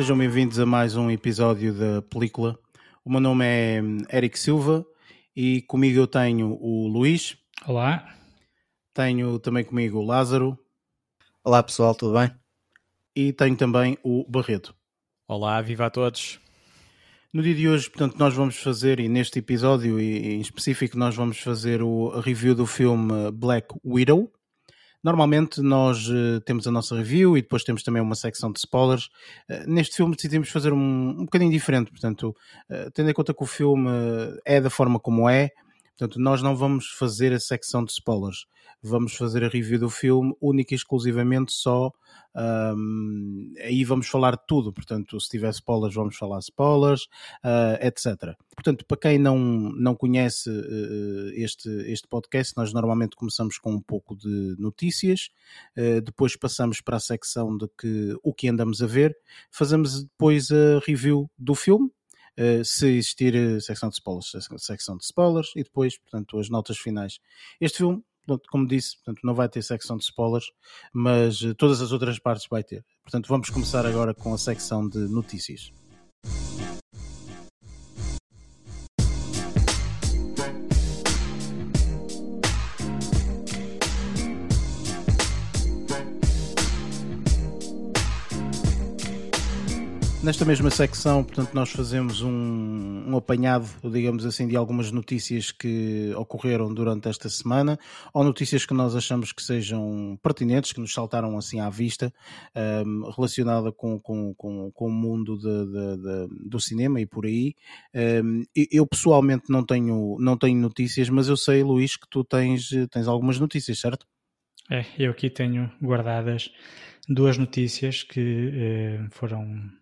sejam bem-vindos a mais um episódio da película. O meu nome é Eric Silva e comigo eu tenho o Luís. Olá. Tenho também comigo o Lázaro. Olá pessoal, tudo bem? E tenho também o Barreto. Olá, viva a todos. No dia de hoje, portanto, nós vamos fazer, e neste episódio em específico, nós vamos fazer o, a review do filme Black Widow. Normalmente nós uh, temos a nossa review e depois temos também uma secção de spoilers. Uh, neste filme decidimos fazer um, um bocadinho diferente, portanto, uh, tendo em conta que o filme é da forma como é, portanto, nós não vamos fazer a secção de spoilers. Vamos fazer a review do filme única e exclusivamente só um, aí vamos falar tudo, portanto, se tiver spoilers, vamos falar spoilers, uh, etc. Portanto, para quem não, não conhece uh, este, este podcast, nós normalmente começamos com um pouco de notícias, uh, depois passamos para a secção de que, o que andamos a ver, fazemos depois a review do filme, Uh, se existir secção de spoilers, secção de spoilers e depois, portanto, as notas finais. Este filme como disse, portanto, não vai ter secção de spoilers, mas eh, todas as outras partes vai ter. Portanto, vamos começar agora com a secção de notícias. Nesta mesma secção, portanto, nós fazemos um, um, apanhado, digamos assim, de algumas notícias que ocorreram durante esta semana, ou notícias que nós achamos que sejam pertinentes, que nos saltaram assim à vista, um, relacionada com, com, com, com, o mundo de, de, de, do cinema e por aí. Um, eu pessoalmente não tenho, não tenho notícias, mas eu sei, Luís, que tu tens, tens algumas notícias, certo? É, eu aqui tenho guardadas duas notícias que eh, foram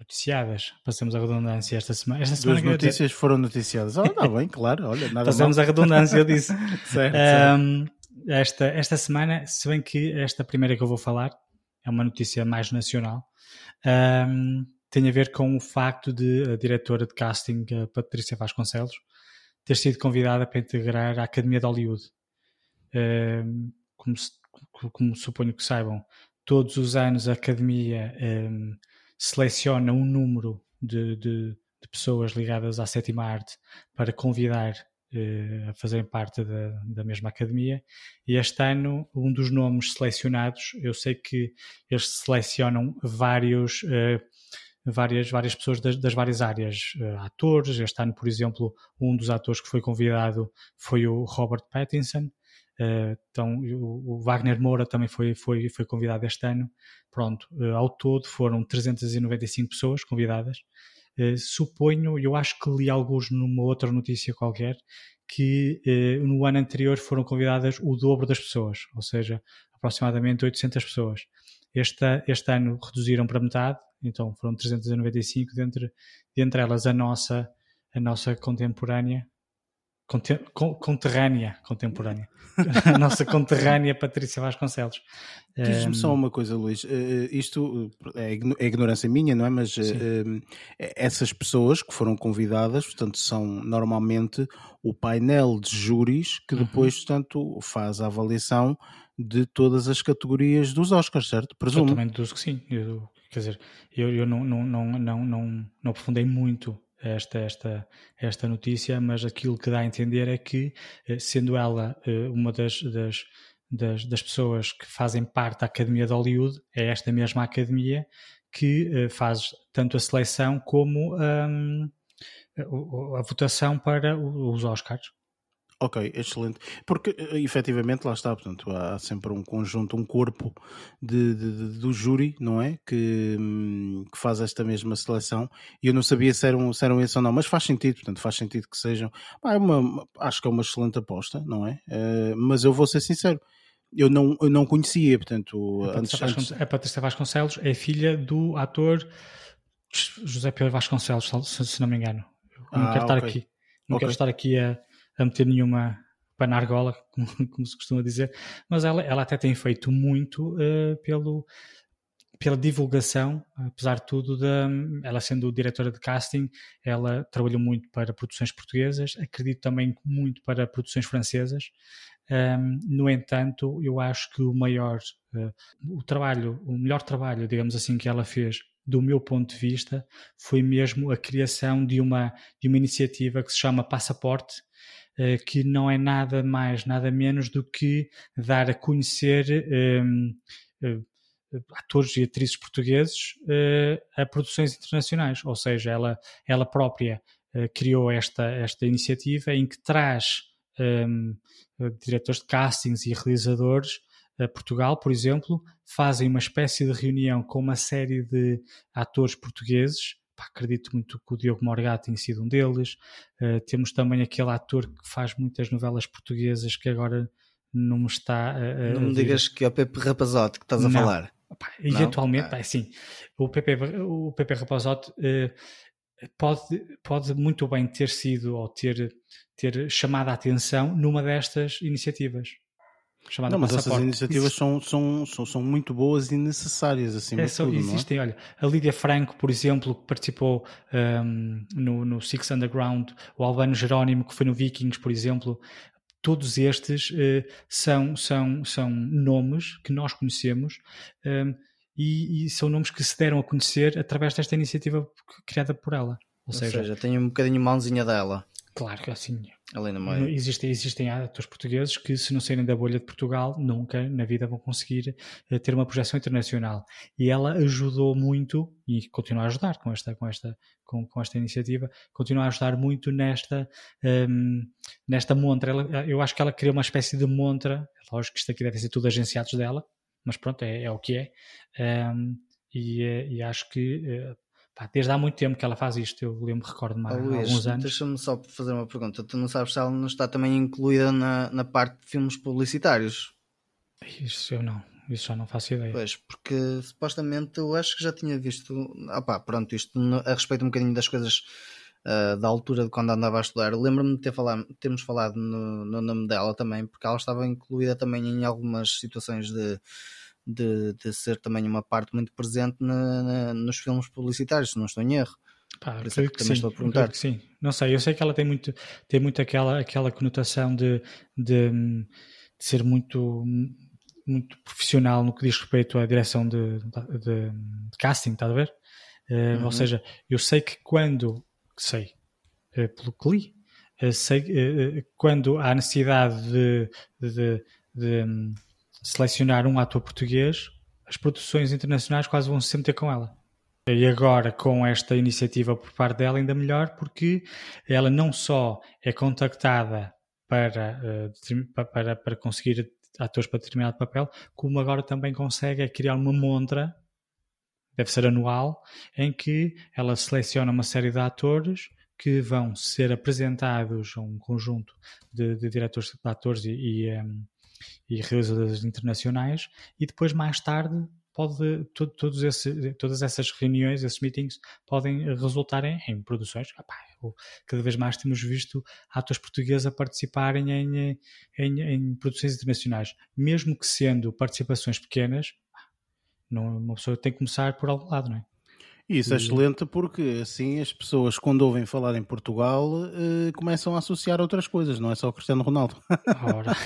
noticiadas. Passamos a redundância esta semana. Esta semana Duas notícias foram noticiadas. Oh, está bem, claro. Olha, nada Passamos a redundância, eu disse. certo, um, esta, esta semana, se bem que esta primeira que eu vou falar é uma notícia mais nacional, um, tem a ver com o facto de a diretora de casting, Patrícia Vasconcelos, ter sido convidada para integrar a Academia de Hollywood. Um, como, como, suponho que saibam, todos os anos a Academia seleciona um número de, de, de pessoas ligadas à sétima arte para convidar eh, a fazerem parte da, da, mesma academia. E este ano, um dos nomes selecionados, eu sei que eles selecionam vários. Eh, várias, várias pessoas das, das várias áreas, uh, atores. Este ano, por exemplo, um dos atores que foi convidado foi o Robert Pattinson. Uh, então, o, Wagner Moura também foi, foi, foi convidado este ano. Pronto, uh, ao todo foram 395 pessoas convidadas. Uh, suponho, eu acho que li alguns numa outra notícia qualquer, que no ano anterior foram convidadas o dobro das pessoas, ou seja, aproximadamente 800 pessoas. Este, este ano reduziram para metade, então foram 395, dentre, dentre elas a nossa, a nossa contemporânea, conterrânea, contemporânea, a nossa conterrânea Patrícia Vasconcelos. Diz-me só uma coisa, Luís. Uh, isto é, é ignorância minha, não é? Mas uh, essas pessoas que foram convidadas, portanto, são normalmente o painel de júris que uhum. depois, uhum. portanto, faz a avaliação de todas as categorias dos Oscars, certo? Presumo. Eu também deduzo que sim. Eu, quer dizer, eu, eu não, não, não, não, não, não aprofundei muito esta, esta, esta notícia, mas aquilo que dá a entender é que, eh, sendo ela eh, uma das, das, das, das pessoas que fazem parte da Academia de Hollywood, é esta mesma academia que eh, faz tanto a seleção como um, a votação para os Oscars. Ok, excelente. Porque eh, efetivamente lá está, portanto, há sempre um conjunto, um corpo de, de, de do júri, não é? Que, hum, que, faz esta mesma seleção. E eu não sabia se eram, se eram esses ou não, mas faz sentido, portanto, faz sentido que sejam. é uma, acho que é uma excelente aposta, não é? Uh, mas eu vou ser sincero. Eu não, eu não conhecia, portanto, a Patrícia, antes, Vasconcelos, a Patrícia Vasconcelos é filha do ator José Pedro Vasconcelos, se, se não me engano. Eu não ah, quero estar okay. aqui, não okay. quero estar aqui a a meter nenhuma panargola, como, como se costuma dizer, mas ela, ela até tem feito muito uh, pelo pela divulgação, apesar de tudo, da, ela sendo diretora de casting, ela trabalhou muito para produções portuguesas, acredito também muito para produções francesas. Um, no entanto, eu acho que o maior, uh, o trabalho, o melhor trabalho, digamos assim, que ela fez, do meu ponto de vista, foi mesmo a criação de uma, de uma iniciativa que se chama Passaporte, que não é nada mais, nada menos do que dar a conhecer um, uh, atores e atrizes portugueses a produções internacionais. Ou seja, ela, ela própria criou esta, esta iniciativa em que traz um, diretores de castings e realizadores a Portugal, por exemplo, fazem uma espécie de reunião com uma série de atores portugueses. Pá, acredito muito que o Diogo Morgado tenha sido um deles. Uh, temos também aquele ator que faz muitas novelas portuguesas que agora não me está a. não me digas que é o Pepe Rapazote que estás a não. falar. Pá, não? Pá, sim. O Pepe, o Pepe Rapazote uh, pode, pode muito bem ter sido ou ter ter chamado a atenção numa destas iniciativas. Chamada não, mas essas iniciativas são, são, são, são muito boas e necessárias, assim, é, só, tudo, existem, é? olha, a Lídia Franco, por exemplo, que participou um, no, no Six Underground, o Albano Jerónimo, que foi no Vikings, por exemplo, todos estes uh, são, são, são nomes que nós conhecemos um, e, e, são nomes que se deram a conhecer através desta iniciativa criada por ela. Ou, Ou seja, seja, tem um bocadinho mãozinha dela. Claro que assim. Meio. Existem, existem atores portugueses que, se não saírem da bolha de Portugal, nunca na vida vão conseguir uh, ter uma projeção internacional. E ela ajudou muito, e continua a ajudar com esta, com esta, com, com esta iniciativa, continua a ajudar muito nesta, um, ehm, nesta montra. Ela, eu acho que ela criou uma espécie de montra. Lógico que isto aqui deve ser tudo agenciados dela, mas pronto, é, é o que é. Um, ehm, e, eh, e, acho que Pá, desde há muito tempo que ela faz isto, eu lembro, recordo-me há oh, alguns anos. Deixa-me só fazer uma pergunta. Tu não sabes se ela não está também incluída na, na parte de filmes publicitários? Isso eu não, isso já não faço ideia. Pois, porque supostamente eu acho que já tinha visto. Ah pá, pronto, isto a respeito um bocadinho das coisas uh, da altura de quando andava a estudar. Lembro-me de ter falado, termos falado no, no nome dela também, porque ela estava incluída também em algumas situações de de, de ser também uma parte muito presente na, na, nos filmes publicitários, se não estou em erro. Pá, Por isso é que, que sim, estou a perguntar. sim, não sei, eu sei que ela tem muito, tem muito aquela, aquela conotação de, de, de ser muito, muito profissional no que diz respeito à direção de, de, de casting, está a ver? Uh, uhum. Ou seja, eu sei que quando, sei, uh, pelo que li, uh, sei, quando há necessidade de, de, de selecionar um ator português, as produções internacionais quase vão sempre ter com ela. E agora, com esta iniciativa por parte dela, ainda melhor, porque ela não só é contactada para, eh, para, para conseguir atores para determinado papel, como agora também consegue criar uma montra, deve ser anual, em que ela seleciona uma série de atores que vão ser apresentados a um conjunto de, de diretores de atores e, e, um, ehm, e realizadores internacionais, e depois, mais tarde, pode, todo, todos esse, todas essas reuniões, esses meetings, podem resultar em, em produções. Epá, cada vez mais temos visto atores portugueses a participarem em, em, em, produções internacionais, mesmo que sendo participações pequenas, não, uma pessoa tem que começar por algum lado, não é? Isso é excelente porque assim as pessoas, quando ouvem falar em Portugal, uh, começam a associar outras coisas, não é só o Cristiano Ronaldo. Ora.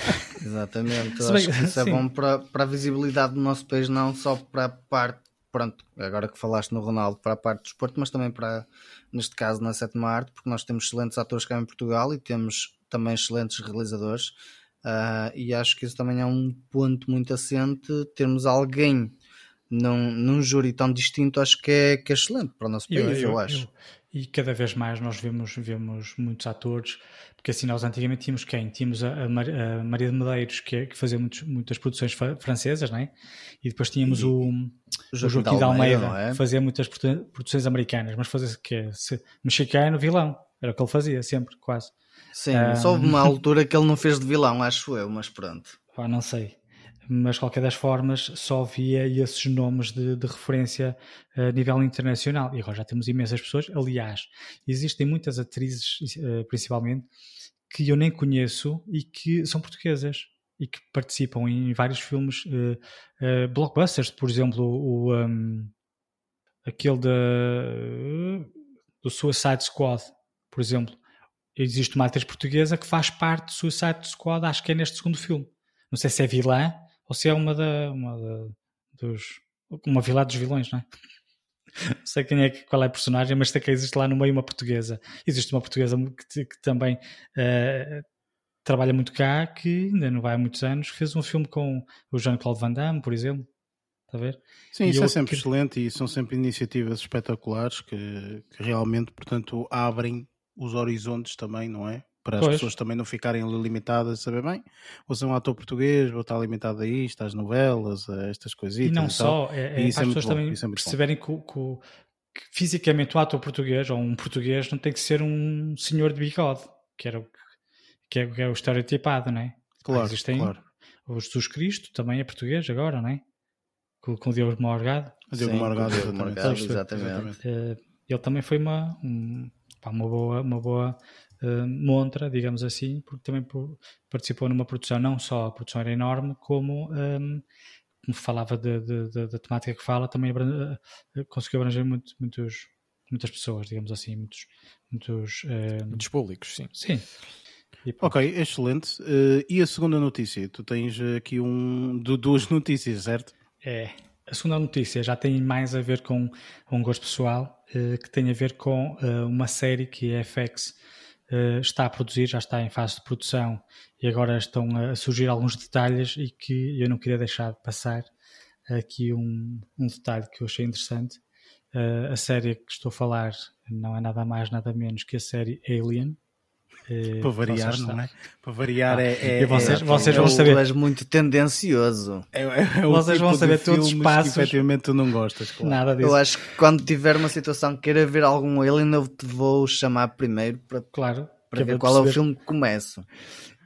Exatamente, eu acho que isso é bom para, para a visibilidade do nosso país, não só para a parte, pronto, agora que falaste no Ronaldo, para a parte do esporte, mas também para, neste caso, na sétima arte, porque nós temos excelentes atores cá em Portugal e temos também excelentes realizadores. Uh, e acho que isso também é um ponto muito assente, termos alguém num, num júri tão distinto, acho que é, que é excelente para o nosso país, eu, eu, eu acho. Eu, e cada vez mais nós vemos, vemos muitos atores, porque assim nós antigamente tínhamos quem? Tínhamos a, a, Maria de Medeiros, que, é, que fazia muitos, muitas produções francesas, não é? E depois tínhamos e, o, o Joaquim de Almeida, Almeida é? que fazia muitas produções americanas, mas fazia que mexicano, vilão, era o que ele fazia sempre, quase. Sim, um... só houve uma altura que ele não fez de vilão, acho eu, mas pronto. Ah, não sei mas qualquer das formas só via esses nomes de, de, referência a nível internacional. E agora já temos imensas pessoas. Aliás, existem muitas atrizes, eh, principalmente, que eu nem conheço e que são portuguesas. e que participam em vários filmes uh, uh, blockbusters, por exemplo, o, um, aquele da, do Suicide Squad, por exemplo. Existe uma atriz portuguesa que faz parte do Suicide Squad, acho que é neste segundo filme. Não sei se é vilã ou se é uma da, uma da dos uma vilã dos vilões, não é? Não sei quem é, qual é a personagem, mas sei que existe lá no meio uma portuguesa. Existe uma portuguesa que, que também uh, trabalha muito cá, que ainda não vai há muitos anos, fez um filme com o Jean-Claude Van Damme, por exemplo. Está a ver? Sim, e isso é sempre que... excelente e são sempre iniciativas espetaculares que, que, realmente, portanto, abrem os horizontes também, não é? Para as pois. pessoas também não ficarem limitadas a saber bem, vou ser um ator português, vou estar limitado a isto, às novelas, a estas coisitas. E não e só, é, é, para as pessoas também é perceberem que, que, que, fisicamente o ator português ou um português não tem que ser um senhor de bigode, que era o que é, que é o estereotipado, não é? Claro, Existem claro. o Jesus Cristo, também é português agora, não é? Com, com o Diogo Morgado. O Diogo Morgado, exatamente. exatamente. Uh, ele também foi uma, um, uma boa, uma boa uh, montra, digamos assim, porque também participou numa produção, não só a produção era enorme, como, um, ehm, como falava da temática que fala, também uh, conseguiu abranger muito, muitos, muitas pessoas, digamos assim, muitos, muitos, muitos públicos, sim. Sim. Ok, excelente. Uh, e a segunda notícia? Tu tens aqui um, de duas notícias, certo? É. A segunda notícia já tem mais a ver com um gosto pessoal, uh, que tem a ver com uh, uma série que a FX está a produzir, já está em fase de produção e agora estão a surgir alguns detalhes e que eu não queria deixar de passar aqui um, um detalhe que eu achei interessante. a série que estou a falar não é nada mais, nada menos que a série Alien, eh, para variar, não é? Para variar ah, é, é, vocês, é, vocês vão saber. Tu és muito tendencioso. É, é, é vocês tipo vão saber todos os passos. Que efetivamente tu não gostas, claro. Nada disso. Eu acho que quando tiver uma situação que queira ver algum alien, eu te vou chamar primeiro para, claro, para ver qual perceber. é o filme que começa.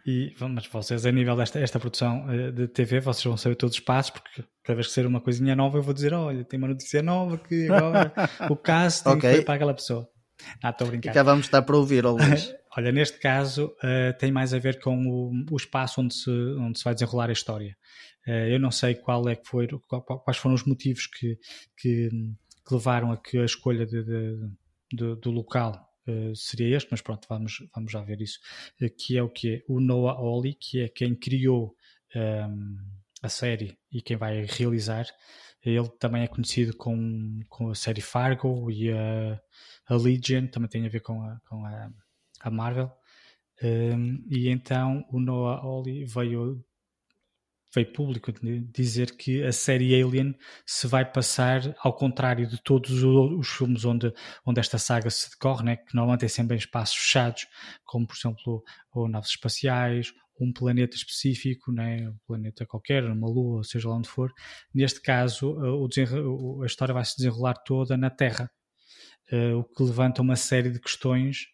E, mas vocês, a nível desta esta produção eh, de TV, vocês vão saber todos os passos, porque cada vez que ser uma coisinha nova, eu vou dizer: olha, tem uma notícia nova que agora o casting okay. foi para aquela pessoa. Ah, estou a brincar. E cá vamos estar para ouvir, Luís. Olha, neste caso uh, tem mais a ver com o, o, espaço onde se, onde se vai desenrolar a história. Uh, eu não sei qual é que foi, quais foram os motivos que, que, que, levaram a que a escolha de, de, de, do local uh, seria este, mas pronto, vamos, vamos já ver isso. que é o que O Noah Hawley, que é quem criou um, ehm, a série e quem vai realizar. Ele também é conhecido com, com a série Fargo e a, a Legion, também tem a ver com a, com a a Marvel. Um, e então o Noah Hawley veio, veio público dizer que a série Alien se vai passar ao contrário de todos os filmes onde, onde esta saga se decorre, né? que normalmente é sempre em espaços fechados, como por exemplo ou naves espaciais, um planeta específico, né? um planeta qualquer, uma lua, seja lá onde for. Neste caso, o a história vai se desenrolar toda na Terra, uh, o que levanta uma série de questões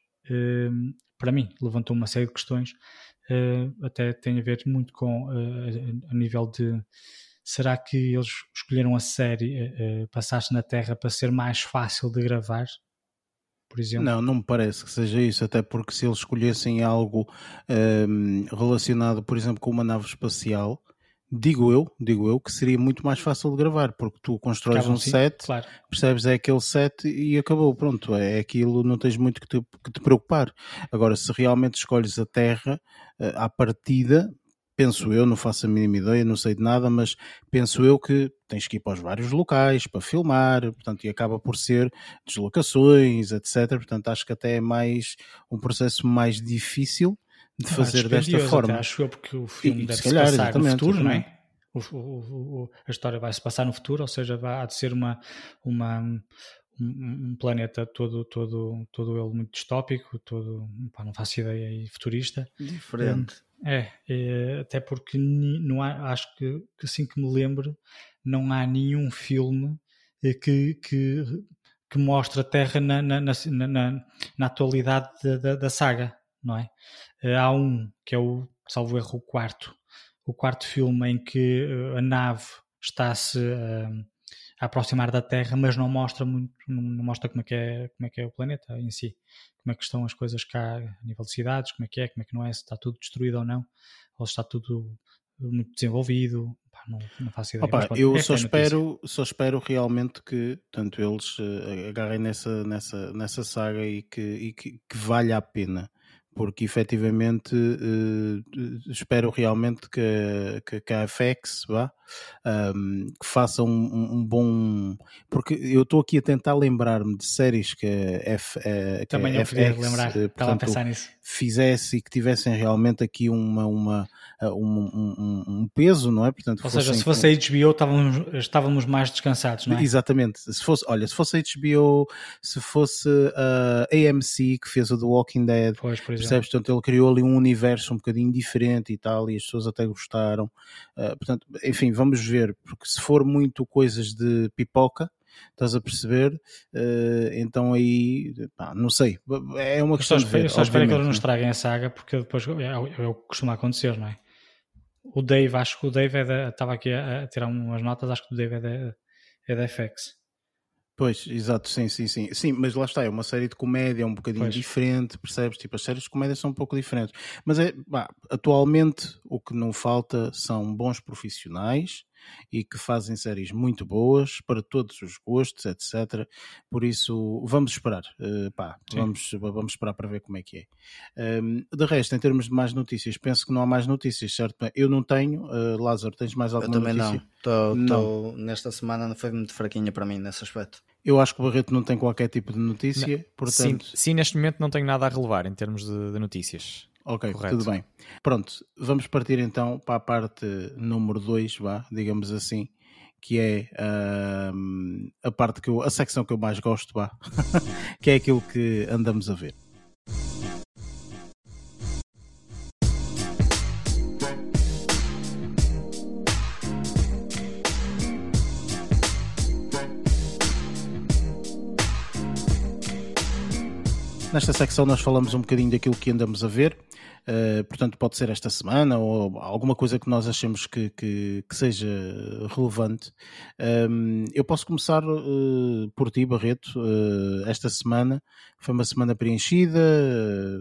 para mim, levantou uma série de questões, eh, até tem a ver muito com eh, a nível de será que eles escolheram a série eh, passar-se na Terra para ser mais fácil de gravar? Por exemplo? Não, não me parece que seja isso, até porque se eles escolhessem algo ehm, relacionado, por exemplo, com uma nave espacial, digo eu, digo eu, que seria muito mais fácil de gravar, porque tu constróis um sim, set, claro. percebes, é aquele set e acabou, pronto, é aquilo, não tens muito que te, que te preocupar. Agora, se realmente escolhes a Terra, eh, à partida, penso eu, não faço a mínima ideia, não sei de nada, mas penso eu que tens que ir para os vários locais para filmar, portanto, e acaba por ser deslocações, etc. Portanto, acho que até é mais um processo mais difícil de fazer desta forma. Acho eu, porque o filme e, deve se, calhar, passar no futuro, não é? O, o, o, a história vai se passar no futuro, ou seja, vai há de ser uma, uma, um, planeta todo, todo, todo ele muito distópico, todo, pá, não faço ideia, e futurista. Diferente. É, é até porque não há, acho que, que assim que me lembro, não há nenhum filme eh, que, que, que mostre a Terra na, na, na, na, na atualidade da, da, da saga não é? Eh, há um que é o, salvo erro, o quarto, o quarto filme em que eh, a nave está-se a, eh, a aproximar da Terra, mas não mostra muito, não mostra como é, que é, como é que é o planeta em si, como é que estão as coisas cá a nível de cidades, como é que é, como é que não é, se está tudo destruído ou não, ou se está tudo muito desenvolvido. Pá, não, não, faço ideia. Opa, eu só espero, só espero realmente que tanto eles agarrem nessa, nessa, nessa saga e que, e que, que valha a pena porque efetivamente uh, espero realmente que, que, que a FX vá, um, que faça um, um, bom. Porque eu estou aqui a tentar lembrar-me de séries que a, F, que Também a FX lembrar, portanto, a pensar nisso. fizesse e que tivessem realmente aqui uma, uma, um, um, peso, não é? Portanto, Ou seja, se fosse a HBO estávamos, estávamos mais descansados, não é? Exatamente. Se fosse, olha, se fosse a HBO, se fosse a AMC que fez o The Walking Dead, pois, por percebes? Portanto, ele criou ali um universo um bocadinho diferente e tal, e as pessoas até gostaram. Uh, portanto, enfim, vamos ver, porque se for muito coisas de pipoca, estás a perceber? Uh, então aí, pá, não sei, é uma questão de ver. Eu só espero que eles não é? estraguem a saga, porque depois é, é, o que costuma acontecer, não é? O Dave, acho que o Dave é da, estava aqui a, a tirar umas notas, acho que o Dave é da, é da FX. Pois, exato, sim, sim, sim. Sim, mas lá está, é uma série de comédia um bocadinho pois. diferente, percebes? Tipo, as séries de comédia são um pouco diferentes. Mas é, bah, atualmente o que não falta são bons profissionais e que fazem séries muito boas para todos os gostos, etc. Por isso, vamos esperar. Uh, pá, vamos, vamos esperar para ver como é que é. Um, de resto, em termos de mais notícias, penso que não há mais notícias, certo? Eu não tenho. Uh, Lázaro, tens mais alguma Eu também notícia? não. Tô, tô, nesta semana foi muito fraquinha para mim nesse aspecto. Eu acho que o Barreto não tem qualquer tipo de notícia, não. portanto... Sim, sim, neste momento não tenho nada a relevar em termos de, de notícias. Ok, Correto. tudo bem. Pronto, vamos partir então para a parte número 2, vá, digamos assim, que é uh, a parte que eu, a secção que eu mais gosto, vá, que é aquilo que andamos a ver. Nesta secção nós falamos um bocadinho daquilo que andamos a ver, uh, portanto pode ser esta semana ou alguma coisa que nós achemos que, que, que seja relevante. Um, ehm, eu posso começar uh, por ti, Barreto. Uh, esta semana foi uma semana preenchida,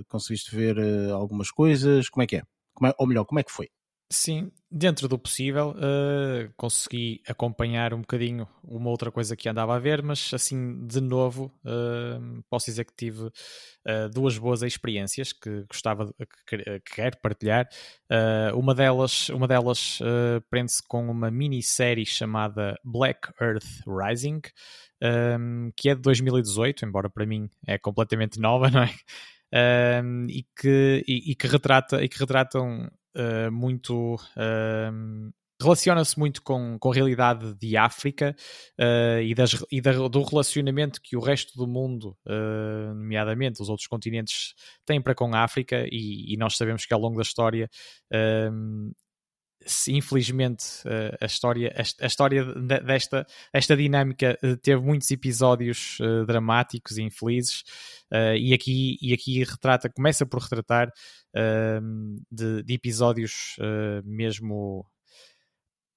conseguiste ver algumas coisas, como é que é? Como é? Ou melhor, como é que foi? Sim, dentro do possível, uh, consegui acompanhar um bocadinho uma outra coisa que andava a ver, mas assim, de novo, uh, posso dizer que tive uh, duas boas experiências que gostava, de, que, que quero partilhar. uma delas, uma delas prende-se com uma minissérie chamada Black Earth Rising, um, que é de 2018, embora para mim é completamente nova, não é? Um, e, que, e, e, que retrata, e que retratam uh, muito. Uh, relaciona-se muito com, com a realidade de África uh, e, das, e da, do relacionamento que o resto do mundo, uh, nomeadamente os outros continentes, têm para com a África, e, e nós sabemos que ao longo da história. Uh, infelizmente a história, a, história desta esta dinâmica teve muitos episódios dramáticos e infelizes e, aqui, e aqui retrata, começa por retratar de, de, episódios mesmo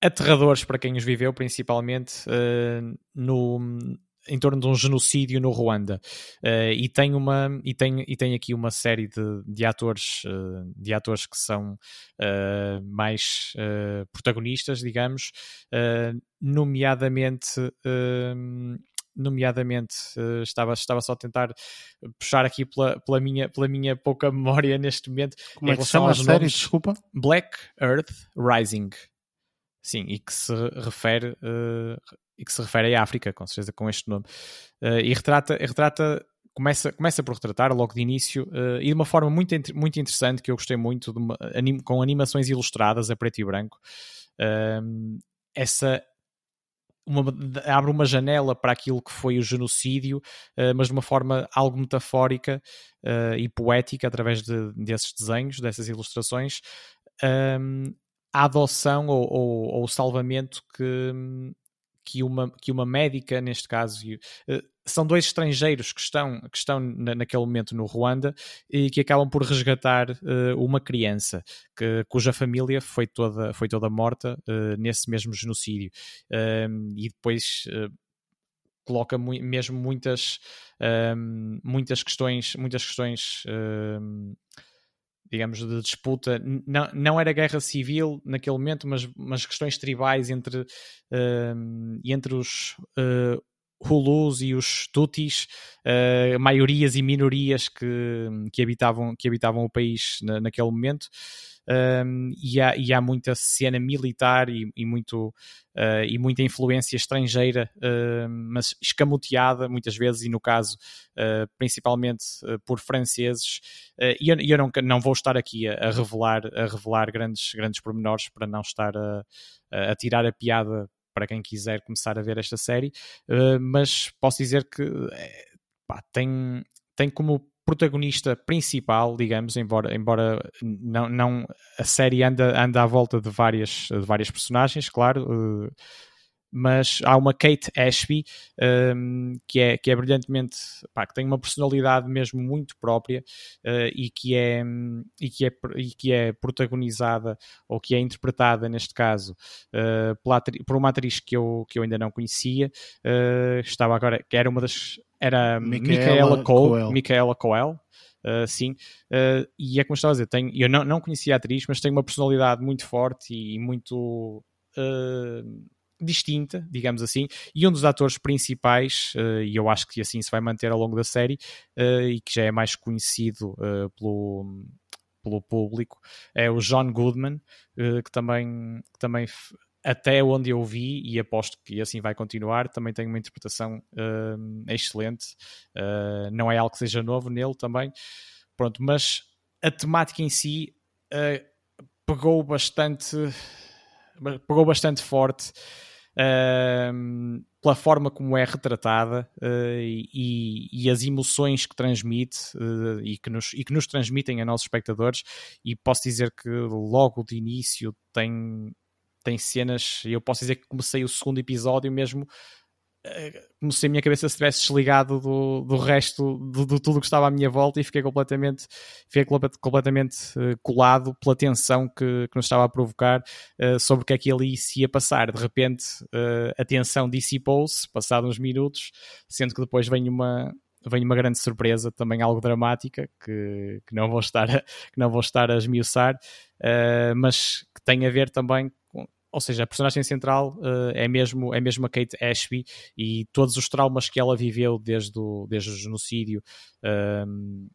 aterradores para quem os viveu, principalmente no, em torno de um genocídio no Ruanda uh, e tem uma e tem, e tem aqui uma série de, de atores uh, de atores que são uh, mais protagonistas digamos nomeadamente nomeadamente uh, estava, estava só a tentar puxar aqui pela, pela, minha, pela minha pouca memória neste momento. Como é que chama a série? Desculpa. Black Earth Rising. Sim, e que se refere uh, e que se refere à África, com certeza com este nome. Uh, e retrata, retrata começa, começa por retratar logo de início uh, e de uma forma muito, muito interessante que eu gostei muito, uma, anim, com animações ilustradas a preto e branco. Uh, essa uma, abre uma janela para aquilo que foi o genocídio, uh, mas de uma forma algo metafórica e poética através de, desses desenhos, dessas ilustrações, um, ehm, a adoção ou, o salvamento que, que, uma, que uma médica, neste caso, uh, são dois estrangeiros que estão, que estão na, naquele momento no Ruanda e que acabam por resgatar uh, uma criança que, cuja família foi toda, foi toda morta uh, nesse mesmo genocídio. Uh, e depois eh, coloca mesmo muitas, muitas questões, muitas questões digamos, de disputa. Não, não era guerra civil naquele momento, mas, mas questões tribais entre, uh, entre os uh, Hulus e os Tutis, uh, maiorias e minorias que, que, habitavam, que habitavam o país na, naquele momento um, e, há, e, há, muita cena militar e, e muito, uh, e muita influência estrangeira, uh, mas escamoteada muitas vezes, e no caso uh, principalmente por franceses. e eu, eu, não, não vou estar aqui a, a, revelar, a revelar grandes, grandes pormenores para não estar a, a tirar a piada para quem quiser começar a ver esta série, mas posso dizer que pá, tem, tem como protagonista principal, digamos, embora, embora não, não a série anda, anda à volta de várias, de várias personagens, claro, uh, mas há uma Kate Ashby um, que, é, que é brilhantemente, pá, que tem uma personalidade mesmo muito própria uh, e, que é, e, que é, e que é protagonizada ou que é interpretada neste caso uh, por uma atriz que eu, que eu ainda não conhecia, uh, estava agora, que era uma das era Micaela, Cole, Micaela Coel. Uh, sim, uh, e é como estava a dizer, tenho, eu não, não conhecia a atriz, mas tem uma personalidade muito forte e muito uh, distinta, digamos assim, e um dos atores principais, e eu acho que assim se vai manter ao longo da série, e que já é mais conhecido pelo, pelo público, é o John Goodman, que também, que também até onde eu vi, e aposto que assim vai continuar, também tem uma interpretação uh, excelente. Uh, não é algo que seja novo nele também. Pronto, mas a temática em si uh, pegou bastante pegou bastante forte pela forma como é retratada e, e, as emoções que transmite e, que nos, e que nos transmitem a nossos espectadores e posso dizer que logo de início tem tem cenas, eu posso dizer que comecei o segundo episódio mesmo eh, como se a minha cabeça se tivesse desligado do, do resto de, de, tudo que estava à minha volta e fiquei completamente, fiquei completamente uh, colado pela tensão que, que nos estava a provocar uh, sobre o que é que ali se ia passar. De repente uh, a tensão dissipou-se, passados uns minutos, sendo que depois vem uma, vem uma grande surpresa, também algo dramática, que, que, não, vou estar a, que não vou estar a esmiuçar, mas que tem a ver também ou seja, a personagem central uh, é, mesmo, é mesmo a Kate Ashby e todos os traumas que ela viveu desde o, desde o genocídio um, ehm,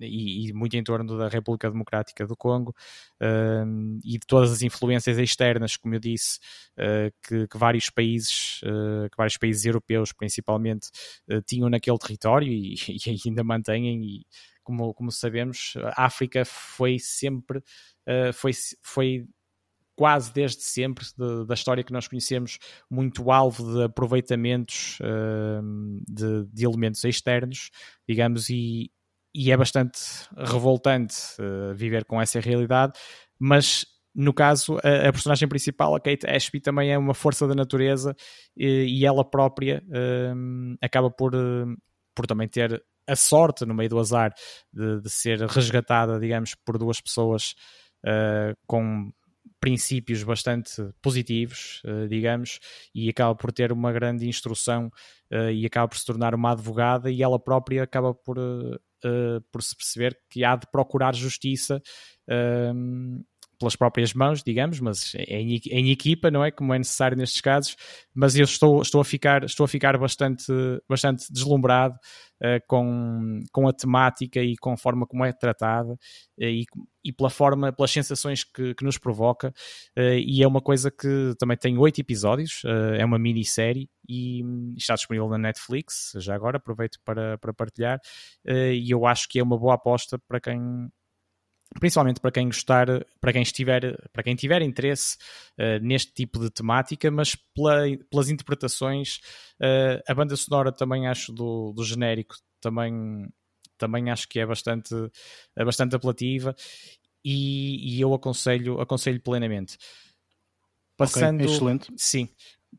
e, e, muito em torno da República Democrática do Congo um, ehm, e de todas as influências externas, como eu disse, uh, que, que, vários países, uh, que vários países europeus principalmente tinham naquele território e, e ainda mantêm e como, como sabemos, a África foi sempre foi, foi quase desde sempre de, da história que nós conhecemos, muito alvo de aproveitamentos uh, de, de, elementos externos, digamos, e, e é bastante revoltante uh, viver com essa realidade, mas no caso, a, a, personagem principal, a Kate Ashby, também é uma força da natureza e, e ela própria uh, acaba por, por também ter a sorte, no meio do azar, de, de ser resgatada, digamos, por duas pessoas uh, com princípios bastante positivos, uh, digamos, e acaba por ter uma grande instrução uh, e acaba por se tornar uma advogada e ela própria acaba por, uh, por se perceber que há de procurar justiça ehm, pelas próprias mãos, digamos, mas em, em, equipa, não é? Como é necessário nestes casos, mas eu estou, estou, a, ficar, estou a ficar bastante, bastante deslumbrado uh, com, com a temática e com a forma como é tratada uh, e, e pela forma, pelas sensações que, que nos provoca, uh, e é uma coisa que também tem oito episódios, é uma minissérie e está disponível na Netflix, já agora aproveito para, para partilhar, e eu acho que é uma boa aposta para quem principalmente para quem gostar, para quem estiver, para quem tiver interesse uh, neste tipo de temática, mas pela, pelas interpretações, uh, a banda sonora também acho do, do genérico também, também acho que é bastante, é bastante apelativa e, e eu aconselho, aconselho plenamente. Passando, okay, excelente. Sim,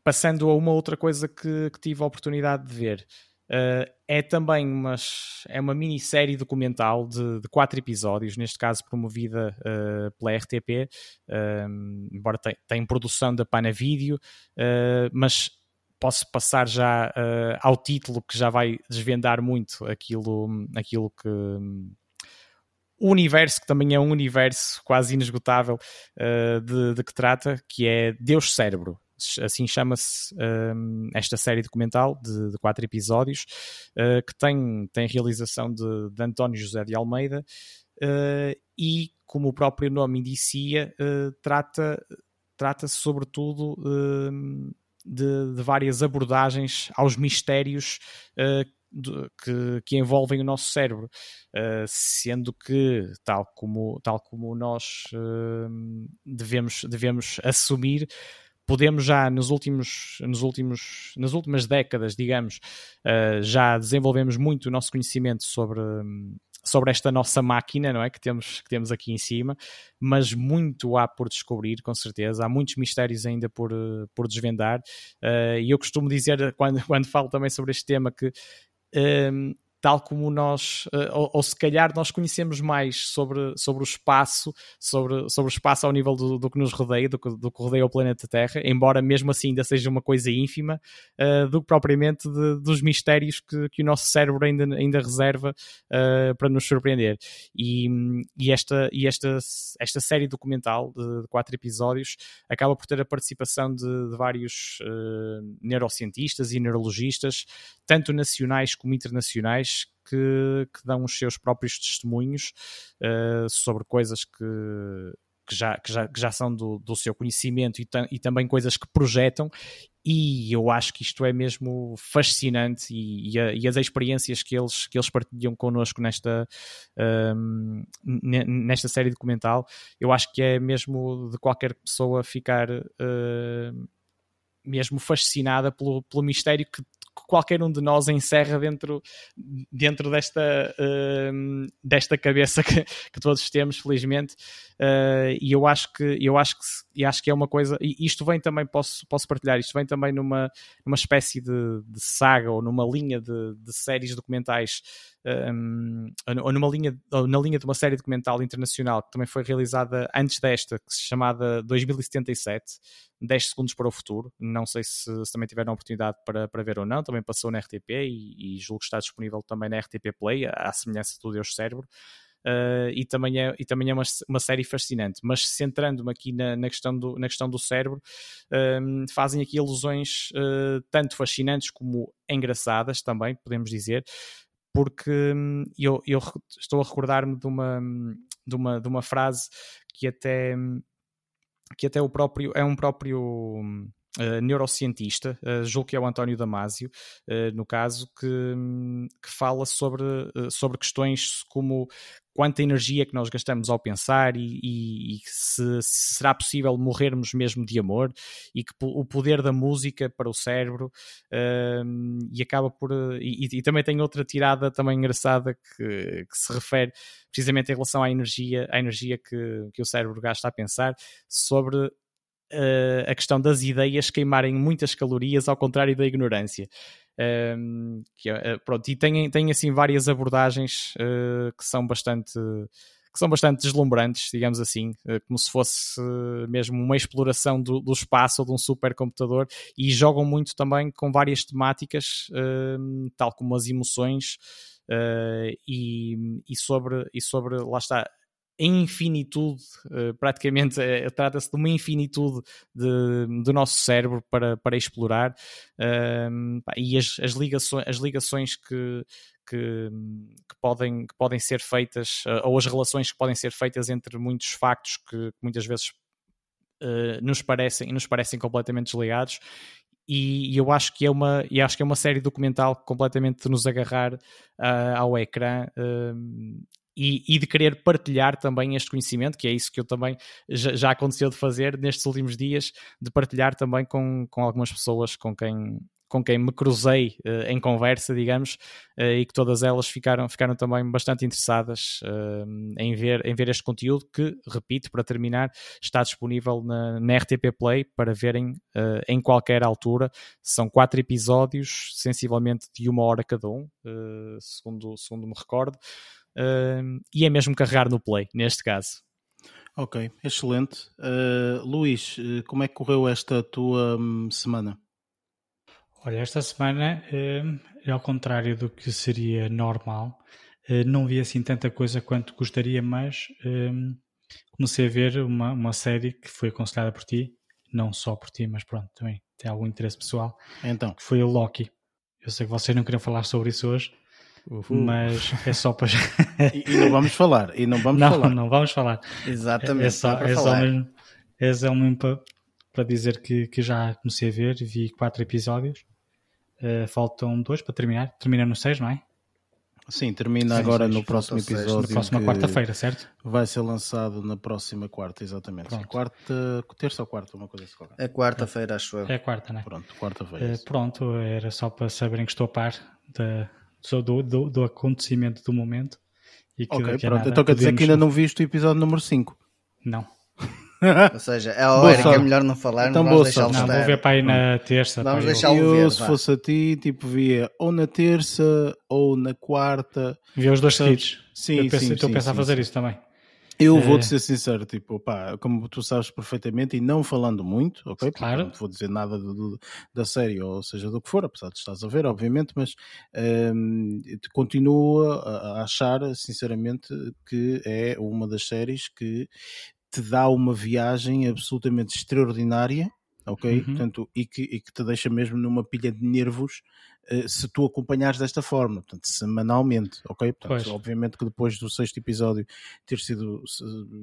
passando a uma outra coisa que, que tive a oportunidade de ver. Uh, é também uma, é uma minissérie documental de, de quatro episódios, neste caso promovida uh, pela RTP, uh, embora tenha produção da Pana Video, uh, mas posso passar já ao título que já vai desvendar muito aquilo, aquilo que o universo, que também é um universo quase inesgotável de, de, que trata, que é Deus Cérebro. Assim chama-se um, esta série documental de, de quatro episódios, uh, que tem, tem realização de, de António José de Almeida e, como o próprio nome indicia, trata trata-se sobretudo uh, de, de, várias abordagens aos mistérios uh, que, que, envolvem o nosso cérebro, uh, sendo que, tal como, tal como nós devemos, devemos assumir, podemos já nos últimos, nos últimos, nas últimas décadas, digamos, já desenvolvemos muito o nosso conhecimento sobre sobre esta nossa máquina, não é? Que temos, que temos aqui em cima, mas muito há por descobrir, com certeza. Há muitos mistérios ainda por, por desvendar. Uh, e eu costumo dizer, quando, quando falo também sobre este tema, que. Tal como nós, eh, ou, ou, se calhar nós conhecemos mais sobre, sobre o espaço, sobre, sobre o espaço ao nível do, do que nos rodeia, do, do, que rodeia o planeta Terra, embora mesmo assim ainda seja uma coisa ínfima, uh, do que propriamente de, dos mistérios que, que o nosso cérebro ainda, ainda reserva uh, para nos surpreender. E, e, esta, e esta, esta série documental de, de quatro episódios acaba por ter a participação de, de vários uh, neurocientistas e neurologistas, tanto nacionais como internacionais, que, que dão os seus próprios testemunhos uh, sobre coisas que, que, já, que, já, que já são do, do seu conhecimento e, e também coisas que projetam. E eu acho que isto é mesmo fascinante e, e, a, e, as experiências que eles, que eles partilham connosco nesta, um, nesta série documental, eu acho que é mesmo de qualquer pessoa ficar uh, mesmo fascinada pelo, pelo mistério que qualquer um de nós encerra dentro, dentro desta, uh, desta cabeça que, que, todos temos, felizmente. Uh, e eu acho que eu acho que, e acho que é uma coisa. E isto vem também, posso, posso partilhar, isto vem também numa, numa espécie de, de saga ou numa linha de, de séries documentais um, ou numa linha, ou na linha de uma série documental internacional que também foi realizada antes desta, que se chamada 2077, 10 segundos para o futuro. Não sei se, se também tiveram a oportunidade para, para ver ou não, também passou na RTP e, e julgo que está disponível também na RTP Play, à semelhança do Deus Cérebro. Uh, e também é, e também é uma, uma série fascinante. Mas centrando-me aqui na, na, questão do, na questão do cérebro, uh, fazem aqui alusões uh, tanto fascinantes como engraçadas também, podemos dizer, porque hum, eu, eu estou a recordar-me de uma, de, uma, de uma frase que até, que até o próprio é um próprio Uh, neurocientista, uh, julgo que é o António Damasio, uh, no caso, que, hum, que fala sobre, sobre questões como quanta energia que nós gastamos ao pensar e, e, e se, se, será possível morrermos mesmo de amor e que o poder da música para o cérebro uh, e acaba por e, e, também tem outra tirada também engraçada que, que, se refere precisamente em relação à energia à energia que, que o cérebro gasta a pensar sobre Uh, a questão das ideias queimarem muitas calorias ao contrário da ignorância. Um, que, uh, pronto, e tem, tem assim várias abordagens uh, que são bastante que são bastante deslumbrantes, digamos assim, como se fosse mesmo uma exploração do, do, espaço ou de um supercomputador e jogam muito também com várias temáticas, tal como as emoções e, e, sobre, e sobre, lá está, infinitude, uh, praticamente uh, trata-se de uma infinitude de, do nosso cérebro para, para explorar. E as, as, ligações, as ligações que, que, que, podem, que podem ser feitas, uh, ou as relações que podem ser feitas entre muitos factos que, muitas vezes nos, parecem, nos parecem completamente desligados. E, eu acho que é uma e acho que é uma série documental completamente nos agarrar uh, ao ecrã. Uh, e, e, de querer partilhar também este conhecimento, que é isso que eu também já, já aconteceu de fazer nestes últimos dias, de partilhar também com, com algumas pessoas com quem, com quem me cruzei uh, em conversa, digamos, uh, e que todas elas ficaram, ficaram também bastante interessadas uh, em, ver, em ver este conteúdo, que, repito, para terminar, está disponível na, na RTP Play para verem em qualquer altura. São quatro episódios, sensivelmente de uma hora cada um, segundo, segundo me recordo uh, e é mesmo carregar no play, neste caso. Ok, excelente. Uh, Luís, eh, como é que correu esta tua um, semana? Olha, esta semana, uh, ao contrário do que seria normal, Uh, não vi assim tanta coisa quanto gostaria, mas um, comecei a ver uma, uma série que foi aconselhada por ti, não só por ti, mas pronto, também tem algum interesse pessoal. Então. Que foi o Loki. Eu sei que vocês não queriam falar sobre isso hoje, Uhul. mas é só para. e, e, não vamos falar. E não vamos não, falar. Não, vamos falar. Exatamente. É, só, é só mesmo, é só mesmo para, para dizer que, que já comecei a ver, vi quatro episódios. Uh, faltam dois para terminar. Termina no seis, não é? Sim, termina sim, agora sim, no próximo episódio. Na próxima quarta-feira, certo? Vai ser lançado na próxima quarta, exatamente. Quarta, terça ou quarta, uma coisa assim. É quarta-feira, acho eu. É quarta, né? Pronto, quarta-feira. Uh, pronto, era só para saberem que estou a par da, do, do, do acontecimento do momento. E que ok, pronto. Então quer dizer que ainda não viste o episódio número 5? Não. Ou seja, é a hora que é melhor não falar, então, não vamos deixá-lo Não, vou ver para aí na terça. Vamos deixá-lo ver. Eu, se fosse a ti, tipo, via ou na terça ou na quarta. Via os dois seguidos. Sim, eu sim, Estou a pensar sim, fazer sim. isso também. Eu é... vou-te ser sincero, tipo, pá, como tu sabes perfeitamente e não falando muito, ok? Claro. Não vou dizer nada do, do, da série, ou seja, do que for, apesar de estás a ver, obviamente, mas um, continuo a, a achar, sinceramente, que é uma das séries que te dá uma viagem absolutamente extraordinária, ok? Uhum. Portanto, e, que, e que te deixa mesmo numa pilha de nervos se tu acompanhares desta forma, portanto, semanalmente, ok? Portanto, pois. obviamente que depois do sexto episódio ter sido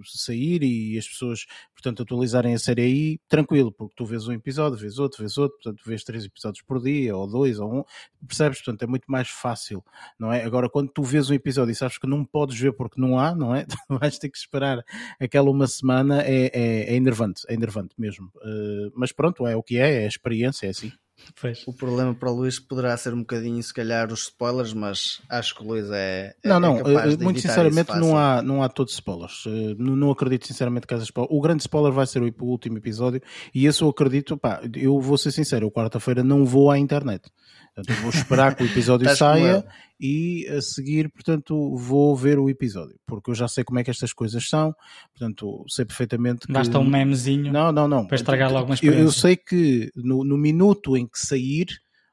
sair e as pessoas, portanto, atualizarem a série aí, tranquilo, porque tu vês um episódio, vês outro, vês outro, portanto, vês três episódios por dia, ou dois, ou um, percebes? Portanto, é muito mais fácil, não é? Agora, quando tu vês um episódio e sabes que não podes ver porque não há, não é? Vais ter que esperar aquela uma semana, é, é, é enervante, é enervante mesmo. Uh, mas pronto, é o que é, é a experiência, é assim. Pois. O problema para o Luís poderá ser um bocadinho, se calhar, os spoilers, mas acho que o Luís é. é não, não, é muito sinceramente não há, não há todos spoilers. Eh, não, não acredito sinceramente que haja spoilers. O grande spoiler vai ser o, o último episódio e esse eu acredito, pá, eu vou ser sincero, eu quarta-feira não vou à internet. Portanto, vou esperar que o episódio saia e a seguir, portanto, vou ver o episódio, porque eu já sei como é que estas coisas são, portanto, sei perfeitamente que... Basta um memezinho não, não, não. para estragar logo uma experiência. Eu, eu sei que no, no minuto em que sair,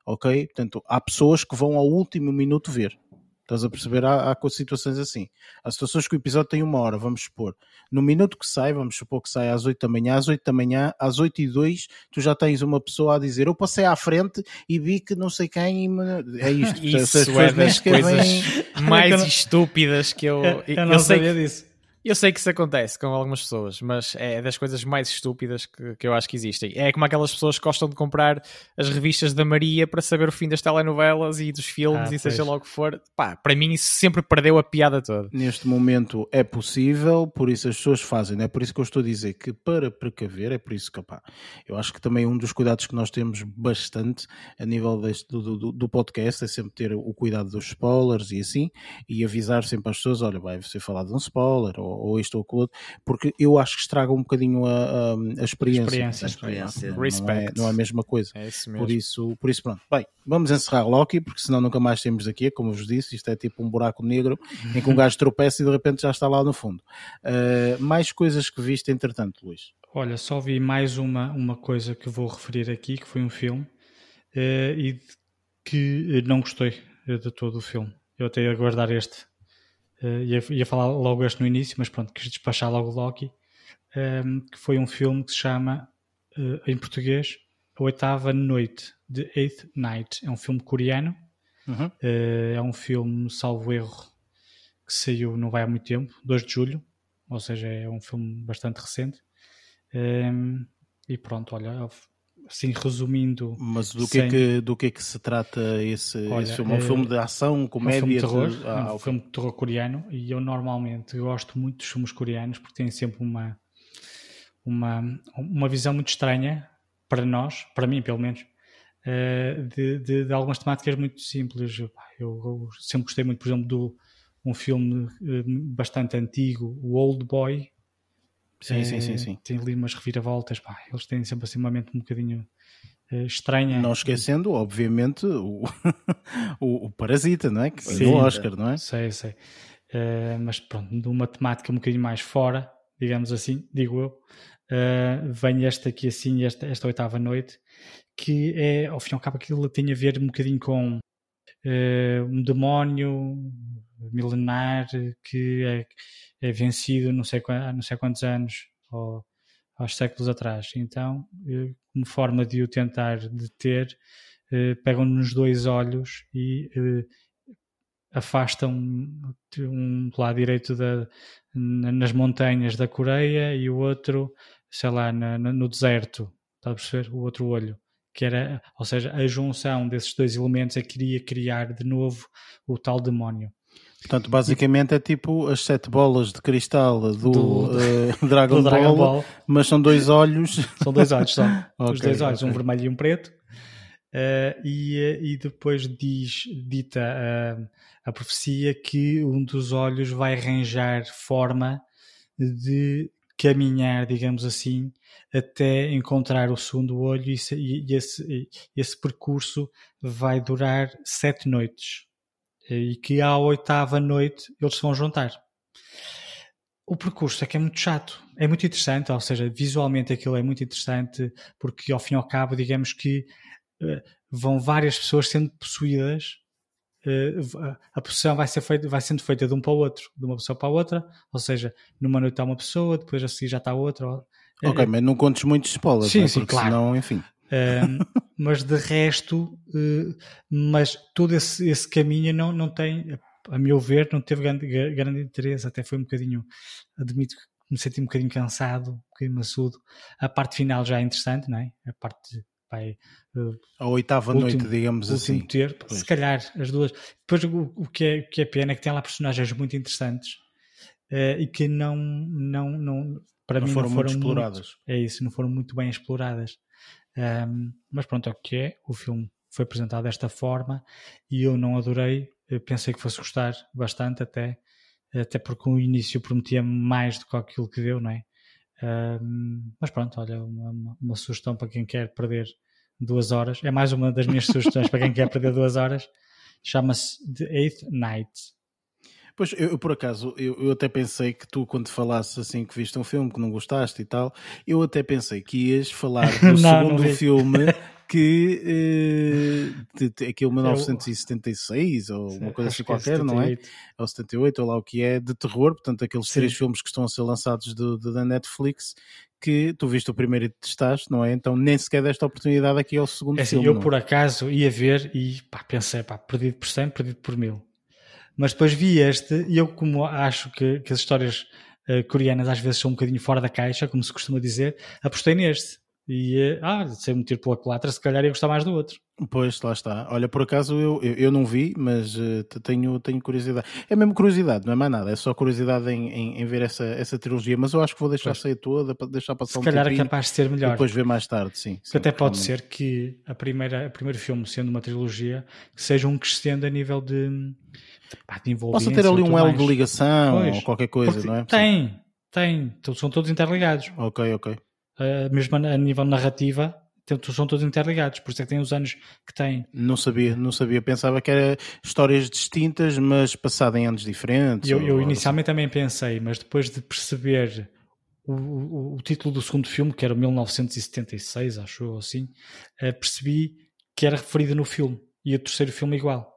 ok? Portanto, há pessoas que vão ao último minuto ver. Estás a perceber? Há, há situações assim. Há situações que o episódio tem uma hora, vamos supor. No minuto que sai, vamos supor que sai às 8 da manhã, às 8 da manhã, às 8 e 2, tu já tens uma pessoa a dizer eu passei à frente e vi que não sei quem. É isto. Isso é das coisas mais estúpidas que eu. Eu, eu não eu sabia disso. Eu sei que isso acontece com algumas pessoas, mas é das coisas mais estúpidas que, que eu acho que existem. É como aquelas pessoas que gostam de comprar as revistas da Maria para saber o fim das telenovelas e dos filmes ah, e seja logo que for. Pá, para mim isso sempre perdeu a piada toda. Neste momento é possível, por isso as pessoas fazem. É por isso que eu estou a dizer que para precaver, é por isso que, pá, eu acho que também um dos cuidados que nós temos bastante a nível deste, do, do, do podcast é sempre ter o cuidado dos spoilers e assim, e avisar sempre às pessoas, olha, vai ser falado de um spoiler, ou ou, isto ou aquilo porque eu acho que estraga um bocadinho a, a, a experiência. A experiência. Não, não, é, não é a mesma coisa. É isso mesmo. Por isso, por isso, pronto. Bem, vamos encerrar Loki, porque senão nunca mais temos aqui, como eu vos disse, isto é tipo um buraco negro em que um gajo tropeça e de repente já está lá no fundo. Uh, mais coisas que viste entretanto, Luís? Olha, só vi mais uma, uma coisa que vou referir aqui, que foi um filme, uh, e que não gostei de todo o filme. Eu até ia guardar este Uh, ia, ia, falar logo este no início, mas pronto, quis despachar logo o Loki, um, ehm, que foi um filme que se chama, uh, em português, A Oitava Noite, The Eighth Night. É um filme coreano, uhum. uh, é um filme, salvo erro, que saiu não vai há muito tempo, 2 de julho, ou seja, é um filme bastante recente. Um, ehm, e pronto, olha, assim resumindo. Mas do que, é sem... é que, do que é que se trata esse, Olha, esse filme? É um filme de ação, comédia? Um filme de terror, de... Ah, um filme de terror coreano e eu normalmente gosto muito dos filmes coreanos porque têm sempre uma, uma, uma visão muito estranha para nós, para mim pelo menos, eh, de, de, de algumas temáticas muito simples. Eu, eu, sempre gostei muito, por exemplo, do um filme eh, bastante antigo, o Old Boy, Sim, é, sim, sim, sim. Tem ali umas reviravoltas, pá, eles têm sempre assim uma mente um bocadinho uh, estranha. Não esquecendo, obviamente, o, o, o, Parasita, não é? Que sim, o Oscar, não é? Sei, sei. Uh, mas pronto, de uma temática um bocadinho mais fora, digamos assim, digo eu, uh, vem esta aqui assim, esta, esta oitava noite, que é, ao fim e ao cabo, aquilo tem a ver um bocadinho com um demónio milenar que é, é vencido não sei, não sei quantos anos ou aos séculos atrás. Então, como forma de o tentar deter, pegam nos dois olhos e afastam um lado direito da, nas montanhas da Coreia e o outro, sei lá, na, no deserto, está a perceber? O outro olho. Que era, ou seja, a junção desses dois elementos é que queria criar de novo o tal demónio. Portanto, basicamente é tipo as sete bolas de cristal do, do uh, Dragon, do Dragon Ball, Ball, mas são dois olhos. São dois olhos, são. okay, Os dois olhos, okay. um vermelho e um preto. Uh, e, eh, e depois diz, dita uh, a profecia que um dos olhos vai arranjar forma de caminhar, digamos assim, até encontrar o segundo olho e, e esse, esse percurso vai durar sete noites e que à oitava noite eles se vão juntar. O percurso é que é muito chato, é muito interessante, ou seja, visualmente aquilo é muito interessante porque ao fim e ao cabo, digamos que uh, vão várias pessoas sendo possuídas uh, a possessão vai, ser feita, vai sendo feita de um para o outro, de uma pessoa para a outra, ou seja, numa noite está uma pessoa, depois a seguir já está outra. Ok, mas não contes muitos spoilers, sim, né? sim, claro. senão, enfim. Uh, mas de resto, uh, mas todo esse, esse caminho não, não tem, a meu ver, não teve grande, grande interesse, até foi um bocadinho, admito que me senti um bocadinho cansado, um bocadinho maçudo. A parte final já é interessante, não é? A parte vai. Uh, a oitava último, noite, digamos assim. Ter, se calhar, as duas. Depois, o, o, que é, o que é pena é que tem lá personagens muito interessantes uh, e que não, não, não para não mim, foram não foram muito exploradas. Muito, é isso, não foram muito bem exploradas. Um, mas pronto, é o que é. O filme foi apresentado desta forma e eu não adorei. Eu pensei que fosse gostar bastante, até, até porque o início prometia mais do que aquilo que deu, não é? Um, mas pronto, olha, uma, uma, sugestão para quem quer perder duas horas. É mais uma das minhas sugestões para quem quer perder duas horas. Chama-se The Eighth Night. Pois, eu, eu por acaso, eu, eu, até pensei que tu, quando falasses assim que viste um filme que não gostaste e tal, eu até pensei que ias falar do não, segundo não filme que uh, aquele 1976 ou uma coisa assim é qualquer, é não é? Ou 78, ou lá o que é, de terror, portanto, aqueles Sim. três filmes que estão a ser lançados do, do, da Netflix, que tu viste o primeiro e testaste, não é? Então nem sequer desta oportunidade aqui ao segundo é assim, filme. Eu? É? por acaso, ia ver e pá, pensei, pá, perdido por 100, perdido por mil. Mas depois vi este e eu, como acho que, que as histórias uh, coreanas às vezes são um bocadinho fora da caixa, como se costuma dizer, apostei neste. E, eh, ah, sei um tiro pela culatra, se calhar ia gostar mais do outro. Pois, lá está. Olha, por acaso eu, eu, eu não vi, mas uh, tenho, tenho curiosidade. É mesmo curiosidade, não é mais nada. É só curiosidade em, em, em ver essa, essa trilogia. Mas eu acho que vou deixar pois. sair toda, para deixar passar se um Se calhar é capaz de ser melhor. depois ver mais tarde, sim. sim até pode ser que a primeira, o primeiro filme, sendo uma trilogia, seja um crescendo a nível de, de, de Possa ter ali um elo de ligação pois. ou qualquer coisa, não é? Tem, tem. São todos interligados. Ok, ok uh, mesmo a nível narrativa, são todos interligados, por isso é que tem os anos que tem. Não sabia, não sabia. Pensava que era histórias distintas, mas passado em anos diferentes. Eu, eu inicialmente também pensei, mas depois de perceber o, o, o, título do segundo filme, que era 1976, acho eu assim, uh, percebi que era referido no filme e o terceiro filme igual.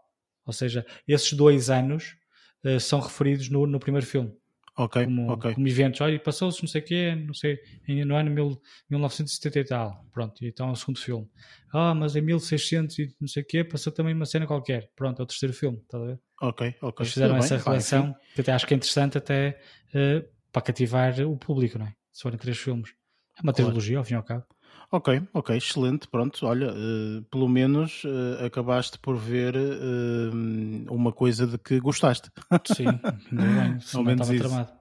Ou seja, esses dois anos uh, são referidos no, no primeiro filme. Ok, como, ok. como eventos. Olha, passou-se não sei o quê, não sei, no ano mil, 1970 e tal. Pronto, então é o segundo filme. Ah, mas em 1600 e não sei o quê, passou também uma cena qualquer. Pronto, é o terceiro filme, está a ver? Ok, ok. Eles fizeram Tudo essa bem, relação, que até acho que é interessante até uh, para cativar o público, não é? Se forem três filmes. É uma claro. trilogia, ao fim e ao cabo. Ok, ok, excelente. Pronto, olha, uh, pelo menos uh, acabaste por ver uh, uma coisa de que gostaste. Sim, bem, ao menos isso. Tramado.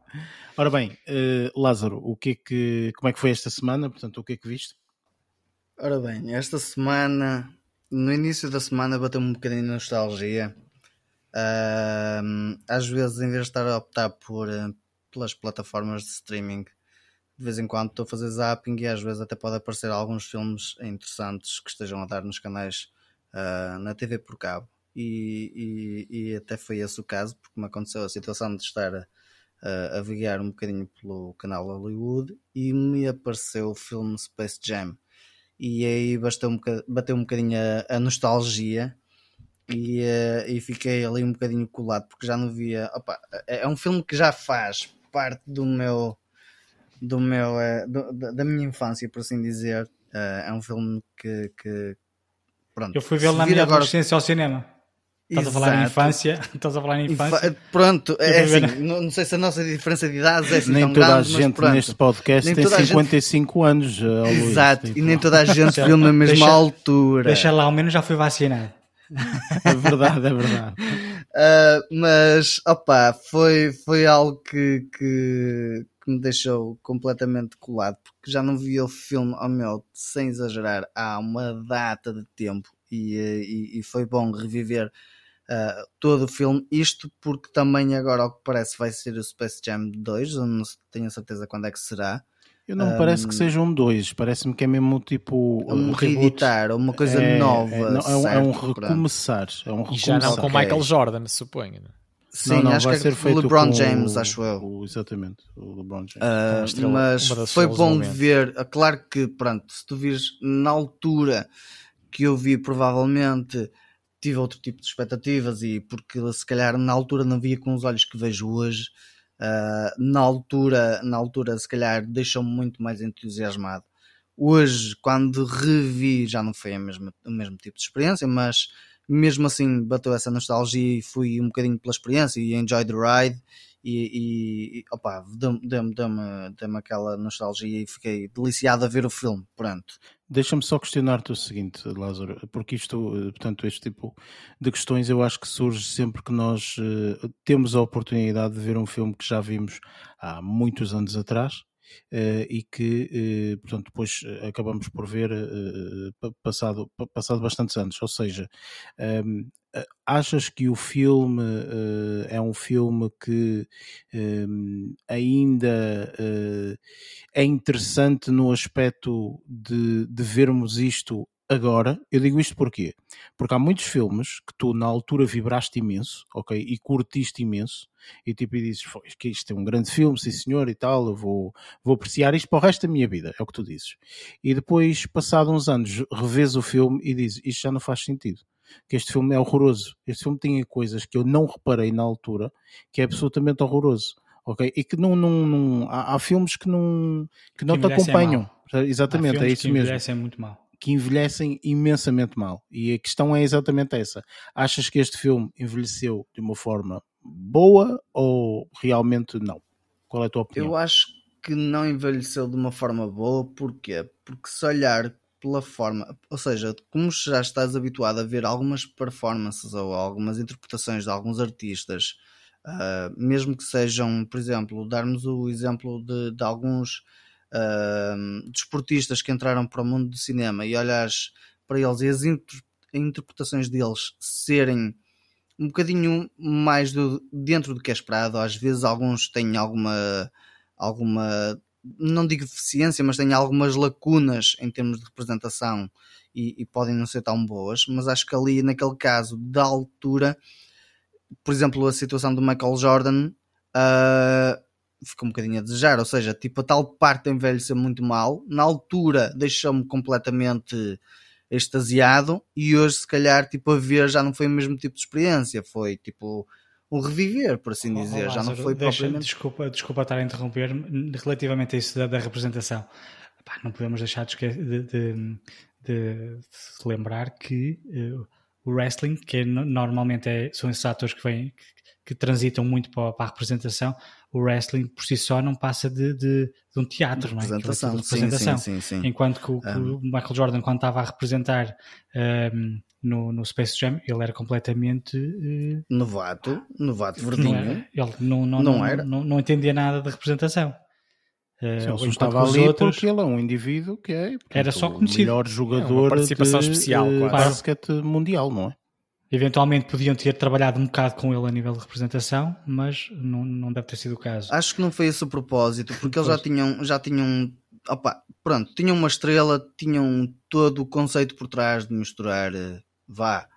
Ora bem, Lázaro, o que é que, como é que foi esta semana? Portanto, o que é que viste? Ora bem, esta semana, no início da semana, bateu-me um bocadinho de nostalgia. às vezes, em vez de estar a optar por, pelas plataformas de streaming, de vez em quando estou a fazer zapping e às vezes até pode aparecer alguns filmes interessantes que estejam a dar nos canais uh, na TV por cabo. E, e, e, até foi esse o caso, porque me aconteceu a situação de estar a, a, a um bocadinho pelo canal Hollywood e me apareceu o filme Space Jam. E aí bateu um, bateu um bocadinho a, a nostalgia e, uh, e fiquei ali um bocadinho colado porque já não via. Opa, é, é um filme que já faz parte do meu. Do meu uh, do, da minha infância, por assim dizer. Uh, é um filme que. que pronto, Eu fui vê-lo na minha agora... adolescência ao cinema. Estás a falar em infância? Estás a falar em infância? Pronto, é assim, não, não, sei se a nossa diferença de idades é assim Nem tão toda grande, a gente neste podcast nem tem 55 gente... anos. Exato, tipo. e nem toda a gente viu na mesma deixa, altura. Deixa lá, ao menos já fui vacinado. é verdade, é verdade. Uh, mas, opa, foi, foi algo que, que, que, me deixou completamente colado, porque já não vi o filme, ao oh meu, sem exagerar, há uma data de tempo e, e, e foi bom reviver uh, todo o filme. Isto porque também agora, ao que parece, vai ser o Space Jam 2, eu não tenho certeza quando é que será. Eu não me parece que seja um 2, parece-me que é mesmo tipo um reeditar, uma coisa é, nova. É, não, é, um, é, um, recomeçar. É um recomeçar. E já não com okay. Michael Jordan, suponho. Né? Sim, não, não, acho que é o LeBron James, acho eu. O, exatamente, o LeBron James. Uh, mas foi bom de ver. Ah, claro que, pronto, se tu vires na altura que eu vi, provavelmente tive outro tipo de expectativas e porque se calhar na altura não via com os olhos que vejo hoje Uh, na altura, na altura, se calhar, deixou-me muito mais entusiasmado. Hoje, quando revi, já não foi a mesma, o mesmo tipo de experiência, mas mesmo assim bateu essa nostalgia e fui um bocadinho pela experiência e enjoy the ride e, e opa, deu-me deu aquela nostalgia e fiquei deliciado a ver o filme, pronto. Deixa-me só questionar-te o seguinte, Lázaro, porque isto, eh, portanto, este tipo de questões eu acho que surge sempre que nós uh, temos a oportunidade de ver um filme que já vimos há muitos anos atrás e que, uh, portanto, depois acabamos por ver passado, passado bastantes anos. Ou seja, ehm, achas que o filme uh, é um filme que um, ainda uh, é interessante no aspecto de, de vermos isto agora, eu digo isto porquê? Porque há muitos filmes que tu na altura vibraste imenso, ok? E curtiste imenso, e tipo, e dizes, que isto é um grande filme, sim senhor, e tal, eu vou, vou apreciar isto para o resto da minha vida, é o que tu dizes. E depois, passado uns anos, revês o filme e dizes, isto já não faz sentido. Que este filme é horroroso. Este filme tem coisas que eu não reparei na altura, que é absolutamente horroroso. Ok? E que não, não, não há, há filmes que não, que não que te acompanham. Exatamente, é isso mesmo. Que muito mal que envelhecem imensamente mal. E a questão é exatamente essa. Achas que este filme envelheceu de uma forma boa ou realmente não? Qual é a tua opinião? Eu acho que não envelheceu de uma forma boa, porquê? Porque se olhar pela forma, ou seja, como já estás habituado a ver algumas performances ou algumas interpretações de alguns artistas, uh, mesmo que sejam, por exemplo, darmos o exemplo de, de alguns desportistas que entraram para o mundo do cinema e olhares para eles e as inter interpretações deles serem um bocadinho mais do, dentro do que é esperado, às vezes alguns têm alguma alguma não digo deficiência, mas têm algumas lacunas em termos de representação e, e, podem não ser tão boas, mas acho que ali naquele caso da altura, por exemplo, a situação do Michael Jordan, uh, fica um bocadinho a desejar, ou seja, tipo a tal parte envelheceu muito mal, na altura deixou-me completamente extasiado e hoje se calhar tipo a ver já não foi o mesmo tipo de experiência, foi tipo um reviver, por assim dizer, já não foi deixa, propriamente... Desculpa, desculpa estar a interromper relativamente a isso da, da representação. Pá, não podemos deixar de, de, de, de lembrar que uh, o wrestling, que é, normalmente é, são esses atores que vêm que, que transitam muito para, para, a representação, o wrestling por si só não passa de, de, de um teatro, não é? Representação, é representação. Sim, sim, sim, Enquanto que o, um... o, Michael Jordan, quando estava a representar um, no, no Space Jam, ele era completamente uh, novato, novato verdinho. Não era, ele não, não, não, não, era. não, não entendia nada de representação. Uh, Sim, estava ali outros, porque ele é um indivíduo que é portanto, era só conhecido. o melhor jogador é participação de, especial, de basquete mundial, não é? Eventualmente podiam ter trabalhado um bocado com ele a nível de representação, mas não, não deve ter sido o caso. Acho que não foi esse o propósito, porque eles já tinham, já tinham opa, pronto, tinham uma estrela, tinham todo o conceito por trás de misturar, uh, vá,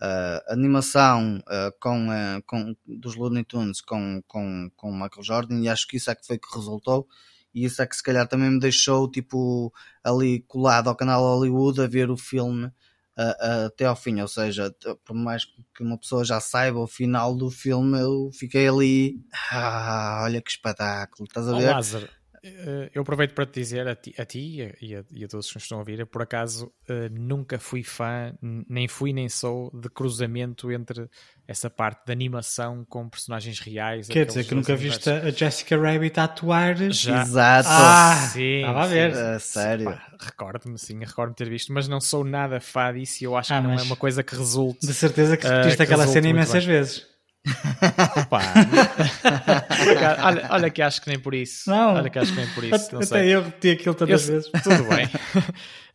uh, animação uh, com, com, dos Looney Tunes com, com, com Michael Jordan, e acho que isso é que foi que resultou. E isso é que se calhar também me deixou tipo ali colado ao canal Hollywood a ver o filme uh, até ao fim, ou seja, por mais que uma pessoa já saiba o final do filme, eu fiquei ali, ah, olha que espetáculo, estás a ver? Oh, Lázaro, eu aproveito para te dizer a ti, a ti e, a, e, a, todos que estão a ouvir, eu, por acaso uh, nunca fui fã, nem fui nem sou, de cruzamento entre essa parte de animação com personagens reais. Quer dizer que nunca viste a Jessica Rabbit a atuar? Já. Exato. Ah, sim. Estava a ver. Sim, sério. Recordo-me, sim, recordo-me ter visto, mas não sou nada fã disso e eu acho ah, que não é uma coisa que resulte. De certeza que repetiste uh, aquela cena imensas bem. vezes. Opa. olha, olha que acho que nem por isso. Não. Olha que acho que nem por isso. Não Até sei. eu repeti aquilo tantas eu, vezes. Tudo bem.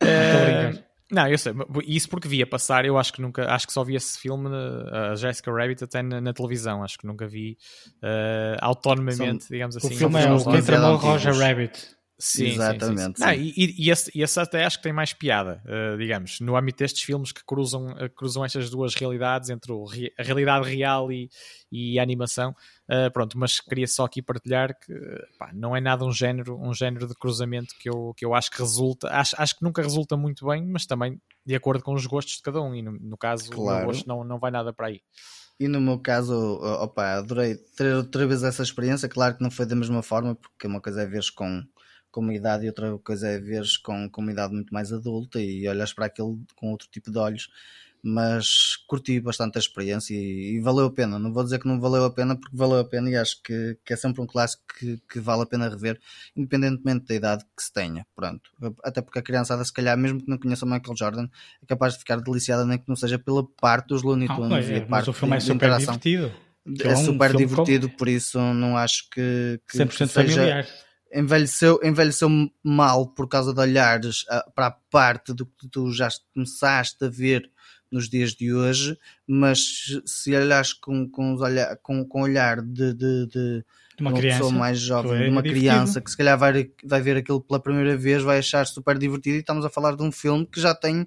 é, não, eu sei. Isso porque via passar. Eu acho que nunca, acho que só vi esse filme, a Jessica Rabbit, até na, na televisão. Acho que nunca vi uh, autonomamente, São, digamos assim. O filme é o Quem Tramou Roger Rabbit. Sim, Exatamente. Sim, sim. Não, e, e, esse, e, esse, até acho que tem mais piada, uh, digamos, no âmbito destes filmes que cruzam, uh, cruzam estas duas realidades entre o, a realidade real e, e a animação. Uh, pronto, mas queria só aqui partilhar que pá, não é nada um género, um género de cruzamento que eu, que eu acho que resulta, acho, acho que nunca resulta muito bem, mas também de acordo com os gostos de cada um, e no, no caso, claro. o não, não vai nada para aí. E no meu caso, opa, adorei ter outra vez essa experiência. Claro que não foi da mesma forma, porque uma coisa é ver com com uma idade e outra coisa é veres com, com uma idade muito mais adulta e olhas para aquilo com outro tipo de olhos. Mas curti bastante a experiência e, e, valeu a pena. Não vou dizer que não valeu a pena, porque valeu a pena e acho que, que é sempre um clássico que, que vale a pena rever, independentemente da idade que se tenha. Pronto. Até porque a criançada, se calhar, mesmo que não conheça o Michael Jordan, é capaz de ficar deliciada, nem que não seja pela parte dos Looney Tunes ah, e a parte o filme é super interação. divertido. É, é um super divertido, por isso não acho que, que 100% seja... familiar envelheceu, envelheceu mal por causa de olhares uh, para a parte do que tu já começaste a ver nos dias de hoje, mas se olhares com, com, os olhar, com, com olhar de, de, de uma, uma criança, pessoa mais jovem, é de uma divertido. criança que se calhar vai, vai ver aquilo pela primeira vez, vai achar super divertido e estamos a falar de um filme que já tem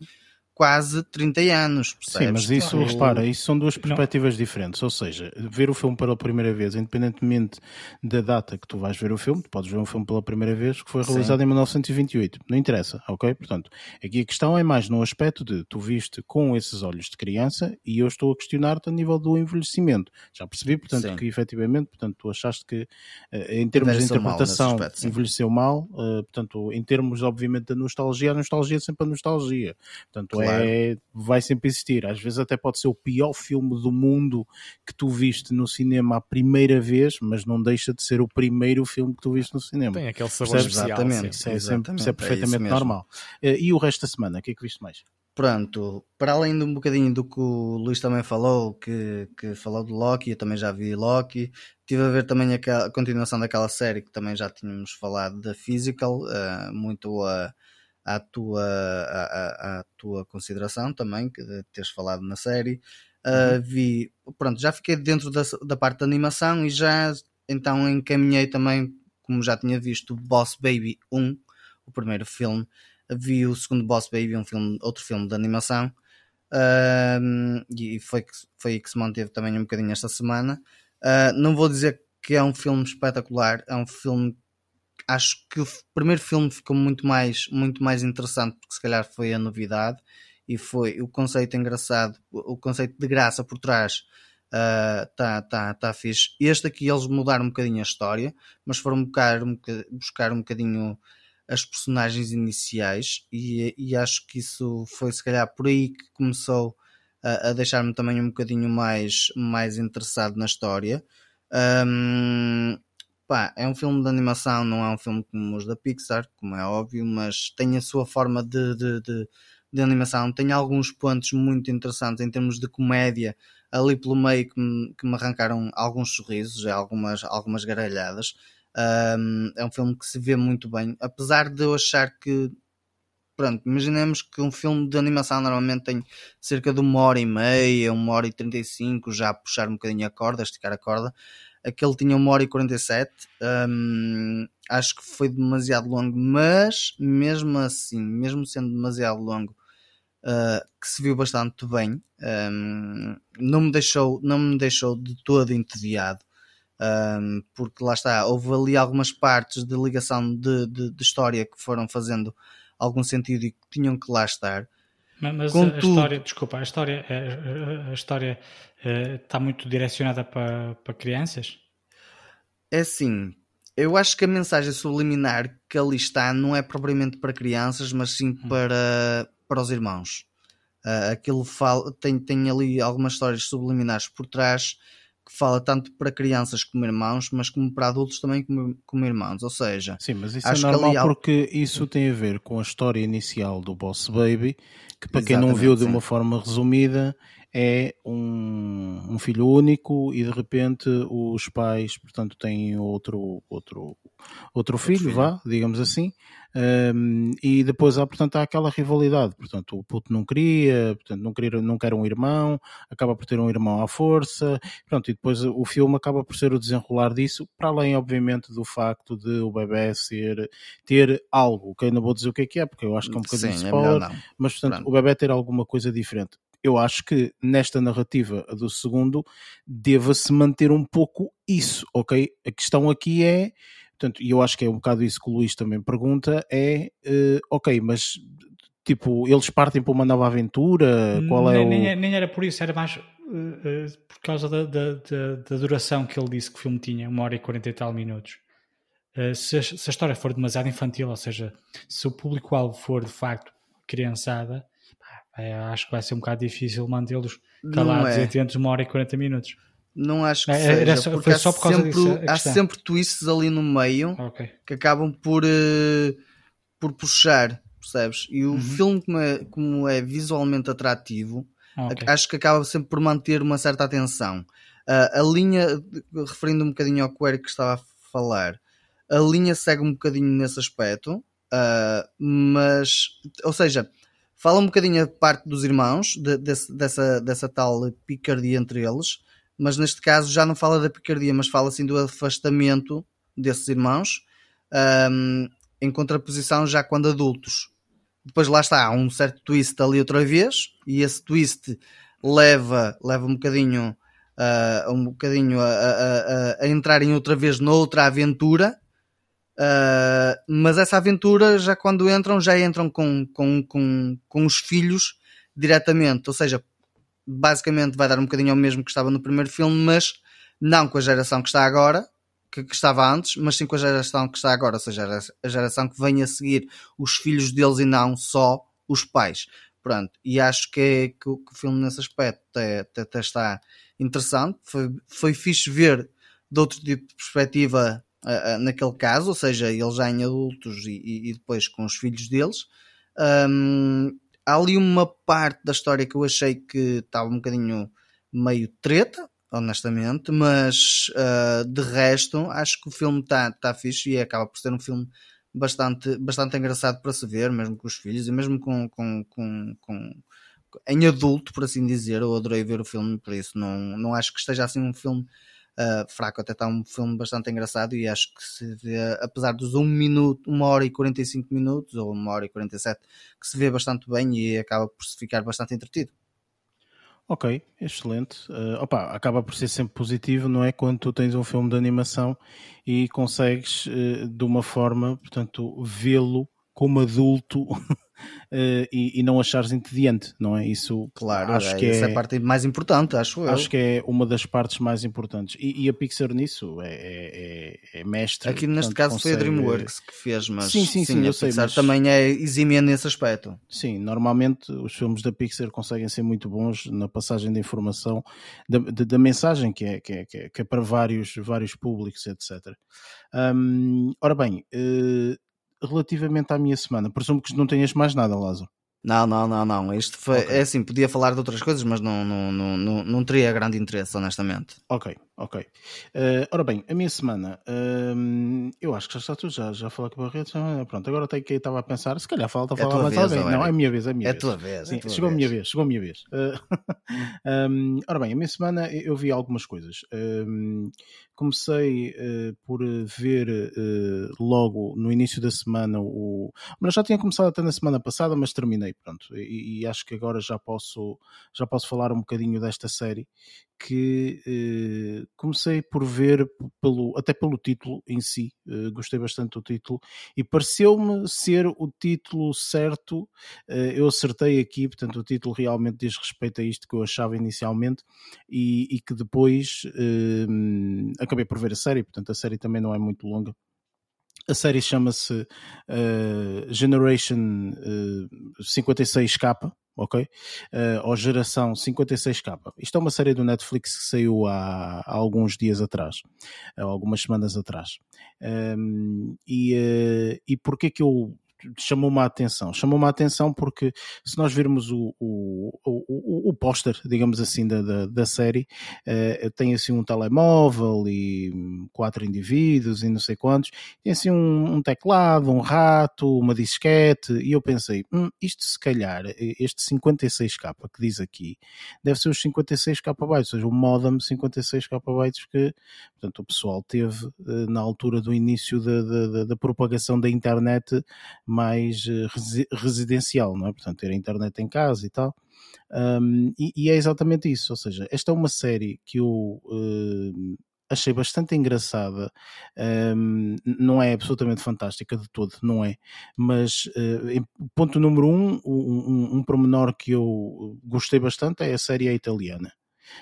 quase 30 anos. Percebes? Sim, mas isso, então, repara, isso são duas perspectivas não. diferentes. Ou seja, ver o filme pela primeira vez, independentemente da data que tu vais ver o filme, tu podes ver um filme pela primeira vez que foi realizado Sim. em 1928. Não interessa, ok? Portanto, aqui a questão é mais no aspecto de tu viste com esses olhos de criança e eu estou a questionar-te a nível do envelhecimento. Já percebi, portanto, Sim. que efetivamente, portanto, tu achaste que eh, em termos de interpretação mal aspecto, envelheceu mal, uh, portanto, em termos, obviamente, da nostalgia, a nostalgia é sempre a nostalgia. Portanto, claro. É, vai sempre existir. Às vezes até pode ser o pior filme do mundo que tu viste no cinema a primeira vez, mas não deixa de ser o primeiro filme que tu viste no cinema. Tem aquele sabor especial. Exatamente, isso é, sempre, isso é perfeitamente é normal. Eh, e o resto da semana, o que é que viste mais? Pronto, para além de um bocadinho do que o Luís também falou, que, que falou de Loki, eu também já vi Loki, estive a ver também a continuação daquela série que também já tínhamos falado da Physical, uh, muito a, à tua, à, à, tua consideração também, que teres falado na série. Uh, vi, pronto, já fiquei dentro da, da parte da animação e já então encaminhei também, como já tinha visto, Boss Baby 1, o primeiro filme. Vi o segundo Boss Baby, um filme, outro filme de animação. Uh, e foi, foi aí que se manteve também um bocadinho esta semana. Uh, não vou dizer que é um filme espetacular, é um filme acho que o primeiro filme ficou muito mais, muito mais interessante porque se calhar foi a novidade e foi o conceito engraçado, o conceito de graça por trás uh, tá, tá, tá fixe. Este aqui eles mudaram um bocadinho a história, mas foram buscar um, buscar um bocadinho as personagens iniciais e, e acho que isso foi se calhar por aí que começou a, a deixar-me também um bocadinho mais, mais interessado na história. Um, Pá, é um filme de animação, não é um filme como os da Pixar, como é óbvio, mas tem a sua forma de, de, de, de animação. Tem alguns pontos muito interessantes em termos de comédia ali pelo meio que me, que me arrancaram alguns sorrisos, algumas, algumas gargalhadas. Um, é um filme que se vê muito bem, apesar de eu achar que pronto, imaginemos que um filme de animação normalmente tem cerca de uma hora e meia, uma hora e trinta e cinco, já puxar um bocadinho a corda, esticar a corda aquele tinha 1 hora e 47 um, acho que foi demasiado longo mas mesmo assim mesmo sendo demasiado longo uh, que se viu bastante bem um, não me deixou não me deixou de todo entediado um, porque lá está houve ali algumas partes de ligação de, de, de, história que foram fazendo algum sentido e que tinham que lá estar. Mas, mas Contudo, a história, desculpa, a história, a, a história uh, está muito direcionada para, para crianças? É assim, eu acho que a mensagem subliminar que ali está não é propriamente para crianças, mas sim hum. para, para os irmãos. Uh, aquilo fala, tem, tem ali algumas histórias subliminares por trás que fala tanto para crianças como irmãos, mas como para adultos também como, como irmãos. Ou seja, sim, mas isso é normal ali... porque isso tem a ver com a história inicial do Boss Baby, que para quem não viu de uma forma resumida é um, um, filho único e de repente os pais, portanto, têm outro, outro, outro filho, filho. vá, digamos assim, um, e depois há, portanto, há aquela rivalidade, portanto, o puto não queria, portanto, não, queria, não quer um irmão, acaba por ter um irmão à força, pronto, e depois o filme acaba por ser o desenrolar disso, para além, obviamente, do facto de o bebê ser, ter algo, que ainda vou dizer o que é que é, porque eu acho que é um bocadinho Sim, spoiler, é mas, portanto, Pronto. o bebê ter alguma coisa diferente eu acho que nesta narrativa do segundo deva-se manter um pouco isso, ok? A questão aqui é, portanto, e eu acho que é um bocado isso que o Luís também pergunta, é, uh, ok, mas tipo, eles partem para uma nova aventura? Qual é nem, o... nem, era por isso, era mais uh, uh, por causa da, da, da, da, duração que ele disse que o filme tinha, uma hora e quarenta e tal minutos. Se a, se, a, história for demasiado infantil, ou seja, se o público-alvo for de facto criançada, é, acho que vai ser um bocado difícil mantê-los calados é. e atentos uma hora e 40 minutos. Não acho que é, seja, só, porque há, só por sempre, disso, há sempre twists ali no meio okay. que acabam por, uh, por puxar, percebes? E o uhum. filme, como é, como é visualmente atrativo, okay. acho que acaba sempre por manter uma certa atenção. Uh, a linha, referindo um bocadinho ao que o Eric estava a falar, a linha segue um bocadinho nesse aspecto, uh, mas, ou seja, Fala um bocadinho a parte dos irmãos, de, desse, dessa, dessa tal picardia entre eles, mas neste caso já não fala da picardia, mas fala assim do afastamento desses irmãos, um, em contraposição já quando adultos. Depois lá está, há um certo twist ali outra vez, e esse twist leva, leva um bocadinho, uh, um bocadinho a, a, a, a entrarem outra vez noutra aventura, Uh, mas essa aventura, já quando entram, já entram com, com, com, com os filhos diretamente. Ou seja, basicamente vai dar um bocadinho ao mesmo que estava no primeiro filme, mas não com a geração que está agora, que, que, estava antes, mas sim com a geração que está agora, ou seja, a geração que vem a seguir os filhos deles e não só os pais. Pronto, e acho que, é, que, o, que o filme nesse aspecto até, até, até, está interessante. Foi, foi fixe ver de outro tipo de perspectiva naquele caso, ou seja, eles já em adultos e, e depois com os filhos deles. Um, há ali uma parte da história que eu achei que estava um bocadinho meio treta, honestamente, mas uh, de resto acho que o filme está tá fixe e acaba por ser um filme bastante, bastante engraçado para se ver, mesmo com os filhos e mesmo com, com, com, com em adulto, por assim dizer. Eu adorei ver o filme, por isso não, não acho que esteja assim um filme Uh, Fraco até está um filme bastante engraçado e acho que se vê, apesar dos 1 um minuto, 1 hora e 45 minutos ou 1 hora e 47, que se vê bastante bem e acaba por se ficar bastante entretido. Ok, excelente. Uh, opa, acaba por ser sempre positivo, não é? Quando tu tens um filme de animação e consegues, uh, de uma forma, portanto, vê-lo como adulto uh, e, e, não achares entediante, não é? Isso, claro, acho é, que essa é, é a parte mais importante, acho eu. Acho que é uma das partes mais importantes. E, e a Pixar nisso é, é, é, é mestre. Aqui neste caso consegue... foi a DreamWorks que fez, mas sim, sim, sim, sim a sei, Pixar mas... também é exímia nesse aspecto. Sim, normalmente os filmes da Pixar conseguem ser muito bons na passagem da informação, da, da, da mensagem que é, que é, que é, que é para vários, vários públicos, etc. Um, ora bem, uh, relativamente à minha semana. Presumo que não tenhas mais nada, Lázaro. Não, não, não, não. Isto foi. Okay. É assim, podia falar de outras coisas, mas não, não, não, não, não teria grande interesse, honestamente. Ok, ok. Uh, ora bem, a minha semana, uh, eu acho que já está tudo, já, já falei com o Barreto, já, pronto, agora tem que estava a pensar, se calhar falta é falar mais vez, alguém. Não, é a minha vez, é a minha é vez. Tua vez Sim, é tua chegou vez. a minha vez, chegou a minha vez. Uh, um, ora bem, a minha semana eu vi algumas coisas. Um, comecei uh, por ver logo no início da semana o. Mas já tinha começado até na semana passada, mas terminei, pronto. E, e, acho que agora já posso, já posso falar um bocadinho desta série que eh, comecei por ver pelo, até pelo título em si, eh, gostei bastante do título e pareceu-me ser o título certo. Eh, eu acertei aqui, portanto, o título realmente diz respeito a isto que eu achava inicialmente e, e que depois eh, acabei por ver a série, portanto, a série também não é muito longa. A série chama-se uh, Generation uh, 56K, ok? Uh, ou Geração 56K. Isto é uma série do Netflix que saiu há, há alguns dias atrás, algumas semanas atrás. Um, e, uh, e porquê que eu chamou-me a atenção. Chamou-me a atenção porque se nós virmos o, o, o, o póster, digamos assim, da, da, da série, uh, tem assim um telemóvel e quatro indivíduos e não sei quantos, tem assim um, um teclado, um rato, uma disquete, e eu pensei, hum, isto se calhar, este 56k que diz aqui, deve ser os 56k bytes, ou seja, o modem 56k bytes que, portanto, o pessoal teve uh, na altura do início da, da, da propagação da internet mais eh, residencial, não é? Portanto, ter a internet em casa e tal. Um, e, e, é exatamente isso, ou seja, esta é uma série que eu uh, achei bastante engraçada, um, não é absolutamente fantástica de todo, não é? Mas uh, ponto número um, um, um, um pormenor que eu gostei bastante é a série italiana.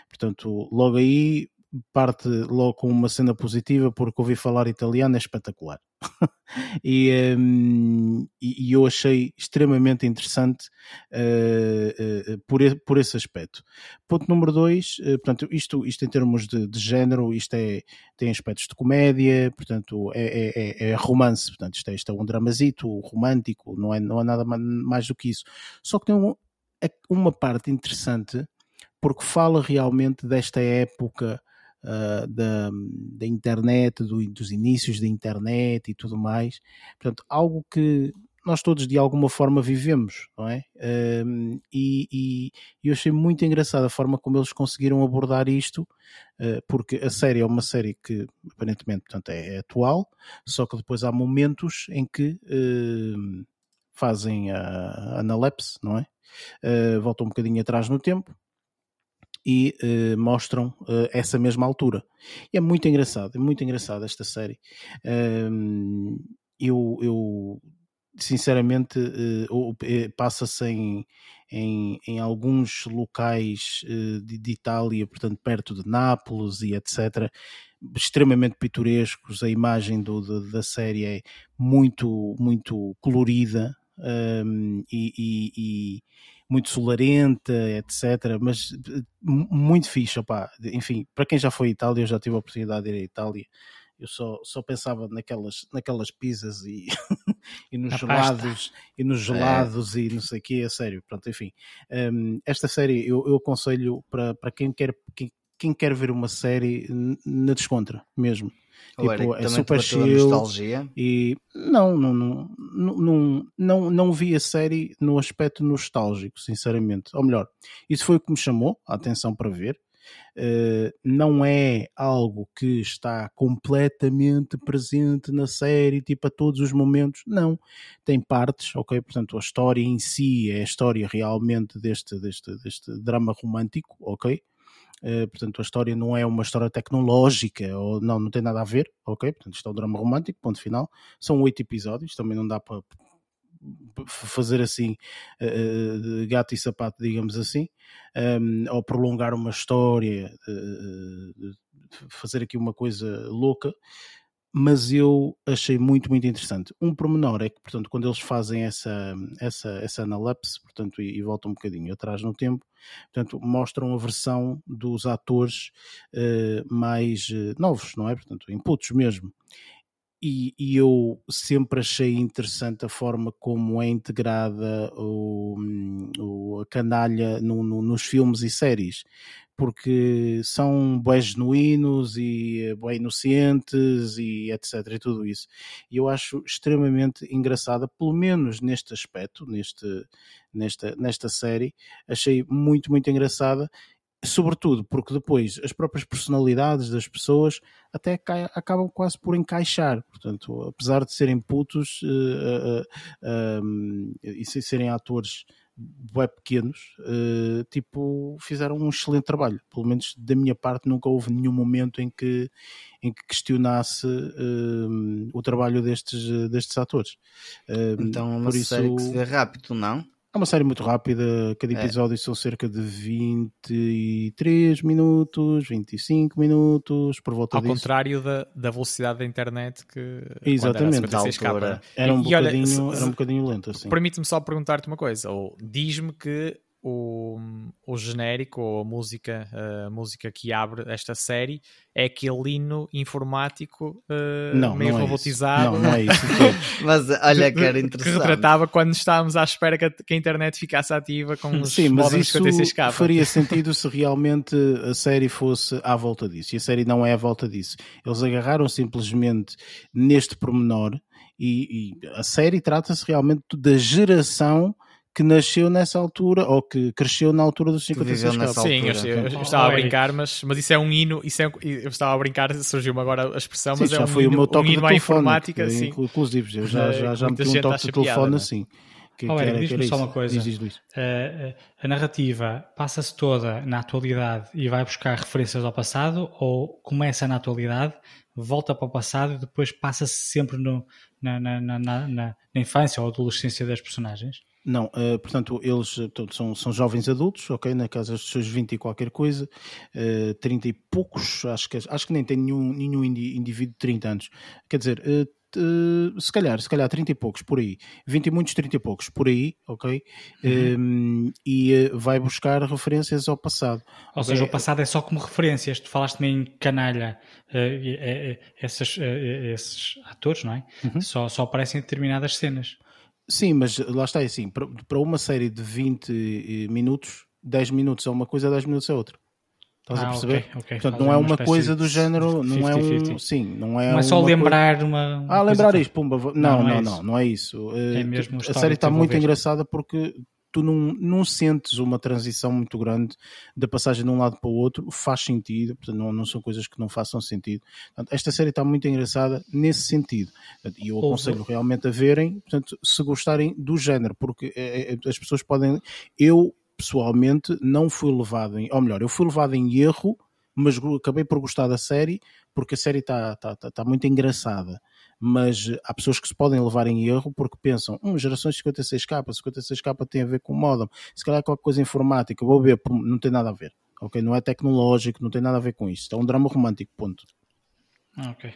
Portanto, logo aí parte logo com uma cena positiva porque ouvi falar italiano é espetacular e, um, e, eu achei extremamente interessante uh, uh, por, por esse aspecto. Ponto número dois uh, portanto isto, isto em termos de, de género isto é, tem aspectos de comédia portanto é, é, é, é romance portanto isto é, isto é um dramazito romântico não é, não é nada mais do que isso. Só que tem um, uma parte interessante porque fala realmente desta época uh, da, da internet, do, dos inícios da internet e tudo mais. Portanto, algo que nós todos de alguma forma vivemos, não é? E, e, eu achei muito engraçada a forma como eles conseguiram abordar isto, uh, porque a série é uma série que aparentemente portanto, é, é atual, só que depois há momentos em que uh, fazem a analepse, não é? Uh, voltam um bocadinho atrás no tempo e uh, mostram uh, essa mesma altura. E é muito engraçado, é muito engraçado esta série. Uh, eu, eu, sinceramente, eh, passa-se em, em, em, alguns locais de, de, Itália, portanto, perto de Nápoles e etc., extremamente pitorescos. A imagem do, do, da série é muito, muito colorida. Um, e, e muito solarenta, etc. Mas muito fixe, opá. enfim, para quem já foi à Itália, eu já tive a oportunidade de ir à Itália. Eu só, só pensava naquelas, naquelas pizzas e, e nos gelados e nos é. gelados é. e não sei o quê, é sério. Pronto, enfim. Um, esta série eu, eu aconselho para, para quem quer quem, quem quer ver uma série na descontra mesmo. Tipo, é super chill. Nostalgia? E não, não, não, não, não, não vi a série no aspecto nostálgico, sinceramente. Ou melhor, isso foi o que me chamou a atenção para ver. Uh, não é algo que está completamente presente na série, tipo a todos os momentos, não. Tem partes, ok? Portanto, a história em si é a história realmente deste, deste, deste drama romântico, ok? Uh, portanto, a história não é uma história tecnológica, ou não, não tem nada a ver, ok? Portanto, isto é um drama romântico, ponto final. São oito episódios, também não dá para fazer assim uh, gato e sapato, digamos assim, um, ou prolongar uma história, uh, fazer aqui uma coisa louca mas eu achei muito, muito interessante. Um pormenor é que, portanto, quando eles fazem essa, essa, essa analepse, portanto, e, e voltam um bocadinho atrás no tempo, portanto, mostram a versão dos atores uh, mais uh, novos, não é? Portanto, inputs mesmo. E, e, eu sempre achei interessante a forma como é integrada o, o a canalha no, no, nos filmes e séries porque são bem genuínos e eh, bem inocentes e etc e tudo isso. E eu acho extremamente engraçada, pelo menos neste aspecto, neste, nesta, nesta série, achei muito, muito engraçada sobretudo porque depois as próprias personalidades das pessoas até acabam quase por encaixar, portanto, apesar de serem putos uh, uh, uh, e serem atores web pequenos, uh, tipo, fizeram um excelente trabalho. Pelo menos da minha parte nunca houve nenhum momento em que, em que questionasse uh, o trabalho destes, destes atores. Uh, então uma por série isso... que se vê rápido, não? É uma série muito rápida, cada é. episódio é. são cerca de 23 minutos, 25 minutos, por volta Ao disso. contrário da, da velocidade da internet que Exatamente, era, capa. era um, e, bocadinho, era um bocadinho lento assim. Permite-me só perguntar-te uma coisa, ou diz-me que o, o genérico ou a música, a música que abre esta série é aquele hino informático uh, não, meio não é robotizado. Não, não é isso. mas olha que era interessante. Que retratava quando estávamos à espera que a, que a internet ficasse ativa com os Sim, mas isso 56K. faria sentido se realmente a série fosse à volta disso. E a série não é à volta disso. Eles agarraram simplesmente neste pormenor e, e a série trata-se realmente da geração que nasceu nessa altura ou que cresceu na altura dos 56 nessa Sim, eu, eu, eu, estava a brincar, mas, mas isso é um hino, isso é, eu estava a brincar, surgiu-me agora a expressão, sim, mas é já um foi hino, o meu toque um hino de informática, sim. inclusive, eu já, já, já meti um toque de telefone assim. Que, oh, Eric, diz-me só uma coisa. Diz, diz, uh, a narrativa passa-se toda na atualidade e vai buscar referências ao passado ou começa na atualidade, volta para o passado e depois passa-se sempre no, na, na, na, na, na infância ou adolescência das personagens? Não, uh, portanto, eles portanto, são, são jovens adultos, ok? Na casa dos seus 20 e qualquer coisa, uh, eh, 30 e poucos, acho que, acho que nem tem nenhum, nenhum indivíduo de 30 anos. Quer dizer, uh, Uh, se calhar, se calhar 30 e poucos por aí, 20 e muitos, 30 e poucos por aí, ok? Uhum. Um, e uh, vai buscar referências ao passado. Ou okay? seja, o passado é só como referências. Tu falaste-me em canalha, uh, esses, esses atores, não é? Uhum. Só, só aparecem em determinadas cenas. Sim, mas lá está, é assim, para, uma série de 20 eh, minutos, 10 minutos é uma coisa, 10 minutos é outra. Estás ah, a perceber? Okay, okay. Portanto, não é uma coisa do género, não é um. Sim, não é. Não é só lembrar coisa... uma. Ah, lembrar isto, pumba. Não, não, não, não, é não, não é isso. É eh, mesmo a série está muito engraçada porque tu não, não sentes uma transição muito grande da passagem de um lado para o outro, faz sentido, portanto, não, não são coisas que não façam sentido. Portanto, esta série está muito engraçada nesse sentido. E eu aconselho Ouve. realmente a verem, portanto, se gostarem do género, porque é, as pessoas podem. Eu, pessoalmente, não fui levado em. Ou melhor, eu fui levado em erro, mas acabei por gostar da série, porque a série está, está muito engraçada mas há pessoas que se podem levar em erro porque pensam, hum, gerações 56K, 56K tem a ver com modem, se calhar qualquer coisa informática, vou ver, não tem nada a ver, ok? Não é tecnológico, não tem nada a ver com isso, é um drama romântico, ponto. Ah, ok.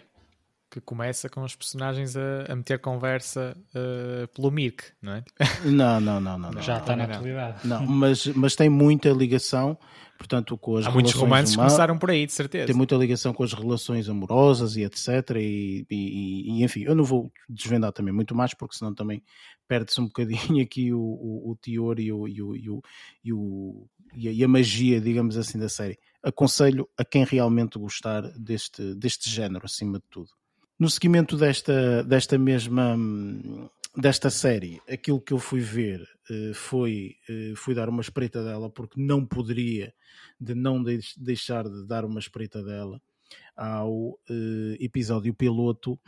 Que começa com os personagens a, a meter conversa uh, pelo Mirk, não é? Não, não, não, não. não Já está na atualidade. Não, mas, mas tem muita ligação portanto, com as Há muitos romances que começaram por aí, de certeza. Tem muita ligação com as relações amorosas e etc. E, e, e enfim, eu não vou desvendar também muito mais, porque senão também perde-se um bocadinho aqui o, o, o teor e, o, e, o, e, o, e, o, e a magia, digamos assim, da série. Aconselho a quem realmente gostar deste, deste género, acima de tudo. No seguimento desta, desta mesma desta série, aquilo que eu fui ver uh, foi uh, fui dar uma espreita dela porque não poderia de não deixar de dar uma espreita dela ao uh, episódio piloto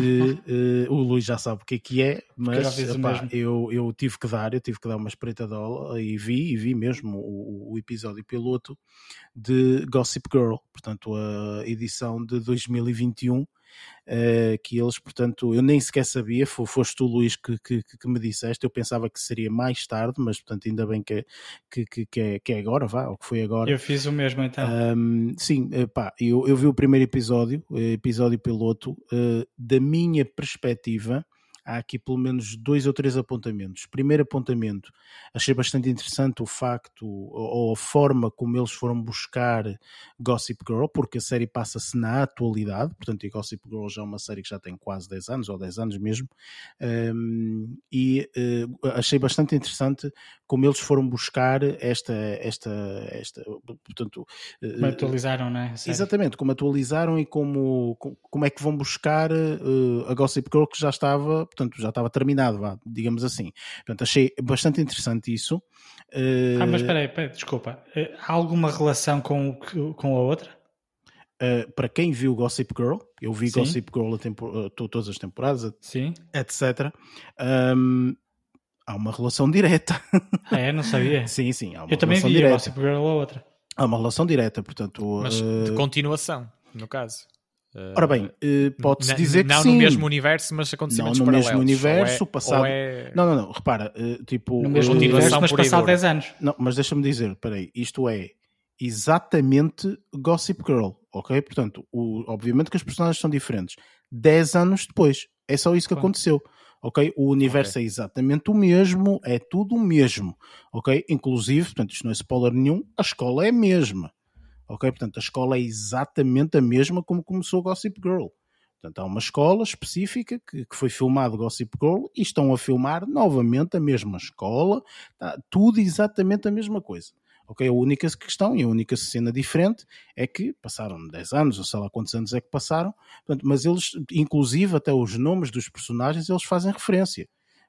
de uh, o Luís já sabe o que é que é, mas epá, eu, eu tive que dar, eu tive que dar uma espreitadola e vi, e vi mesmo o, o, episódio piloto de Gossip Girl, portanto a edição de 2021 uh, que eles, portanto, eu nem sequer sabia, foste tu, Luís, que, que, que, me disseste, eu pensava que seria mais tarde, mas, portanto, ainda bem que, que, que, é, que é agora, vá, ou que foi agora. Eu fiz o mesmo, então. Um, sim, pá, eu, eu vi o primeiro episódio, episódio piloto, da minha perspectiva, há aqui pelo menos dois ou três apontamentos. Primeiro apontamento, achei bastante interessante o facto ou a forma como eles foram buscar Gossip Girl, porque a série passa-se na atualidade, portanto, e Gossip Girl já é uma série que já tem quase 10 anos, ou 10 anos mesmo, um, e uh, achei bastante interessante como eles foram buscar esta, esta, esta portanto... Como uh, atualizaram, não é? Exatamente, como atualizaram e como, como é que vão buscar uh, a Gossip Girl que já estava portanto já estava terminado, vá, digamos assim. Portanto, achei bastante interessante isso. Uh... Ah, mas espera aí, desculpa. Uh, há alguma relação com, com a outra? Uh, para quem viu Gossip Girl, eu vi Sim. Gossip Girl tempo, todas as temporadas, Sim. etc. Um, Há uma relação direta. Ah, é? Não sabia. sim, sim. Há uma Eu também vi direta. Gossip Girl ou outra. Há uma relação direta, portanto. Mas uh, de continuação, no caso. Uh, Ora bem, uh, pode-se dizer que não sim. no mesmo universo, mas acontecimentos não no paralelos. mesmo universo, é, passado. É... Não, não, não. Repara, uh, tipo. No mesmo uh, universo, mas passado dura. 10 anos. Não, mas deixa-me dizer, peraí, isto é exatamente Gossip Girl, ok? Portanto, o- obviamente que as personagens são diferentes. 10 anos depois. É só isso que Claro. aconteceu. Ok? O universo é exatamente o mesmo, é tudo o mesmo. Ok? Inclusive, portanto, isto não é spoiler nenhum, a escola é a mesma. Ok? Portanto, a escola é exatamente a mesma como começou Gossip Girl. Portanto, há uma escola específica que, que foi filmado Gossip Girl e estão a filmar novamente a mesma escola, tá, tudo exatamente a mesma coisa. Ok? A única questão e a única cena diferente é que passaram 10 anos, ou sei lá quantos anos é que passaram, portanto, mas eles, inclusive até os nomes dos personagens, eles fazem referência.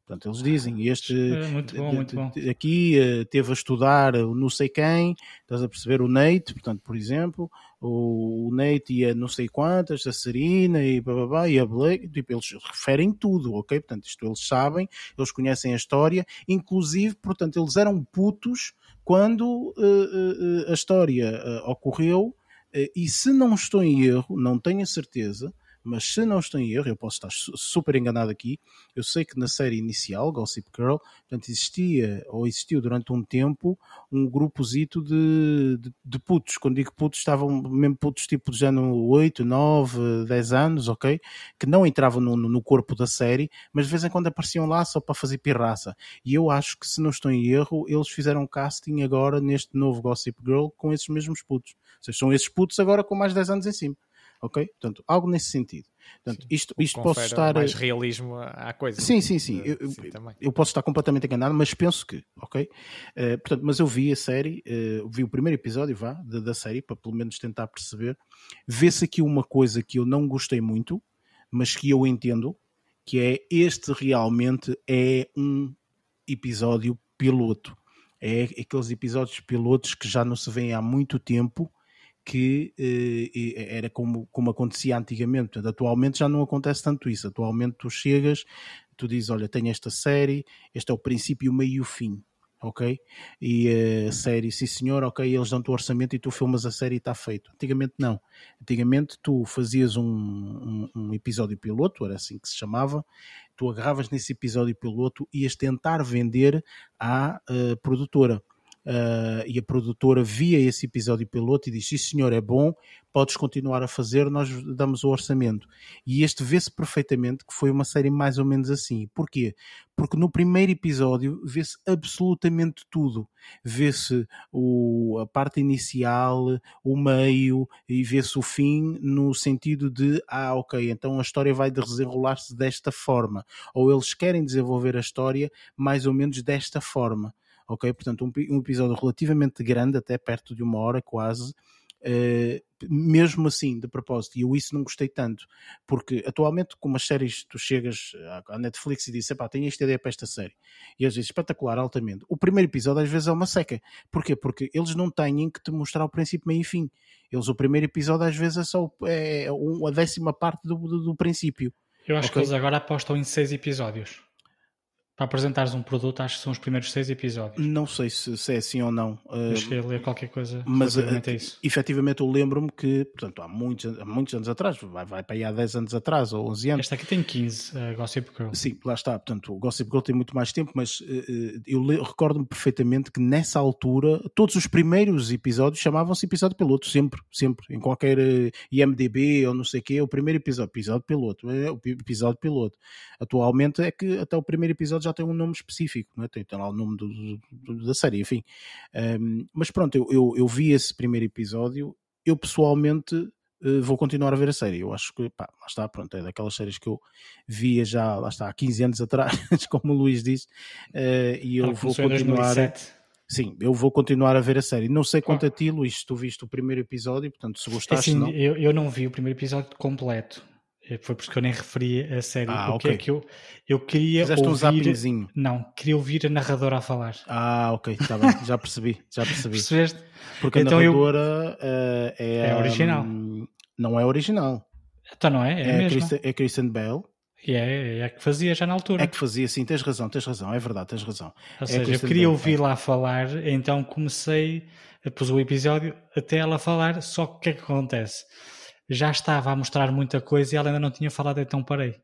Portanto, eles dizem, este É, muito bom, muito bom. aqui eh, teve a estudar o não sei quem, estás a perceber o Nate, portanto, por exemplo, o, Nate e a não sei quantas, a Serena e bababá, e a Blake, tipo, eles referem tudo, ok? Portanto, isto eles sabem, eles conhecem a história, inclusive, portanto, eles eram putos quando eh, eh, eh, a história eh, ocorreu, eh, e se não estou em erro, não tenho a certeza, mas se não estou em erro, eu posso estar su- super enganado aqui, eu sei que na série inicial, Gossip Girl, portanto, existia, ou existiu durante um tempo, um grupozito de, de, de putos. Quando digo putos, estavam mesmo putos tipo de ano 8, 9, 10 anos, ok? Que não entravam no, no corpo da série, mas de vez em quando apareciam lá só para fazer pirraça. E eu acho que, se não estou em erro, eles fizeram casting agora neste novo Gossip Girl com esses mesmos putos. Ou seja, são esses putos agora com mais 10 anos em cima. Ok? Portanto, algo nesse sentido. Portanto, isto, isto posso estar. mais realismo à coisa. Sim, sim, sim. Eh, Eu- sim, também. eu posso estar completamente enganado, mas penso que, ok? Eh, portanto, mas eu vi a série, eh, vi o primeiro episódio, vá, da, da série, para pelo menos tentar perceber. Vê-se aqui uma coisa que eu não gostei muito, mas que eu entendo, que é este realmente é um episódio piloto. É aqueles episódios pilotos que já não se vêem há muito tempo, que eh, eh, era como, como acontecia antigamente. Portanto, atualmente já não acontece tanto isso. Atualmente tu chegas, tu dizes, olha, tenho esta série, este é o princípio, o meio e o fim. Ok? E eh, a série, sim senhor, ok, eles dão-te o orçamento e tu filmas a série e está feito. Antigamente não. Antigamente tu fazias um, um, um episódio piloto, era assim que se chamava, tu agarravas nesse episódio piloto e ias tentar vender à eh, produtora. Uh, e a produtora via esse episódio piloto e diz: Sim, senhor, é bom, podes continuar a fazer, nós damos o orçamento. E este vê-se perfeitamente que foi uma série mais ou menos assim. Porquê? Porque no primeiro episódio vê-se absolutamente tudo. Vê-se a parte inicial, o meio e vê-se o fim no sentido de: ah, ok, então a história vai desenrolar-se desta forma. Ou eles querem desenvolver a história mais ou menos desta forma ok? Portanto, um, um episódio relativamente grande, até perto de uma hora quase, eh, mesmo assim, de propósito, e eu isso não gostei tanto, porque atualmente, como as séries, tu chegas à- Netflix e dizes, pá, tenho esta ideia para esta série, e eles dizem, espetacular, altamente. O primeiro episódio às vezes é uma seca. Porquê? Porque eles não têm que te mostrar o princípio, meio e fim. Eles, o primeiro episódio às vezes é só é um- a décima parte do, do, do princípio. Eu acho que Ok. eles agora apostam em seis episódios. Para apresentares um produto, acho que são os primeiros seis episódios. Não sei se, se é assim ou não. eh, Eu cheguei a ler qualquer coisa mas relativamente eh, a isso. efetivamente eu lembro-me que, portanto, há muitos, há muitos anos atrás, vai, vai para aí há 10 anos atrás ou 11 anos. Esta aqui tem 15, a Gossip Girl. Sim, lá está. Portanto, o Gossip Girl tem muito mais tempo, mas eh, eh, eu recordo-me perfeitamente que nessa altura todos os primeiros episódios chamavam-se episódio piloto, sempre, sempre, em qualquer eh, IMDB ou não sei o quê, o primeiro episódio, episódio piloto, é o pi- episódio piloto. Atualmente é que até o primeiro episódio já tem um nome específico, não é? tem, tem lá o nome do- do- da série, enfim. Ahm, mas pronto, eu, eu, eu vi esse primeiro episódio, eu pessoalmente eh, vou continuar a ver a série. Eu acho que, pá, lá está, pronto, é daquelas séries que eu via já, lá está, há 15 anos atrás, como o Luís disse, eh, e eu Ela vou continuar. 2007. Sim, eu vou continuar a ver a série. Não sei quanto a ti, Luís, se tu viste o primeiro episódio, portanto, se É gostaste, Assim, não. eu, eu não vi o primeiro episódio completo. Eh, Foi por isso que eu nem referi a série. Ah, o que ok. é que eu, eu queria Fizeste um ouvir... zappingzinho. não, queria ouvir a narradora a falar. Ah, ok, está bem, já percebi, já percebi. Percebeste? Porque Então a eu- narradora eh, é. É original. hum, não é original. Então não é? É, É, a mesmo. Kristen, é Kristen Bell. E é, é que fazia já na altura. É que fazia, sim, tens razão, tens razão, é verdade, tens razão. Ou é seja, eu queria ouvir lá falar, então comecei, pus o episódio até ela falar, só que o que é que acontece? Já estava a mostrar muita coisa e ela ainda não tinha falado, então parei.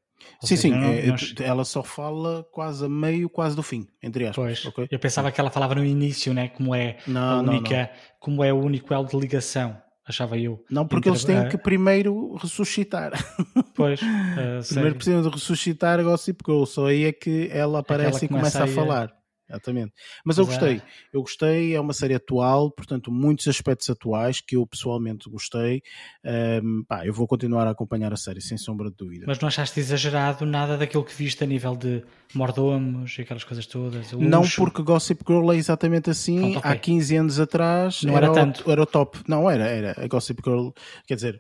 Ou sim, seja, sim, não, é, nós... ela só fala quase a meio, quase do fim, entre aspas. Pois, okay? eu pensava que ela falava no início, né? Como é não, a única, não, como é o único elo de ligação achava eu. Não, porque eles têm que primeiro ressuscitar. Pois. Uh, primeiro precisam de ressuscitar a Gossip Girl, só aí é que ela aparece e começa a, a falar. Exatamente. Mas eu gostei. Eu gostei, é uma série atual, portanto, muitos aspectos atuais que eu pessoalmente gostei. Um, pá, eu vou continuar a acompanhar a série, sem sombra de dúvida. Mas não achaste exagerado nada daquilo que viste a nível de mordomos e aquelas coisas todas? Não, porque Gossip Girl é exatamente assim. Pronto, okay. Há 15 anos atrás não era, era tanto. O, era o top. Não, era, era. A Gossip Girl, quer dizer,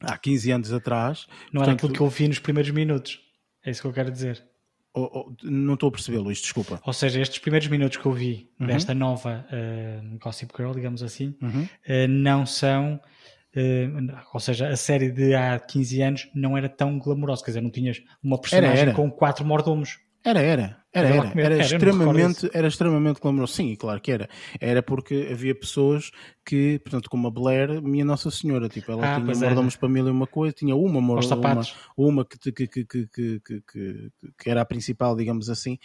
há 15 anos atrás. Não portanto, era aquilo que eu vi nos primeiros minutos. É isso que eu quero dizer. Oh, oh, não estou a perceber, Luís, desculpa. Ou seja, estes primeiros minutos que eu vi uhum. desta nova uh, Gossip Girl, digamos assim, uhum. uh, não são. Uh, ou seja, a série de há 15 anos não era tão glamourosa, quer dizer, não tinhas uma personagem era, era. com quatro mordomos. Era, era. Era, era, era, era extremamente, era extremamente clamoroso. Sim, claro que era. Era porque havia pessoas que, portanto, como a Blair, minha Nossa Senhora, tipo, ela ah, tinha mordomos para mil e uma coisa, tinha uma uma, uma que, que, que, que, que, que, que era a principal, digamos assim.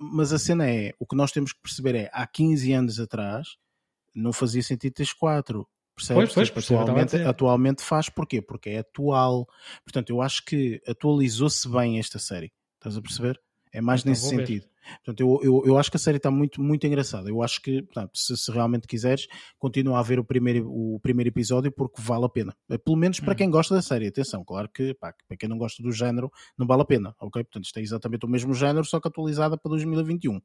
Mas a cena é, o que nós temos que perceber é, há 15 anos atrás, não fazia sentido ter quatro. Percebes? Pois, pois, tipo, atualmente, atualmente faz porquê? Porque é atual. Portanto, eu acho que atualizou-se bem esta série. Estás a perceber? É mais então, nesse sentido. Ver. Portanto, eu, eu, eu acho que a série está muito, muito engraçada. Eu acho que, portanto, se, se, realmente quiseres, continua a ver o primeiro, o primeiro episódio porque vale a pena. Eh, pelo menos para hum. quem gosta da série. Atenção, claro que pá, para quem não gosta do género, não vale a pena. Ok? Portanto, isto é exatamente o mesmo género, só que atualizada para 2021.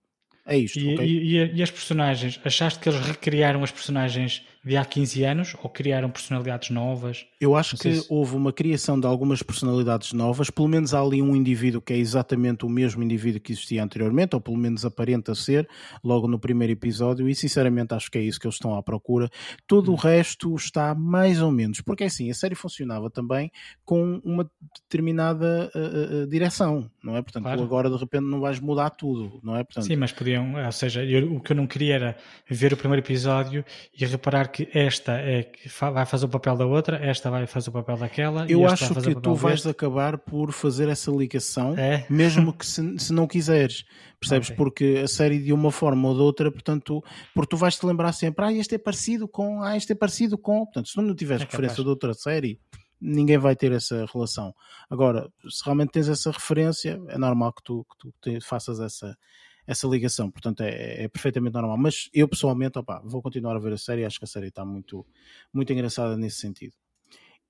É isto. E, okay? e, e, e as personagens? Achaste que eles recriaram as personagens de há 15 anos ou criaram personalidades novas? Eu acho que se... houve uma criação de algumas personalidades novas, pelo menos há ali um indivíduo que é exatamente o mesmo indivíduo que existia anteriormente, ou pelo menos aparenta ser, logo no primeiro episódio, e sinceramente acho que é isso que eles estão à procura. Todo hum. o resto está mais ou menos, porque é assim, a série funcionava também com uma determinada uh, uh, direção, não é? Portanto, claro. agora de repente não vais mudar tudo, não é? Portanto, Sim, mas podiam, ou seja, eu, o que eu não queria era ver o primeiro episódio e reparar que esta é que vai fazer o papel da outra, esta vai fazer o papel daquela. Eu acho que tu vais acabar por fazer essa ligação, é? mesmo que se, se, não quiseres. Percebes? Okay. Porque a série de uma forma ou de outra, portanto, porque tu vais te lembrar sempre, ah, este é parecido com, ah, este é parecido com. Portanto, se tu não tiveres é referência de outra série, ninguém vai ter essa relação. Agora, se realmente tens essa referência, é normal que tu, que tu faças essa, essa ligação. Portanto, é, é perfeitamente normal. Mas eu pessoalmente, opa, vou continuar a ver a série. Acho que a série está muito, muito engraçada nesse sentido.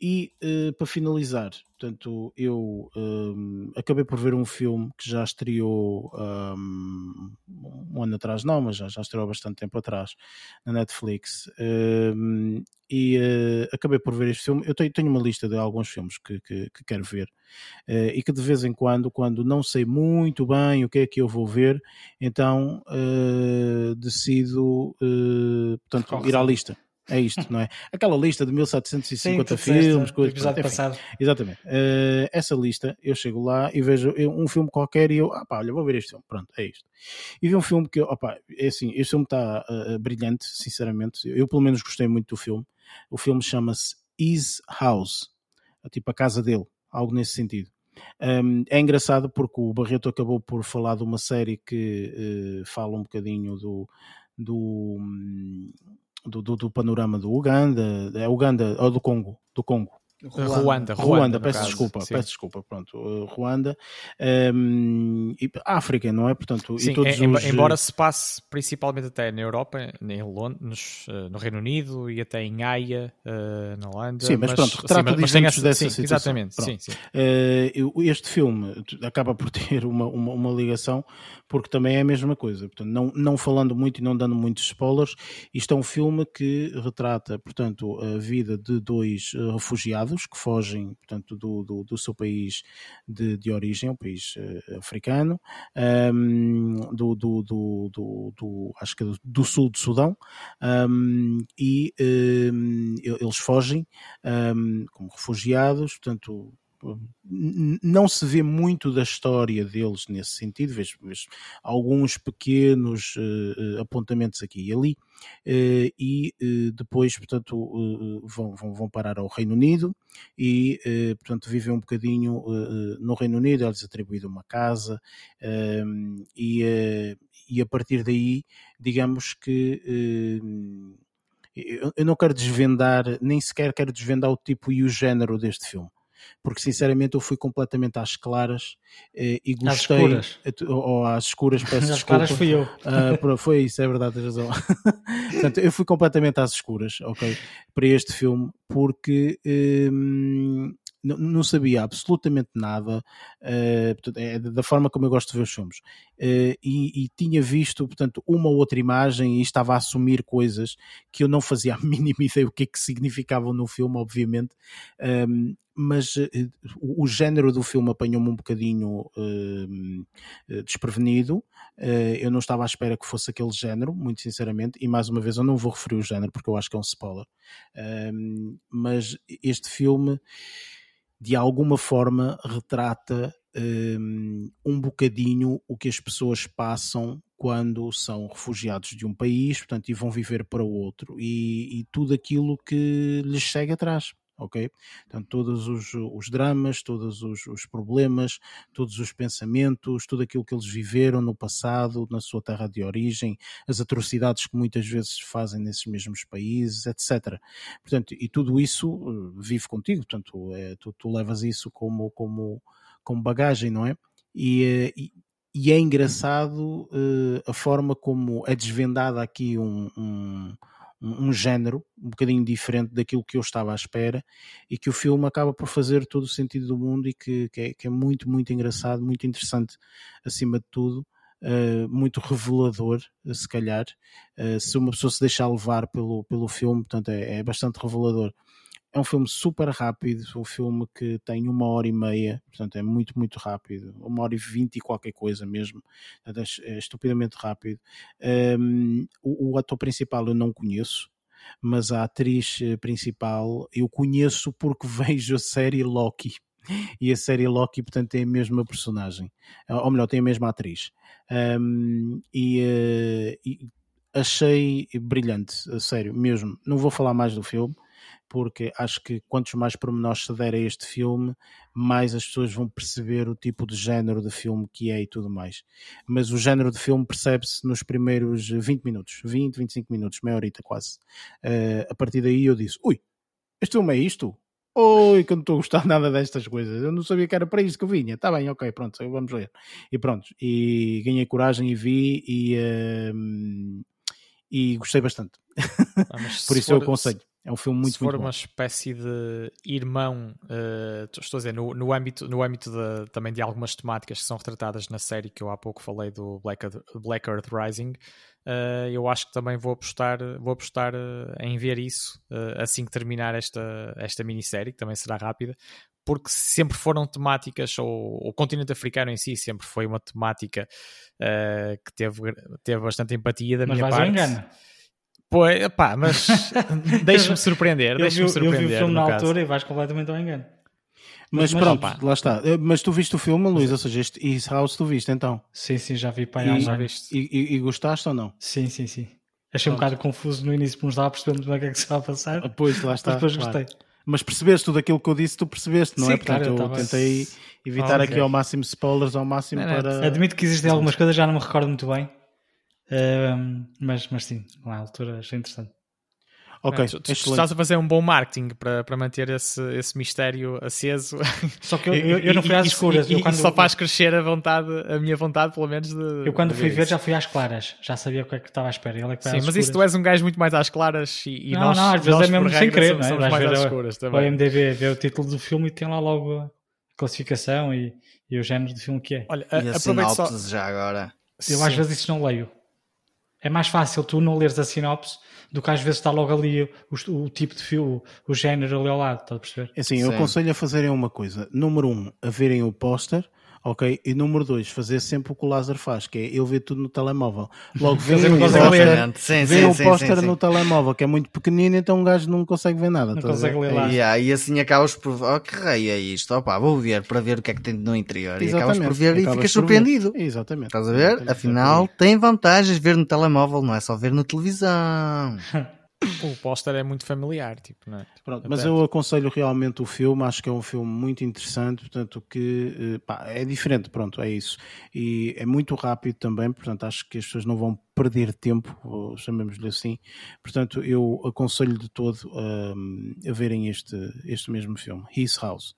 E uh, para finalizar, portanto, eu um, acabei por ver um filme que já estreou um, um, ano atrás, não, mas já, já estreou há bastante tempo atrás na Netflix. Um, e uh, acabei por ver este filme. Eu tenho, tenho uma lista de alguns filmes que, que, que quero ver uh, e que de vez em quando, quando não sei muito bem o que é que eu vou ver, então decido portanto, ir à lista. É isto, não é? Aquela lista de 1750 Sim, filmes, coisas. Episódio passado. Exatamente. Uh, essa lista, eu chego lá e vejo um filme qualquer e eu, ah pá, olha, vou ver este filme. Pronto, é isto. E vi um filme que, opá, é assim, este filme está uh, brilhante, sinceramente. Eu, pelo menos, gostei muito do filme. O filme chama-se His House, tipo a casa dele, algo nesse sentido. Um, é engraçado porque o Barreto acabou por falar de uma série que uh, fala um bocadinho do. do hum, do, do, do, panorama do Uganda, é Uganda ou do Congo, do Congo. Ruanda, Ruanda, Ruanda peço caso. desculpa, Sim. peço desculpa, pronto, uh, Ruanda um, e África, não é? Portanto, Sim, e todos é, os... embora se passe principalmente até na Europa, em Londres, uh, no Reino Unido e até em Haia, uh, na Holanda. Sim, mas, mas pronto, retrata sim, mas, mas dessa sim, situação. Exatamente, sim, sim. Uh, este filme acaba por ter uma, uma, uma ligação porque também é a mesma coisa. Portanto, não, não falando muito e não dando muitos spoilers, isto é um filme que retrata, portanto, a vida de dois uh, refugiados que fogem, portanto, do, do, do seu país de, de origem, um país uh, africano, um, ehm, do, do, do, do, do, acho que é do, do sul do Sudão, um, ehm, e ehm, eles fogem como refugiados, portanto, não se vê muito da história deles nesse sentido, vejo, alguns pequenos uh, apontamentos aqui e ali, uh, e uh, depois, portanto, vão, vão, vão parar ao Reino Unido e, portanto, vivem um bocadinho no Reino Unido, é-lhes atribuído uma casa ehm, e, e a partir daí, digamos que eu não quero desvendar, nem sequer quero desvendar o tipo e o género deste filme porque sinceramente eu fui completamente às claras eh, e gostei. Às escuras. Ou, às escuras, peço às desculpa. claras fui eu. Uh, foi isso, é verdade, tens razão. Portanto, eu fui completamente às escuras, ok, para este filme, porque. Hum, não, sabia absolutamente nada uh, da forma como eu gosto de ver os filmes uh, e, e, tinha visto portanto uma ou outra imagem e estava a assumir coisas que eu não fazia a mínima ideia o que é que significavam no filme obviamente um, mas uh, o, o, género do filme apanhou-me um bocadinho desprevenido. Eu não estava à espera que fosse aquele género muito sinceramente e mais uma vez eu não vou referir o género porque eu acho que é um spoiler. Mas este filme de alguma forma retrata um, um bocadinho o que as pessoas passam quando são refugiados de um país, portanto, e vão viver para o outro, e, e tudo aquilo que lhes segue atrás ok? Então, todos os, os dramas, todos os, os, problemas, todos os pensamentos, tudo aquilo que eles viveram no passado, na sua terra de origem, as atrocidades que muitas vezes fazem nesses mesmos países, etc. Portanto, e tudo isso uh, vive contigo, portanto, é, tu, tu, levas isso como, como, como bagagem, não é? E, eh, e, e é engraçado uh, a forma como é desvendada aqui um, um um, género um bocadinho diferente daquilo que eu estava à espera e que o filme acaba por fazer todo o sentido do mundo e que, que, é, que é, muito, muito engraçado, muito interessante acima de tudo. Uh, muito revelador, se calhar. Uh, se uma pessoa se deixar levar pelo, pelo filme, portanto, é, é bastante revelador. É um filme super rápido, um filme que tem uma hora e meia, portanto é muito, muito rápido, uma hora e vinte e qualquer coisa mesmo, portanto, é, é estupidamente rápido. Um, o, o ator principal eu não conheço, mas a atriz eh, principal eu conheço porque vejo a série Loki. E a série Loki, portanto, tem a mesma personagem, ou melhor, tem a mesma atriz. Um, e, uh, e achei brilhante, sério, mesmo. Não vou falar mais do filme, porque acho que quantos mais pormenores se der a este filme, mais as pessoas vão perceber o tipo de género de filme que é e tudo mais. Mas o género de filme percebe-se nos primeiros 20 minutos, 20, 25 minutos, meia horita quase. Uh, a partir daí eu disse: ui, este filme é isto? Oi, que eu não estou a gostar nada destas coisas. Eu não sabia que era para isto que eu vinha. Está bem, ok, pronto, vamos ver. E pronto, e ganhei coragem e vi e, uh, e gostei bastante. Ah, Por isso for, eu aconselho. É um filme muito, Se for muito uma espécie de irmão, uh, estou a dizer, no, no âmbito, no âmbito de, também de algumas temáticas que são retratadas na série que eu há pouco falei do Black, Black Earth Rising, uh, eu acho que também vou apostar, vou apostar uh, em ver isso assim que terminar esta, esta minissérie, que também será rápida, porque sempre foram temáticas, ou o continente africano em si sempre foi uma temática que teve, teve bastante empatia da Mas minha parte. Engano. Pois, pá, mas deixa-me surpreender. Deixa-me surpreender. Eu vi o filme na caso. altura e vais completamente ao engano. Mas, mas pronto, lá está. Eh, mas tu viste o filme, Luís? Ou seja, este Is House tu viste então? Sim, sim, já vi para já viste. E, e, e, gostaste ou não? Sim, sim, sim. Achei pronto. um bocado confuso no início, porque não estava a perceber muito bem o que é que se estava a passar. Ah, pois, lá está. Mas depois claro. gostei. Mas percebeste tudo aquilo que eu disse, tu percebeste, não sim, é? Portanto, eu, eu tava... tentei evitar ah, okay. aqui ao máximo spoilers, ao máximo não, para. Admito que existem algumas coisas, já não me recordo muito bem mas, mas sim, na altura achei interessante. Ok, tu, tu estás a fazer um bom marketing para, para manter esse, esse mistério aceso. Só que eu, eu, eu não fui às escuras. E, quando... só faz crescer a vontade, a minha vontade, pelo menos. De, eu quando de fui ver, já fui às claras. Já sabia o que é que estava à espera. Ele é que Sim, mas isso tu és um gajo muito mais às claras e, e não, nós, não, às vezes é mesmo sem querer. Somos, somos mais às escuras também. O IMDB vê o título do filme e tem lá logo a classificação e, e o género do filme que é. Olha, a, e a sinopse só... já agora. Eu Sim. às vezes isso não leio. É mais fácil tu não leres a sinopse do que às vezes está logo ali o, o tipo de fio, o, género ali ao lado, estás a perceber? É assim, eu aconselho a fazerem uma coisa. Número um, a verem o póster, ok? E número dois, fazer sempre o que o Lázaro faz, que é ele ver tudo no telemóvel. Logo vê um um póster, sim, vê sim, sim, póster sim, no telemóvel, que é muito pequenino, então um gajo não consegue ver nada. Não consegue ver? ler lá. Yeah, e assim acabas por. Oh, que rei é isto? Opa, vou ver para ver o que é que tem no interior. E acabas por ver e Acabas ficas surpreendido. Exatamente. Estás a ver? Exatamente. Afinal, tem vantagens ver no telemóvel, não é só ver na televisão. O póster é muito familiar, tipo, não é? Pronto, mas eu aconselho realmente o filme, acho que é um filme muito interessante, portanto que eh, pá, é diferente, pronto, é isso. E é muito rápido também, portanto acho que as pessoas não vão perder tempo, chamemos-lhe assim. Portanto, eu aconselho de todo hum, a verem este, este mesmo filme, His House.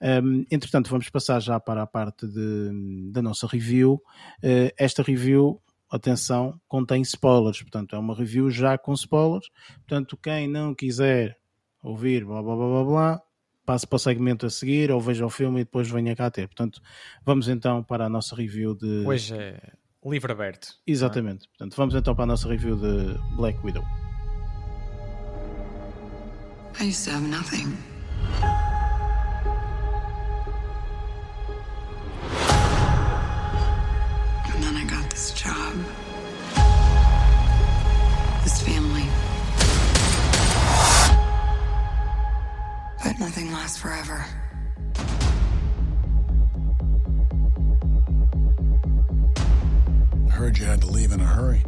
Hum, entretanto, vamos passar já para a parte de- da nossa review. Eh, esta review, atenção, contém spoilers, portanto é uma review já com spoilers. Portanto, quem não quiser ouvir blá blá blá blá blá, passe para o segmento a seguir ou veja o filme e depois venha cá ter. Portanto, vamos então para a nossa review de. Hoje é livre aberto. Exatamente. Portanto, vamos então para a nossa review de Black Widow. I used to have nothing. This job. This family. But nothing lasts forever. I heard you had to leave in a hurry.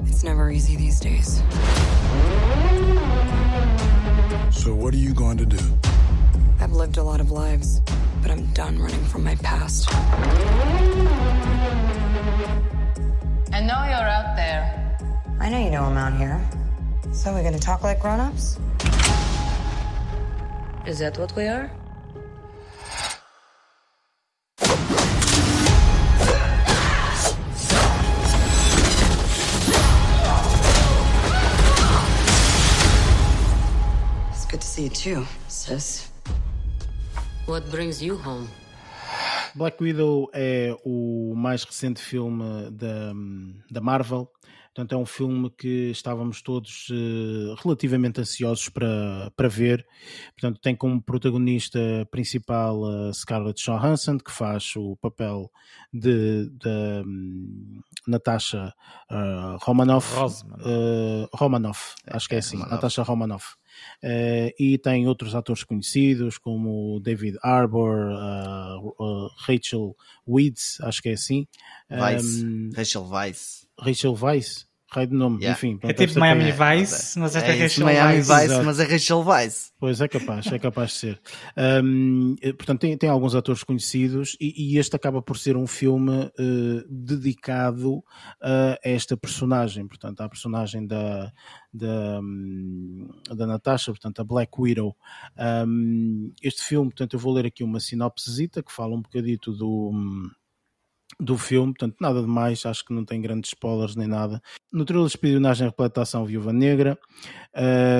It's never easy these days. So what are you going to do? I've lived a lot of lives, but I'm done running from my past. I know you're out there. I know you know I'm out here. So we're gonna talk like grown-ups? Is that what we are? It's good to see you too, sis. What brings you home? Black Widow é o mais recente filme da, da Marvel. Portanto, é um filme que estávamos todos eh, relativamente ansiosos para, para ver. Portanto, tem como protagonista principal a Scarlett Johansson, que faz o papel de, de hum, Natasha ah, Romanoff. Rosman. Eh, Romanoff, acho que é assim, Romanoff. Natasha Romanoff. Eh, e tem outros atores conhecidos como David Arbor, ah, ah, Rachel Weeds, acho que é assim. Vice. Um, Rachel Vice. Rachel Weisz, raio de nome, Yeah. enfim. É pronto, tipo Miami Vice, mas esta é, É isso, Rachel Miami Vice. Vice, mas é Rachel Vice. Pois é capaz, é capaz de ser. Um, eh, portanto, tem, tem alguns atores conhecidos e, e este acaba por ser um filme eh, dedicado a esta personagem, portanto, à personagem da, da, hum, da Natasha, portanto, a Black Widow. Um, este filme, portanto, eu vou ler aqui uma sinopsesita que fala um bocadito do. hum, do filme, portanto, nada de mais, acho que não tem grandes spoilers nem nada. No thriller de espionagem reflete a ação Viúva Negra,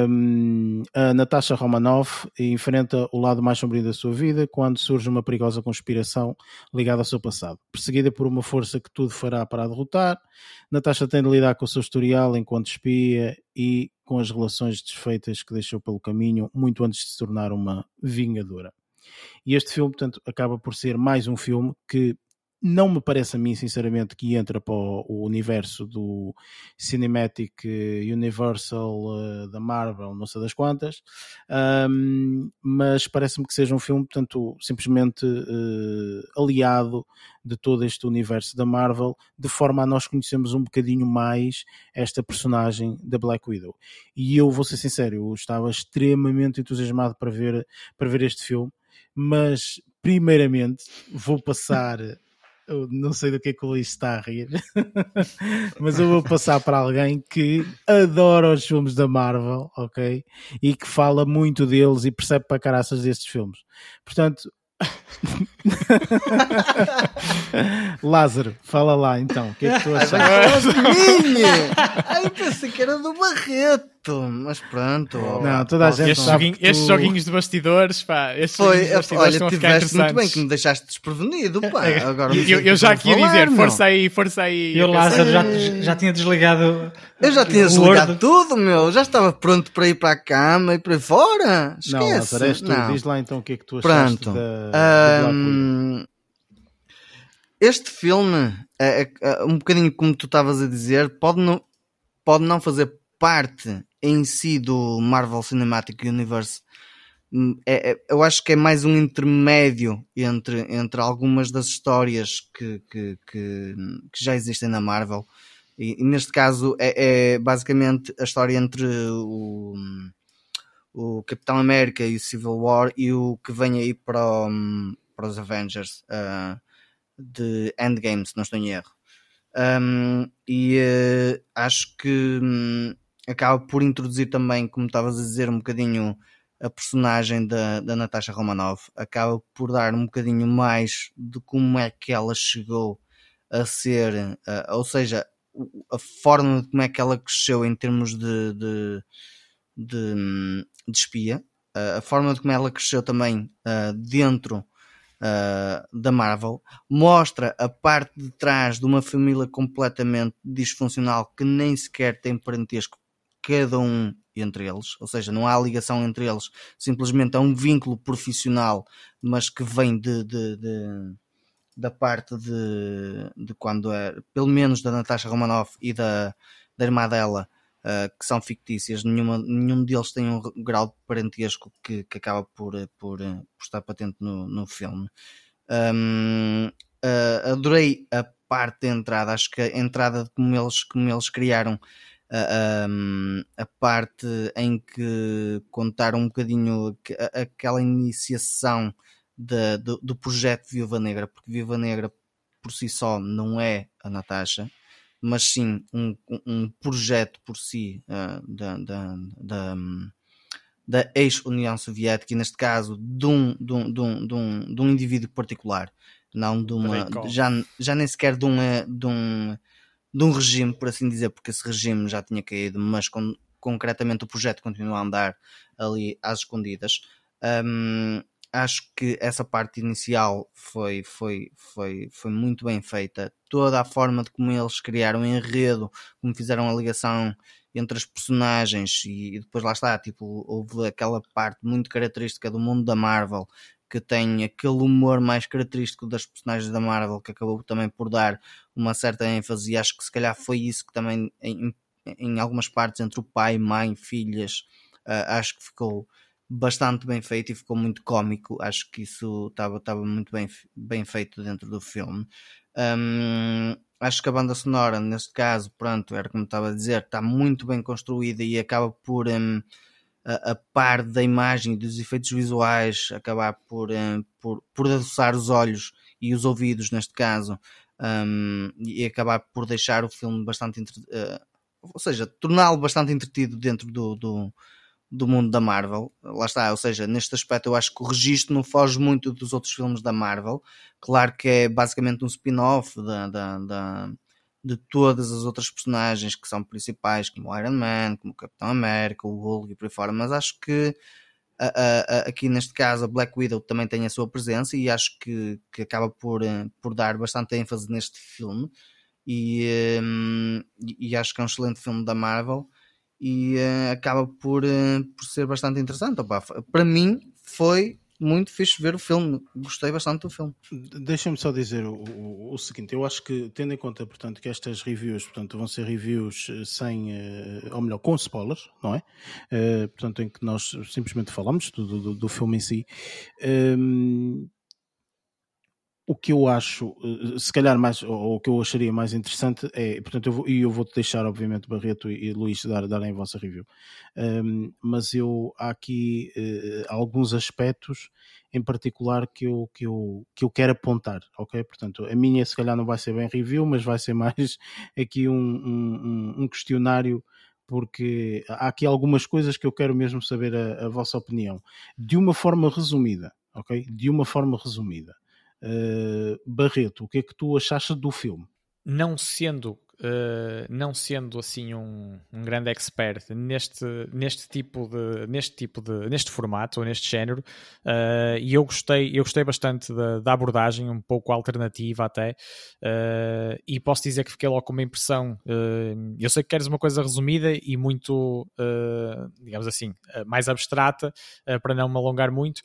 um, a Natasha Romanoff enfrenta o lado mais sombrio da sua vida quando surge uma perigosa conspiração ligada ao seu passado. Perseguida por uma força que tudo fará para a derrotar, Natasha tem de lidar com o seu historial enquanto espia e com as relações desfeitas que deixou pelo caminho muito antes de se tornar uma vingadora. E este filme, portanto, acaba por ser mais um filme que não me parece a mim, sinceramente, que entra para o universo do Cinematic eh, Universal eh, da Marvel, não sei das quantas, Ahm, mas parece-me que seja um filme, portanto, simplesmente eh, aliado de todo este universo da Marvel, de forma a nós conhecermos um bocadinho mais esta personagem da Black Widow. E eu vou ser sincero, eu estava extremamente entusiasmado para ver, para ver este filme, mas primeiramente vou passar. Eu não sei do que é que o Luís está a rir, mas eu vou passar para alguém que adora os filmes da Marvel, ok? E que fala muito deles e percebe para caraças destes filmes. Portanto, Lázaro, fala lá então, o que é que tu mim! Ai, eu pensei que era do Barreto, mas pronto. Não, toda a gente Estes, sabe que tu- estes joguinhos de bastidores, pá, estes Foi, de bastidores olha, estão a ficar tiveste muito bem que me deixaste desprevenido, pá. Agora não sei eu, eu é já aqui ia dizer, falar, força aí, força aí. E o Eu Lázaro já, já tinha desligado. Eu já tinha desligado Word. tudo, meu. Já estava pronto para ir para a cama e para fora. Esquece. Não, Lázaro, és tu, Não. diz lá então o que é que tu achaste Pronto. da. Ahm, este filme, é, é, é, um bocadinho como tu estavas a dizer, pode não, pode não fazer parte em si do Marvel Cinematic Universe. Hum, é, é, eu acho que é mais um intermédio entre, entre algumas das histórias que, que, que, que já existem na Marvel. E, e neste caso é, é, basicamente a história entre o, o Capitão América e o Civil War e o que vem aí para, o, para os Avengers. Uh, de Endgame, se não estou em erro. Um, e uh, acho que acaba por introduzir também, como estavas a dizer, um bocadinho a personagem da, da Natasha Romanoff. Acaba por dar um bocadinho mais de como é que ela chegou a ser, uh, ou seja, a forma de como é que ela cresceu em termos de, de, de, de espia, uh, a forma de como ela cresceu também uh, dentro da Marvel, mostra a parte de trás de uma família completamente disfuncional que nem sequer tem parentesco cada um entre eles, ou seja, não há ligação entre eles, simplesmente há um vínculo profissional, mas que vem de, de, de da parte de, de quando é, pelo menos da Natasha Romanoff e da, da irmã dela, uh, que são fictícias, nenhuma, nenhum deles tem um grau de parentesco que, que acaba por, por, por estar patente no, no filme. Um, uh, adorei a parte da entrada, acho que a entrada de como eles, como eles criaram a, a parte em que contaram um bocadinho aquela iniciação de, do, do projeto Viúva Negra, porque Viúva Negra por si só não é a Natasha, mas sim um, um projeto por si uh, da, da, da, da ex-União Soviética, e neste caso de um, de um, de um, de um, indivíduo particular, não de uma, já, já nem sequer de de, um, de um regime, por assim dizer, porque esse regime já tinha caído, mas com, concretamente o projeto continua a andar ali às escondidas. Um, acho que essa parte inicial foi, foi, foi, foi muito bem feita. Toda a forma de como eles criaram o enredo, como fizeram a ligação entre as personagens e, depois lá está, tipo, houve aquela parte muito característica do mundo da Marvel que tem aquele humor mais característico das personagens da Marvel que acabou também por dar uma certa ênfase e acho que se calhar foi isso que também em, em algumas partes entre o pai, mãe, filhas, uh, acho que ficou bastante bem feito e ficou muito cómico. Acho que isso estava muito bem, bem feito dentro do filme. Um, acho que a banda sonora, neste caso, pronto, era como estava a dizer, está muito bem construída e acaba por, um, a, par da imagem e dos efeitos visuais, acabar por, um, por, por adoçar os olhos e os ouvidos, neste caso, um, e acabar por deixar o filme bastante. Uh, ou seja, torná-lo bastante entretido dentro do, do do mundo da Marvel. Lá está, ou seja, neste aspecto eu acho que o registro não foge muito dos outros filmes da Marvel. Claro que é basicamente um spin-off da, da, da, de todas as outras personagens que são principais, como o Iron Man, como o Capitão América, o Hulk e por aí fora, mas acho que a, a, a, aqui neste caso a Black Widow também tem a sua presença e acho que, que acaba por, eh, por dar bastante ênfase neste filme. E, um, e acho que é um excelente filme da Marvel e uh, acaba por, uh, por ser bastante interessante. Opa, para mim foi muito fixe ver o filme, gostei bastante do filme. Deixa-me só dizer o, o, o, seguinte, eu acho que tendo em conta, portanto, que estas reviews, portanto, vão ser reviews eh, sem, ou melhor, com spoilers, não é? Uh, portanto, em que nós simplesmente falamos do, do, do filme em si. Um, o que eu acho, eh, se calhar mais, ou o que eu acharia mais interessante é, portanto, eu vou, e eu vou-te deixar, obviamente, Barreto e, e Luís dar, darem a vossa review, um, mas eu, há aqui uh, alguns aspectos em particular que eu, que, eu, que eu quero apontar, ok? Portanto, a minha se calhar não vai ser bem review, mas vai ser mais aqui um, um, um questionário porque há aqui algumas coisas que eu quero mesmo saber a, a vossa opinião, de uma forma resumida, ok? De uma forma resumida. Uh, Barreto, o que é que tu achaste do filme? Não sendo uh, não sendo assim um, um, grande expert neste, neste tipo de neste tipo de neste formato ou neste género uh, e eu gostei eu gostei bastante da, da abordagem um pouco alternativa até uh, e posso dizer que fiquei logo com uma impressão eu sei que queres uma coisa resumida e muito digamos assim mais abstrata para não me alongar muito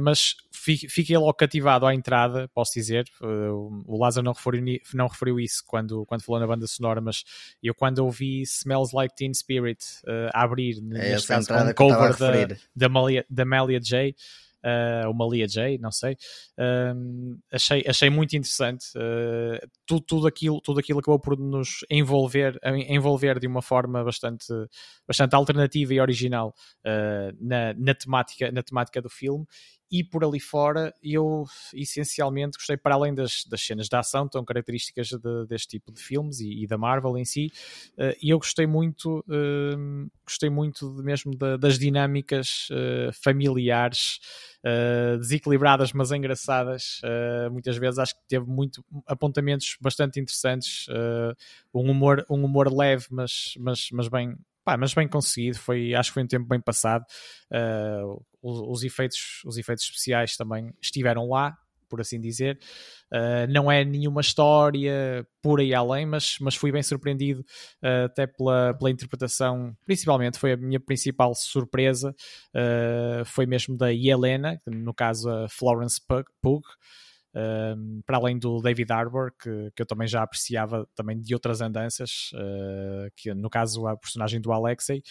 mas fiquei logo cativado à entrada posso dizer o Lázaro não referiu, não referiu isso quando, quando falou na banda sonora, mas eu quando ouvi Smells Like Teen Spirit uh, abrir, é neste caso com um cover da, da, Malia, da Malia J, uh, ou Malia J, não sei, uh, achei, achei muito interessante. Uh, tudo, tudo, aquilo, tudo aquilo acabou por nos envolver, envolver de uma forma bastante, bastante alternativa e original uh, na, na, temática, na temática do filme e por ali fora eu essencialmente gostei para além das, das cenas de ação tão características de, deste tipo de filmes e, e, da Marvel em si uh, e eu gostei muito uh, gostei muito mesmo das dinâmicas uh, familiares desequilibradas mas engraçadas muitas vezes acho que teve muito apontamentos bastante interessantes um humor um humor leve mas mas mas bem Pá, mas bem conseguido, foi, acho que foi um tempo bem passado. Os, os, efeitos, os efeitos especiais também estiveram lá, por assim dizer. Uh, não é nenhuma história por aí além, mas, mas fui bem surpreendido uh, até pela, pela interpretação, principalmente foi a minha principal surpresa, uh, foi mesmo da Helena, no caso a Florence Pugh, para além do David Harbour, que, que eu também já apreciava também de outras andanças, uh, que no caso a personagem do Alexei,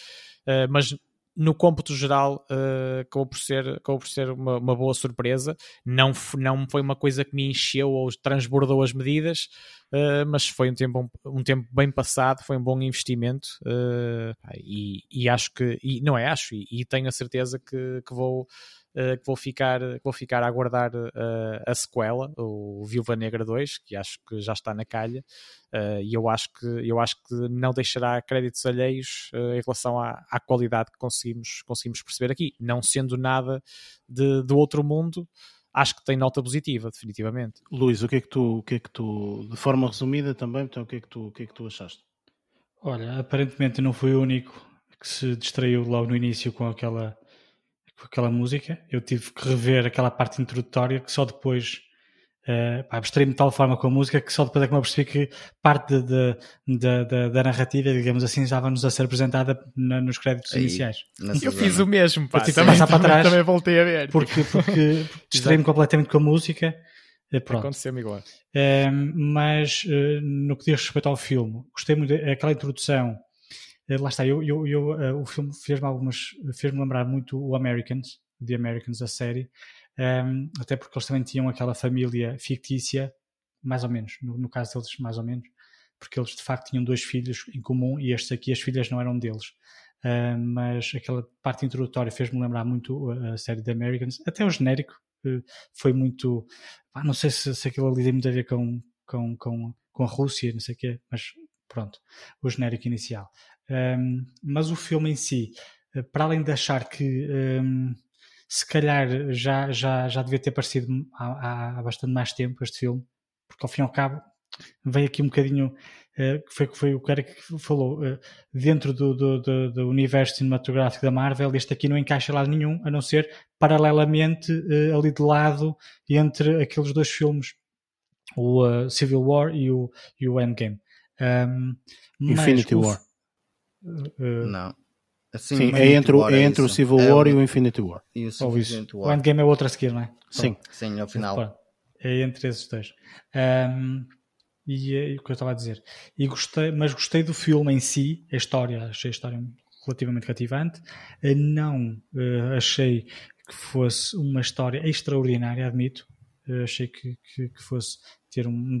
uh, mas no cômputo geral uh, acabou por ser, acabou por ser uma, uma, boa surpresa. Não, não foi uma coisa que me encheu ou transbordou as medidas, uh, mas foi um tempo, um, um, tempo bem passado, foi um bom investimento uh, e, e, acho que, e, não é acho, e, e tenho a certeza que, que vou que, vou ficar, que vou ficar a aguardar uh, a sequela, o Viúva Negra 2, que acho que já está na calha, uh, e eu acho, que, eu acho que não deixará créditos alheios em relação à, à qualidade que conseguimos, conseguimos perceber aqui, não sendo nada de, do outro mundo acho que tem nota positiva, definitivamente. Luís, o que é que tu, o que é que tu de forma resumida também, então, o que é que tu, o que é que tu achaste? Olha, aparentemente não fui o único que se distraiu logo no início com aquela com aquela música. Eu tive que rever aquela parte introdutória que só depois uh, abstraí-me de tal forma com a música que só depois é que me apercebi que parte de, de, de, da narrativa, digamos assim, já nos a ser apresentada na, nos créditos Aí, iniciais. Eu fiz o mesmo, pá. Tive também, para trás, também voltei a ver. Porque, porque distraí-me completamente com a música. Eh, pronto. Aconteceu-me igual. Uh, mas uh, no que diz respeito ao filme, gostei muito daquela introdução lá está, eu, eu, eu uh, o filme fez-me algumas, fez-me lembrar muito o Americans, The Americans, a série, um, ehm, até porque eles também tinham aquela família fictícia, mais ou menos, no, no, caso deles, mais ou menos, porque eles de facto tinham dois filhos em comum e estes aqui, as filhas não eram deles. Uh, mas aquela parte introdutória fez-me lembrar muito a série The Americans, até o genérico uh, foi muito. Ah, não sei se, se aquilo ali tem muito a ver com, com, com, com a Rússia, não sei o quê, mas pronto, o genérico inicial. Um, mas o filme em si, eh, para além de achar que um, se calhar já, já, já devia ter aparecido há, há, bastante mais tempo este filme, porque ao fim e ao cabo veio aqui um bocadinho, uh, que foi, foi o cara que falou, uh, dentro do, do, do, do, universo cinematográfico da Marvel, este aqui não encaixa lado nenhum, a não ser paralelamente uh, ali de lado entre aqueles dois filmes, o Civil War e o, e o Endgame. Um, Infinity War. Uh, não. Assim, Sim, é entre, é, é entre o Civil é War o... e o Infinity War. E o, Infinity War. o Endgame é outro a seguir, não é? Sim. Sim, ao final. É entre esses dois. Um, e é o que eu estava a dizer. E gostei, mas gostei do filme em si, a história, achei a história relativamente cativante. Não uh, achei que fosse uma história extraordinária, admito. Uh, achei que, que, que, fosse ter um,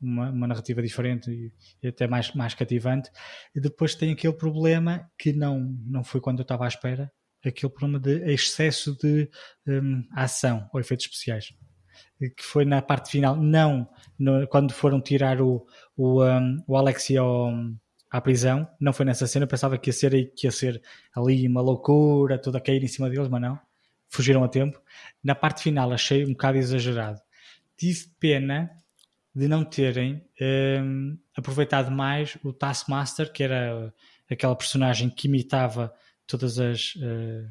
uma, uma narrativa diferente e, e, até mais, mais cativante. E depois tem aquele problema que não, não foi quando eu estava à espera, aquele problema de excesso de um, ação ou efeitos especiais. Que foi na parte final, não no, quando foram tirar o, o, um, o ao, à prisão, não foi nessa cena, eu pensava que ia, ser, que ia ser ali uma loucura, toda a cair em cima deles, mas não, fugiram a tempo. Na parte final achei um bocado exagerado. Tive pena de não terem um, aproveitado mais o Taskmaster, que era aquela personagem que imitava todas as. Uh,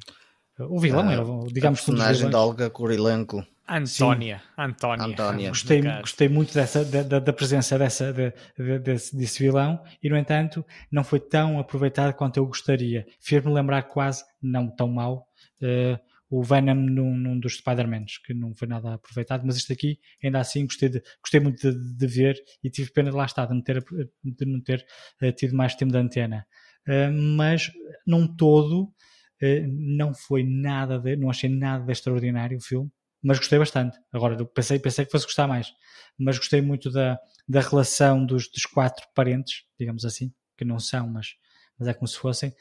o vilão Ah, era, digamos, a personagem da Olga Kurilenko. Antónia. Antónia. Antónia. Gostei, gostei muito dessa, da, da- presença dessa, de- de- desse, desse vilão e, no entanto, não foi tão aproveitado quanto eu gostaria. Fez-me lembrar quase, não tão mal, eh, o Venom num, num dos Spider-Mans, que não foi nada aproveitado, mas este aqui, ainda assim, gostei, de, gostei muito de, de ver e tive pena de lá estar, de não ter, de não ter eh, tido mais tempo de antena. Eh, mas, num todo, eh, não foi nada, de, não achei nada de extraordinário o filme mas gostei bastante. Agora, pensei, pensei que fosse gostar mais, mas gostei muito da, da relação dos, dos quatro parentes, digamos assim, que não são, mas, mas é como se fossem.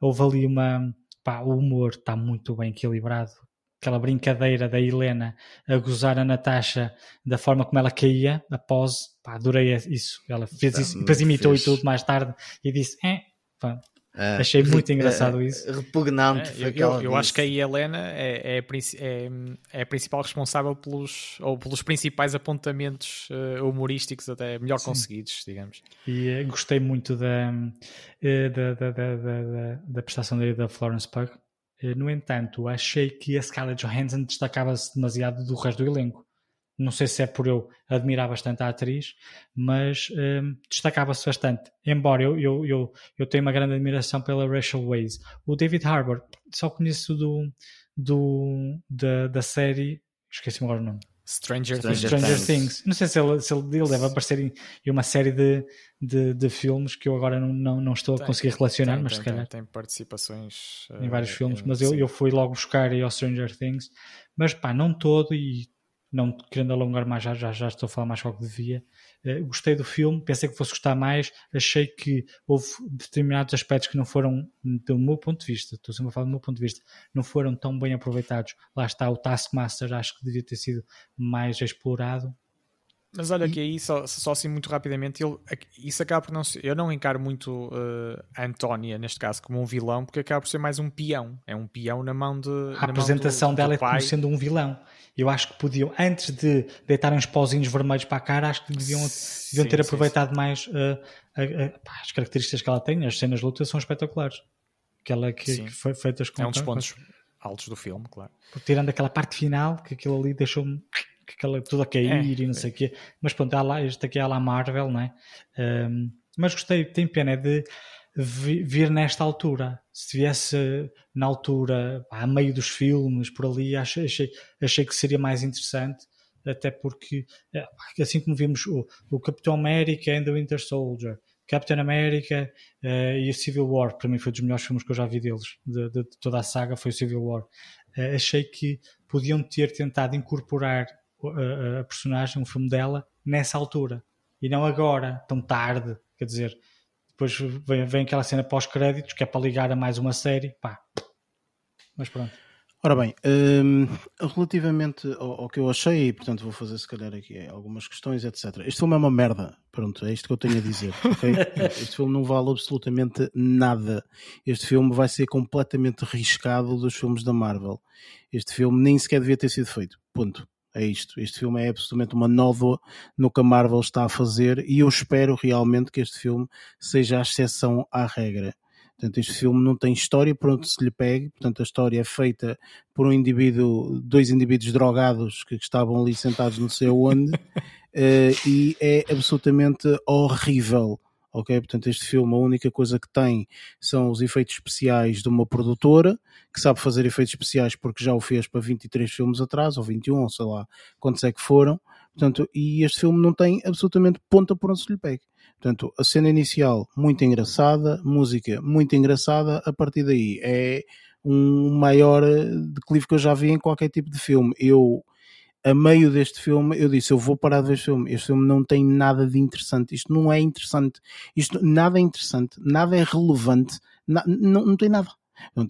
Houve ali uma. Pá, o humor está muito bem equilibrado. Aquela brincadeira da Helena a gozar a Natasha da forma como ela caía, a pose, pá, adorei isso. Ela fez Está isso, muito depois imitou fixe. e tudo mais tarde e disse: eh, pá, Ah, Achei muito engraçado ah, isso. Repugnante. É, eu, aquela eu- eu acho que a. Helena é, é é- é a principal responsável pelos, ou pelos principais apontamentos eh, humorísticos até melhor conseguidos, digamos. E eh, gostei muito da, eh, da, da, da, da, da- da prestação da, da Florence Pugh. Eh, No entanto, achei que a Scarlett Johansson destacava-se demasiado do resto do elenco. Não sei se é por eu admirar bastante a atriz, mas eh, destacava-se bastante. Embora eu, eu, eu, eu tenha uma grande admiração pela Rachel Weisz. O David Harbour, só conheço do, do, da, da série, esqueci-me agora o nome. Stranger, Stranger Things. Stranger Things. Things. Não sei se ele, se ele, deve aparecer em, em uma série de, de, de filmes que eu agora não, não, não estou a Tem, conseguir relacionar, Tem, mas tem, se calhar tem, participações em vários eh, filmes. em- Mas eu, sim. eu fui logo buscar aí ao Stranger Things, mas pá, não todo e não querendo alongar mais, já, já, já estou a falar mais do que devia. Eh, gostei do filme, pensei que fosse gostar mais. Achei que houve determinados aspectos que não foram, do meu ponto de vista, estou sempre a falar do meu ponto de vista, não foram tão bem aproveitados. Lá está o Taskmaster, acho que devia ter sido mais explorado. Mas olha que aí, só, só assim muito rapidamente, ele, isso acaba por não ser. Eu não encaro muito eh, a Antónia, neste caso, como um vilão, porque acaba por ser mais um peão. É um peão na mão de. a apresentação dela é como sendo um vilão. Eu acho que podiam, antes de deitarem uns pauzinhos vermelhos para a cara, acho que deviam, deviam ter sim, aproveitado mais uh, pá, as características que ela tem. As cenas de luta são espetaculares. Aquela que, Sim. que foi feitas com. É um dos pontos altos do filme, claro. Tirando aquela parte final, que aquilo ali deixou-me que aquela, tudo a cair É, e não sei o quê. Mas pronto, há lá, este aqui é lá Marvel, não é? Um, mas gostei, tem pena de vi- vir nesta altura. Se viesse na altura, a meio dos filmes, por ali, achei, achei, achei que seria mais interessante. Até porque, eh, assim como vimos o, o Capitão América and the Winter Soldier, Captain America eh, e o Civil War, para mim foi um dos melhores filmes que eu já vi deles, de, de- de toda a saga, foi o Civil War. Eh, achei que podiam ter tentado incorporar a, personagem, o filme dela, nessa altura e não agora, tão tarde. Quer dizer, depois vem, vem aquela cena pós-créditos que é para ligar a mais uma série, pá. Mas pronto. Ora bem, hum, relativamente ao, ao que eu achei, e portanto vou fazer se calhar aqui algumas questões, etc. Este filme é uma merda, pronto, é isto que eu tenho a dizer. ok? Este filme não vale absolutamente nada. Este filme vai ser completamente riscado dos filmes da Marvel. Este filme nem sequer devia ter sido feito, ponto. É isto. Este filme é absolutamente uma nódoa no que a Marvel está a fazer e eu espero realmente que este filme seja a exceção à regra. Portanto, este filme não tem história por onde se lhe pegue. Portanto, a história é feita por um indivíduo, dois indivíduos drogados que estavam ali sentados não sei onde, eh, e é absolutamente horrível. Ok? Portanto, este filme, a única coisa que tem são os efeitos especiais de uma produtora que sabe fazer efeitos especiais porque já o fez para 23 filmes atrás, ou 21, ou sei lá quantos é que foram. Portanto, e este filme não tem absolutamente ponta por onde se lhe pegue. Portanto, a cena inicial muito engraçada, música muito engraçada, a partir daí é um maior declive que eu já vi em qualquer tipo de filme. Eu, a meio deste filme, eu disse, eu vou parar de ver este filme. Este filme não tem nada de interessante. Isto não é interessante. Isto nada é interessante, nada é relevante, na- não, não tem nada.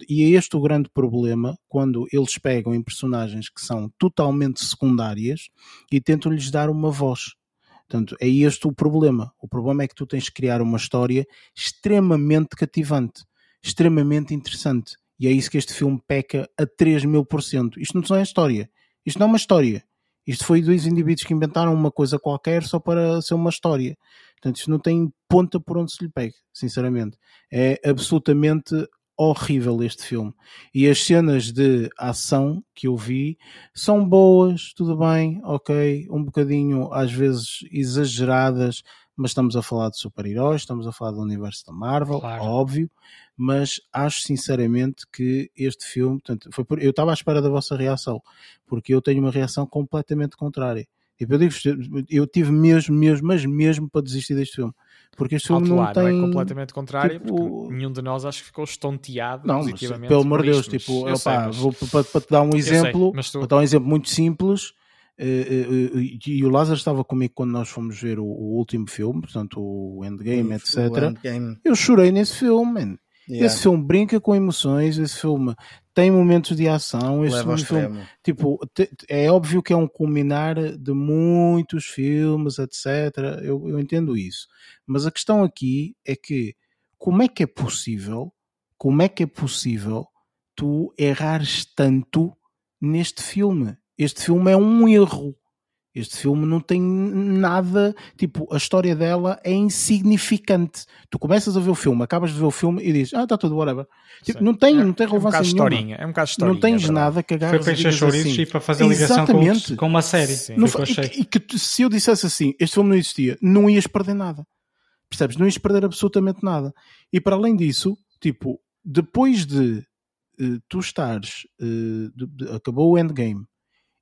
E é este o grande problema quando eles pegam em personagens que são totalmente secundárias e tentam lhes dar uma voz. Portanto, é este o problema. O problema é que tu tens que criar uma história extremamente cativante, extremamente interessante. E é isso que este filme peca a 3 mil por cento. Isto não é história. Isto não é uma história. Isto foi dois indivíduos que inventaram uma coisa qualquer só para ser uma história. Portanto, isto não tem ponta por onde se lhe pegue, sinceramente. É absolutamente horrível este filme. E as cenas de ação que eu vi são boas, tudo bem, ok, um bocadinho às vezes exageradas, mas estamos a falar de super-heróis, estamos a falar do universo da Marvel, claro. óbvio, mas acho sinceramente que este filme, portanto, foi por, eu estava à espera da vossa reação, porque eu tenho uma reação completamente contrária. Tipo, eu, digo, eu tive mesmo, mesmo, mas mesmo para desistir deste filme. Porque este filme não tem... Não é completamente contrário, tipo... nenhum de nós acho que ficou estonteado não, positivamente. Mas, pelo amor de Deus, tipo, sei, mas... vou, para, para, te dar um exemplo, sei, tu... para dar um exemplo muito simples, e o Lázaro estava comigo quando nós fomos ver o, o último filme, portanto o Endgame, o, etc. O Endgame. Eu chorei nesse filme, man. Yeah. Esse filme brinca com emoções, esse filme tem momentos de ação, esse filme, filme, tipo, é óbvio que é um culminar de muitos filmes, etc. Eu, eu entendo isso. Mas a questão aqui é que como é que é possível, como é que é possível tu errares tanto neste filme? Este filme é um erro. Este filme não tem nada, tipo, a história dela é insignificante. Tu começas a ver o filme, acabas de ver o filme e dizes, ah, está tudo, whatever. Tipo, não tem, não tem relevância é um nenhuma. Historinha, é um bocado historinha, Não tens é nada que agarres Foi para encher assim. e para fazer ligação com, com, uma série. Não, e, e, que se eu dissesse assim, este filme não existia, não ias perder nada. Percebes? Não ias perder absolutamente nada. E para além disso, tipo, depois de uh, tu estares, uh, de, de, acabou o endgame,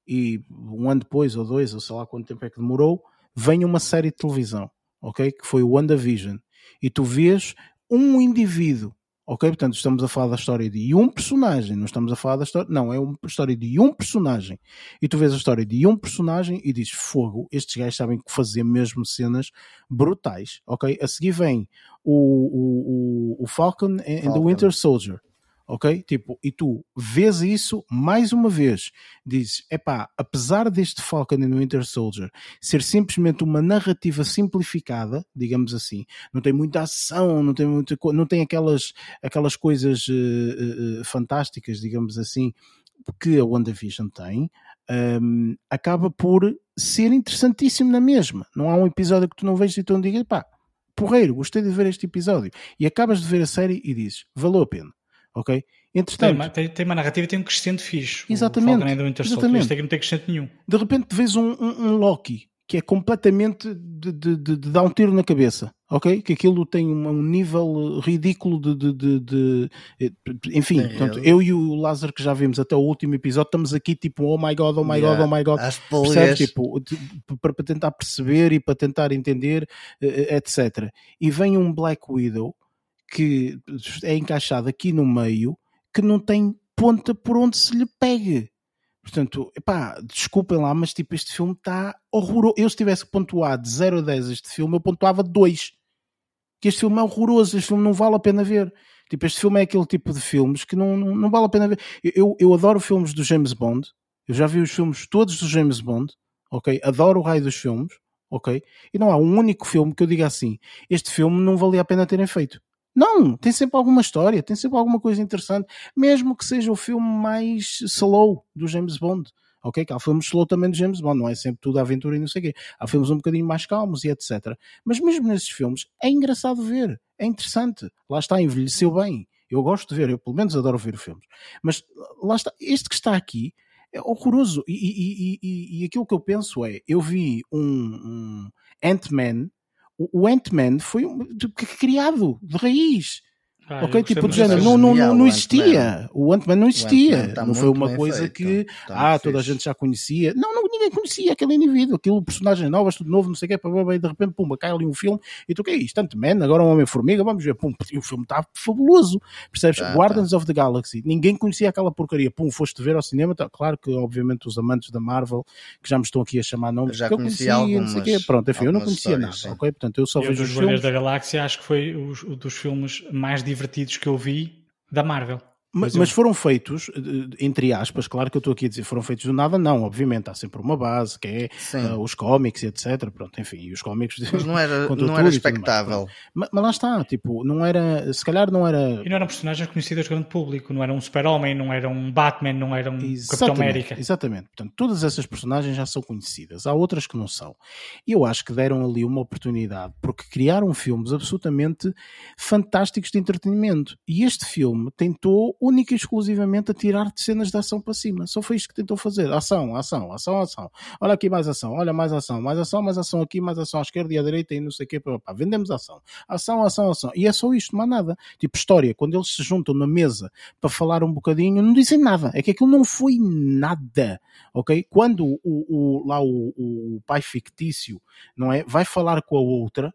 e um ano depois, ou dois, ou sei lá quanto tempo é que demorou, vem uma série de televisão, ok? Que foi o WandaVision. E tu vês um indivíduo, ok? Portanto, estamos a falar da história de um personagem, não estamos a falar da história, não, é uma história de um personagem. E tu vês a história de um personagem e dizes, fogo, estes gajos sabem fazer mesmo cenas brutais, ok? A seguir vem o, o, o Falcon and Falcon. the Winter Soldier ok? Tipo, e tu vês isso mais uma vez, dizes, epá, apesar deste Falcon e no Winter Soldier ser simplesmente uma narrativa simplificada, digamos assim, não tem muita ação, não tem muita, não tem aquelas, aquelas coisas uh, uh, fantásticas, digamos assim, que a WandaVision tem, um, acaba por ser interessantíssimo na mesma. Não há um episódio que tu não vejas e tu não digas, pá, porreiro, gostei de ver este episódio. E acabas de ver a série e dizes, valeu a pena ok? Entretanto, tem, tem, tem uma narrativa e tem um crescente fixe. Exatamente. O exatamente. Este aqui não tem crescente nenhum. De repente vês um, um, um Loki que é completamente de, de, de, de, dar um tiro na cabeça, ok? Que aquilo tem um, um nível ridículo de, de enfim, é, portanto, eu e o Lázaro que já vimos até o último episódio estamos aqui tipo oh my god, oh my yeah, god, oh my god, percebes? Tipo, para, para tentar perceber e para tentar entender, eh, eh, etc. E vem um Black Widow que é encaixado aqui no meio que não tem ponta por onde se lhe pegue. Portanto, epá, desculpem lá, mas tipo, este filme está horroroso. Eu se tivesse que pontuar de 0 a 10 este filme, eu pontuava 2. Que este filme é horroroso, este filme não vale a pena ver. Tipo, este filme é aquele tipo de filmes que não, não, não vale a pena ver. Eu, eu adoro filmes do James Bond. Eu já vi os filmes todos do James Bond, ok? Adoro o raio dos filmes, ok? E não há um único filme que eu diga assim: este filme não valia a pena terem feito. Não, tem sempre alguma história, tem sempre alguma coisa interessante, mesmo que seja o filme mais slow do James Bond. Ok, que há filmes slow também do James Bond, não é sempre tudo aventura e não sei o quê. Há filmes um bocadinho mais calmos e etc. Mas mesmo nesses filmes é engraçado ver, é interessante. Lá está, envelheceu bem. Eu gosto de ver, eu pelo menos adoro ver filmes. Mas lá está, este que está aqui é horroroso. E, e, e, e aquilo que eu penso é: eu vi um, um Ant-Man o Ant-Man foi criado de raiz. Ah, ok, tipo de género, não, não, não, não existia. O Ant-Man não existia. Não foi uma coisa feito. que tá ah, toda a gente já conhecia. Não, não, ninguém conhecia aquele indivíduo, aquele personagem novo, tudo novo, não sei o quê, e de repente, pumba, cai ali um filme e tu, o que é isto? Ant-Man, agora um Homem-Formiga, vamos ver, pum, e o filme está fabuloso. Percebes? Tá, Guardians tá. of the Galaxy, ninguém conhecia aquela porcaria, pum, foste ver ao cinema, tá, claro que obviamente os amantes da Marvel, que já me estão aqui a chamar nomes, já que eu conhecia, algumas, não sei o quê, pronto, enfim, eu não conhecia nada, sim. ok? Portanto, eu só eu vejo os filmes. da Galáxia acho que foi um dos filmes mais divertidos divertidos que eu vi da Marvel. Mas, mas, foram feitos, entre aspas, claro que eu estou aqui a dizer, foram feitos do nada, não, obviamente, há sempre uma base, que é uh, os cómics e etc. Pronto, enfim, e os cómics. Mas não era, não era expectável. Mas, mas, lá está, tipo, não era, se calhar não era. E não eram personagens conhecidas do grande público, não era um Super-Homem, não era um Batman, não era um exatamente, Capitão América. Exatamente, portanto, todas essas personagens já são conhecidas, há outras que não são. E eu acho que deram ali uma oportunidade, porque criaram filmes absolutamente fantásticos de entretenimento. E este filme tentou única e exclusivamente a tirar de cenas de ação para cima. Só foi isto que tentou fazer. Ação, ação, ação, ação. Olha aqui mais ação, olha mais ação, mais ação, mais ação aqui, mais ação à esquerda e à direita e não sei o quê. Pá, vendemos ação. Ação, ação, ação. E é só isto, não há nada. Tipo, história, quando eles se juntam na mesa para falar um bocadinho, não dizem nada. É que aquilo não foi nada. Ok? Quando o, o lá o, o pai fictício, não é? Vai falar com a outra,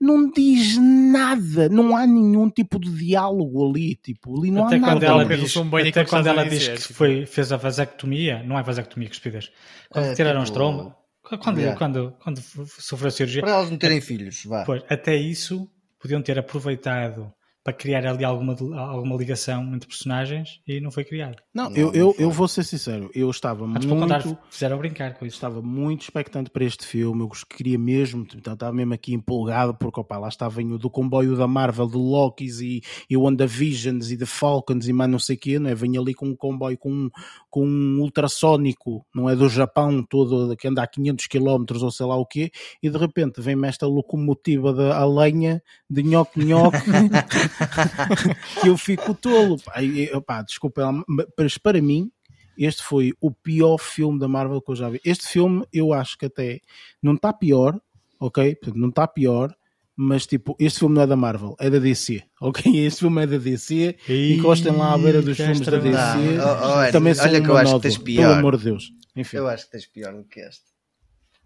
não diz nada, não há nenhum tipo de diálogo ali, tipo, ali não até há quando nada. Ela diz, até quando ela diz que tipo. foi, fez a vasectomia, não é vasectomia que espidas, quando é, tiraram tipo... os trombos, quando, yeah. quando, quando, sofreu a cirurgia. Para elas não terem filhos, vá. Pois, até isso podiam ter aproveitado para criar ali alguma, alguma ligação entre personagens e não foi criado. Não, não eu, não eu, eu vou ser sincero, eu estava Antes muito. fizeram brincar com isso. Estava muito expectante para este filme, eu queria mesmo, então, estava mesmo aqui empolgado, porque opa, lá estava o do comboio da Marvel, de Lokis e, e WandaVisions e de Falcons e mais não sei o quê, não é? Venho ali com um comboio com um, com um ultrassónico, não é? Do Japão todo, que anda a 500 km ou sei lá o quê, e de repente vem-me esta locomotiva da lenha de nhoque-nhoque. que eu fico tolo. Pá, e, pá, desculpa, mas para mim, este foi o pior filme da Marvel que eu já vi. Este filme, eu acho que até não está pior, ok? Não está pior, mas tipo, este filme não é da Marvel, é da DC, ok? Este filme é da DC e encostem lá à beira dos filmes da DC. Oh, oh, também olha que eu acho que tens pior. Pelo amor de Deus. Enfim. Eu acho que tens pior do que este.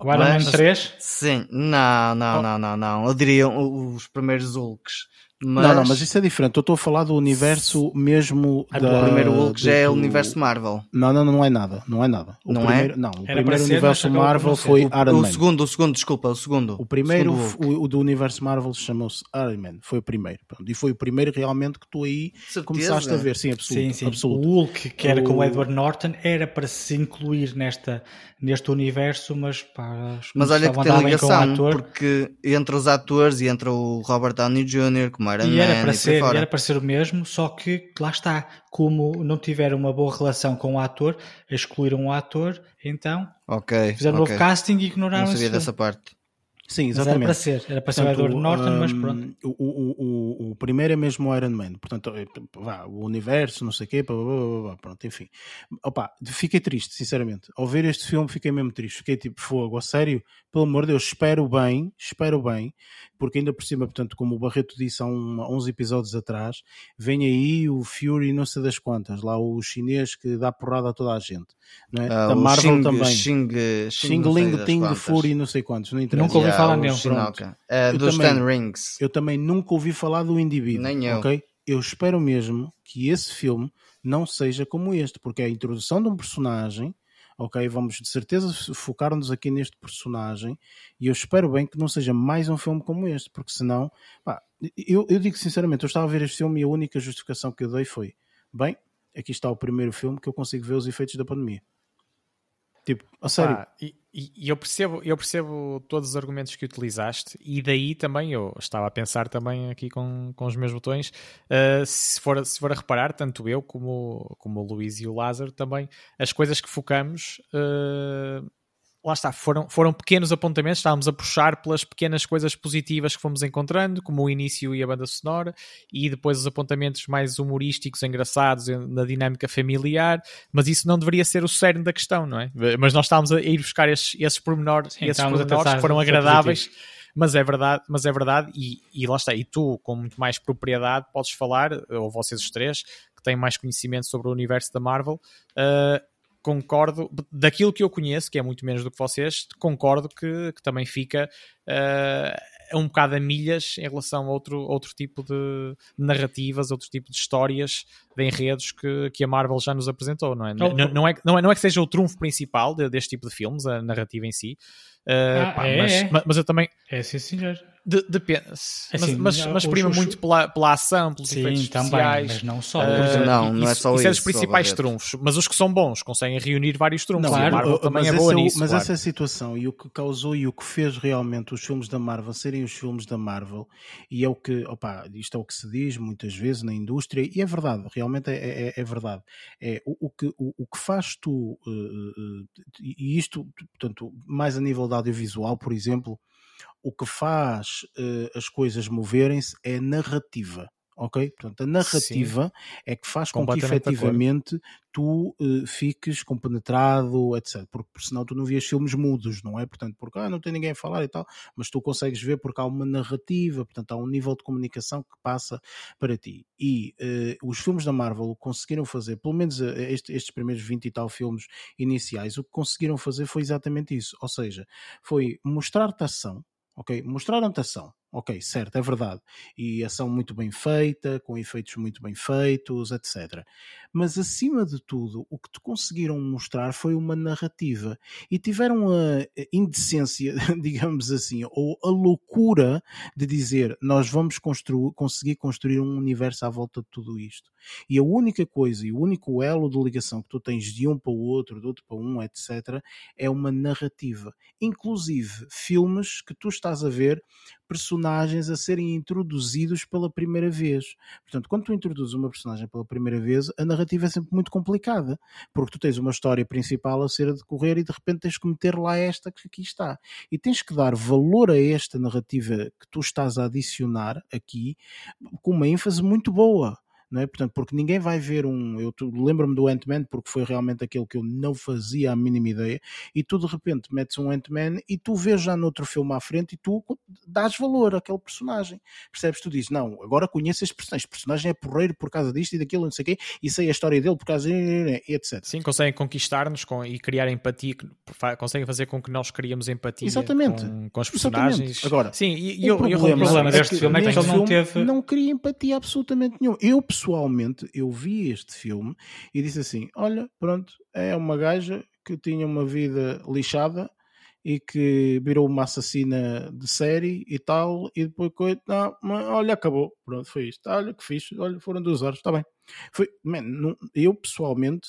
O Iron Man 3? Sim, não, não, oh. não, não, não. Eu diria os primeiros Hulks. Mas... Não, não, mas isso é diferente. Eu estou a falar do universo mesmo. Ah, da, o primeiro Hulk já do... é o universo Marvel. Não, não, não é nada. Não é nada. O não primeiro, é? Não, o Era primeiro universo Marvel foi Iron Man. O segundo, o segundo, desculpa, o segundo. O primeiro, o, segundo o, o, do universo Marvel chamou-se Iron Man. Foi o primeiro. Pronto. E foi o primeiro realmente que tu aí Certeza. começaste a ver. Sim, absoluto. Sim, sim. Absoluto. O Hulk, que era o... com o Edward Norton, era para se incluir nesta, neste universo, mas pá, Mas olha que tem ligação, porque entre os atores e entre o Robert Downey Jr., como Iron e. Era para ser ser, era para ser o mesmo, só que lá está, como não tiveram uma boa relação com o ator, excluíram o ator, então okay, fizeram okay. novo casting e ignoraram Não sabia dessa parte. Sim, exatamente. Mas era para ser, era para Portanto, ser o Edward Norton, um, mas pronto. O, o, o, o, primeiro é mesmo o Iron Man, portanto, é, vá, o universo, não sei o quê, blá, blá, blá, pronto, enfim. Opa, fiquei triste, sinceramente. Ao ver este filme, fiquei mesmo triste. Fiquei tipo, fogo, a sério, pelo amor de Deus, espero bem, espero bem, porque ainda por cima, portanto, como o Barreto disse há, um, há uns episódios atrás, vem aí o Fury não sei das quantas, lá o chinês que dá porrada a toda a gente. Não é? Ah, da Marvel Xing, também. Xing, Xing, Xing Ling Ting Fury não sei quantos, não interessa. Nunca ouvi falar nele. Uh, dos também, Ten Rings. Eu também nunca ouvi falar do indivíduo. Nem eu. Okay? Eu espero mesmo que esse filme não seja como este, porque é a introdução de um personagem ok? Vamos de certeza focar-nos aqui neste personagem e eu espero bem que não seja mais um filme como este, porque senão, pá, eu, eu digo sinceramente, eu estava a ver este filme e a única justificação que eu dei foi: bem, aqui está o primeiro filme que eu consigo ver os efeitos da pandemia. Tipo, a sério. Ah, e, e, eu, percebo, eu percebo todos os argumentos que utilizaste e daí também eu estava a pensar também aqui com, com os meus botões, uh, se, for, se for a reparar, tanto eu como, como o Luís e o Lázaro também, as coisas que focamos uh, lá está, foram, foram pequenos apontamentos, estávamos a puxar pelas pequenas coisas positivas que fomos encontrando, como o início e a banda sonora, e depois os apontamentos mais humorísticos, engraçados, na dinâmica familiar, mas isso não deveria ser o cerne da questão, não é? Mas nós estávamos a ir buscar esses, esses pormenores, Sim, esses pormenores que foram agradáveis. Mas é verdade, mas é verdade, e, e lá está, e tu, com muito mais propriedade, podes falar, ou vocês os três, que têm mais conhecimento sobre o universo da Marvel, uh, concordo, daquilo que eu conheço, que é muito menos do que vocês, concordo que, que também fica uh, um bocado a milhas em relação a outro, outro tipo de narrativas, outro tipo de histórias, de enredos que, que a Marvel já nos apresentou, não é? Não, não, é, não, é, não é que seja o trunfo principal de, deste tipo de filmes, a narrativa em si, uh, ah, pá, é, mas, é. mas, eu também. É sim, senhor. De, depende. Assim, mas, mas, mas prima os, muito pela, pela ação, pelos sim, efeitos também, especiais. mas não só. Uh, não, não é só isso. Isso é os principais trunfos. Mas os que são bons conseguem reunir vários trunfos. Não, claro, a Marvel também é boa é nisso. Mas claro. essa é a situação e o que causou e o que fez realmente os filmes da Marvel serem os filmes da Marvel e é o que, opa, isto é o que se diz muitas vezes na indústria e é verdade, realmente é, é, é verdade. É, o, o, que, o, o que faz tu, uh, uh, e isto, portanto, mais a nível de audiovisual, por exemplo, o que faz uh, as coisas moverem-se é a narrativa. Ok? Portanto, a narrativa Sim. é que faz com que efetivamente tu uh, fiques compenetrado, etc. Porque, por senão tu não vias filmes mudos, não é? Portanto, porque ah, não tem ninguém a falar e tal, mas tu consegues ver porque há uma narrativa, portanto, há um nível de comunicação que passa para ti. E uh, os filmes da Marvel conseguiram fazer, pelo menos este, estes primeiros 20 e tal filmes iniciais, o que conseguiram fazer foi exatamente isso. Ou seja, foi mostrar-te ação, ok? Mostraram-te ação, ok, certo, é verdade. E ação muito bem feita, com efeitos muito bem feitos, etc. Mas acima de tudo, o que te conseguiram mostrar foi uma narrativa e tiveram a indecência, digamos assim, ou a loucura de dizer nós vamos construir, conseguir construir um universo à volta de tudo isto. E a única coisa e o único elo de ligação que tu tens de um para o outro, de outro para um, etc., é uma narrativa. Inclusive filmes que tu estás a ver personagens a serem introduzidos pela primeira vez. Portanto, quando tu introduzes uma personagem pela primeira vez, a narrativa é sempre muito complicada, porque tu tens uma história principal a ser a decorrer e de repente tens que meter lá esta que aqui está. E tens que dar valor a esta narrativa que tu estás a adicionar aqui com uma ênfase muito boa não é? Portanto, porque ninguém vai ver um. Eu lembro-me do Ant-Man porque foi realmente aquele que eu não fazia a mínima ideia, e tu de repente metes um Ant-Man e tu vês já noutro filme à frente e tu dás valor àquele personagem. Percebes? Tu dizes, não, agora conheço este personagem, este personagem é porreiro por causa disto e daquilo, não sei o quê, e sei a história dele por causa e etc. Sim, conseguem conquistar-nos com, e criar empatia, conseguem fazer com que nós criemos empatia Exatamente. Com, com os personagens. Exatamente. Agora, sim, e, eu, o problema, eu, problema deste é filme é que ele não teve. Não cria empatia absolutamente nenhum. Eu pessoalmente, eu vi este filme e disse assim: olha, pronto, é uma gaja que tinha uma vida lixada e que virou uma assassina de série e tal, e depois, não, olha, acabou, pronto, foi isto, olha que fixe, olha, foram duas horas, está bem. Foi, man, não, eu pessoalmente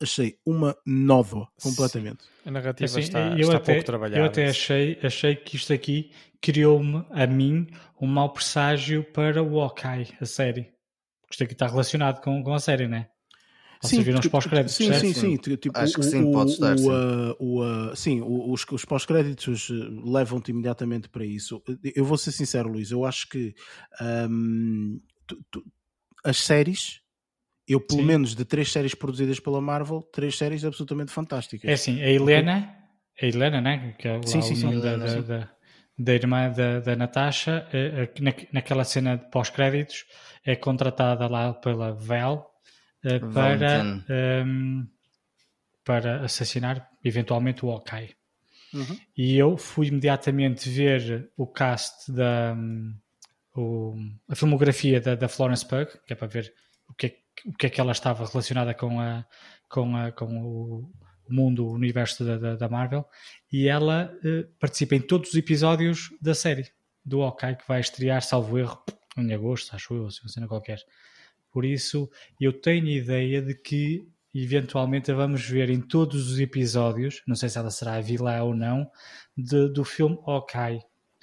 achei uma nódoa completamente. A narrativa assim, está, eu está até, pouco trabalhada. Eu até achei, achei que isto aqui criou-me, a mim, um mau presságio para o Hawkeye, a série. Isto aqui está relacionado com, com a série, não é? Vocês sim, viram os pós-créditos, sim, sim, sim, tipo, Acho que sim, pode estar, sim. O, o, sim, os, os pós-créditos eh, levam-te imediatamente para isso. Eu vou ser sincero, Luís, eu acho que um, tu, tu, as séries eu, pelo Sim. menos, de três séries produzidas pela Marvel, três séries absolutamente fantásticas. É assim, a Helena, a Helena, né? Que é sim, sim, o nome sim, da, da, da, da, irmã da, da Natasha, é, na, naquela cena de pós-créditos, é contratada lá pela Val é, para, um, ehm, para assassinar eventualmente o Hawkeye. Uhum. E eu fui imediatamente ver o cast da. Um, o, a filmografia da, da Florence Pugh, que é para ver o que é o que é que ela estava relacionada com, a, com, a, com o mundo, o universo da, da, da Marvel, e ela uh, participa em todos os episódios da série do Hawkeye, que vai estrear, salvo erro, em agosto, acho eu, se não cena qualquer. Por isso, eu tenho ideia de que eventualmente a vamos ver em todos os episódios, não sei se ela será a vilã ou não, de, do filme Hawkeye.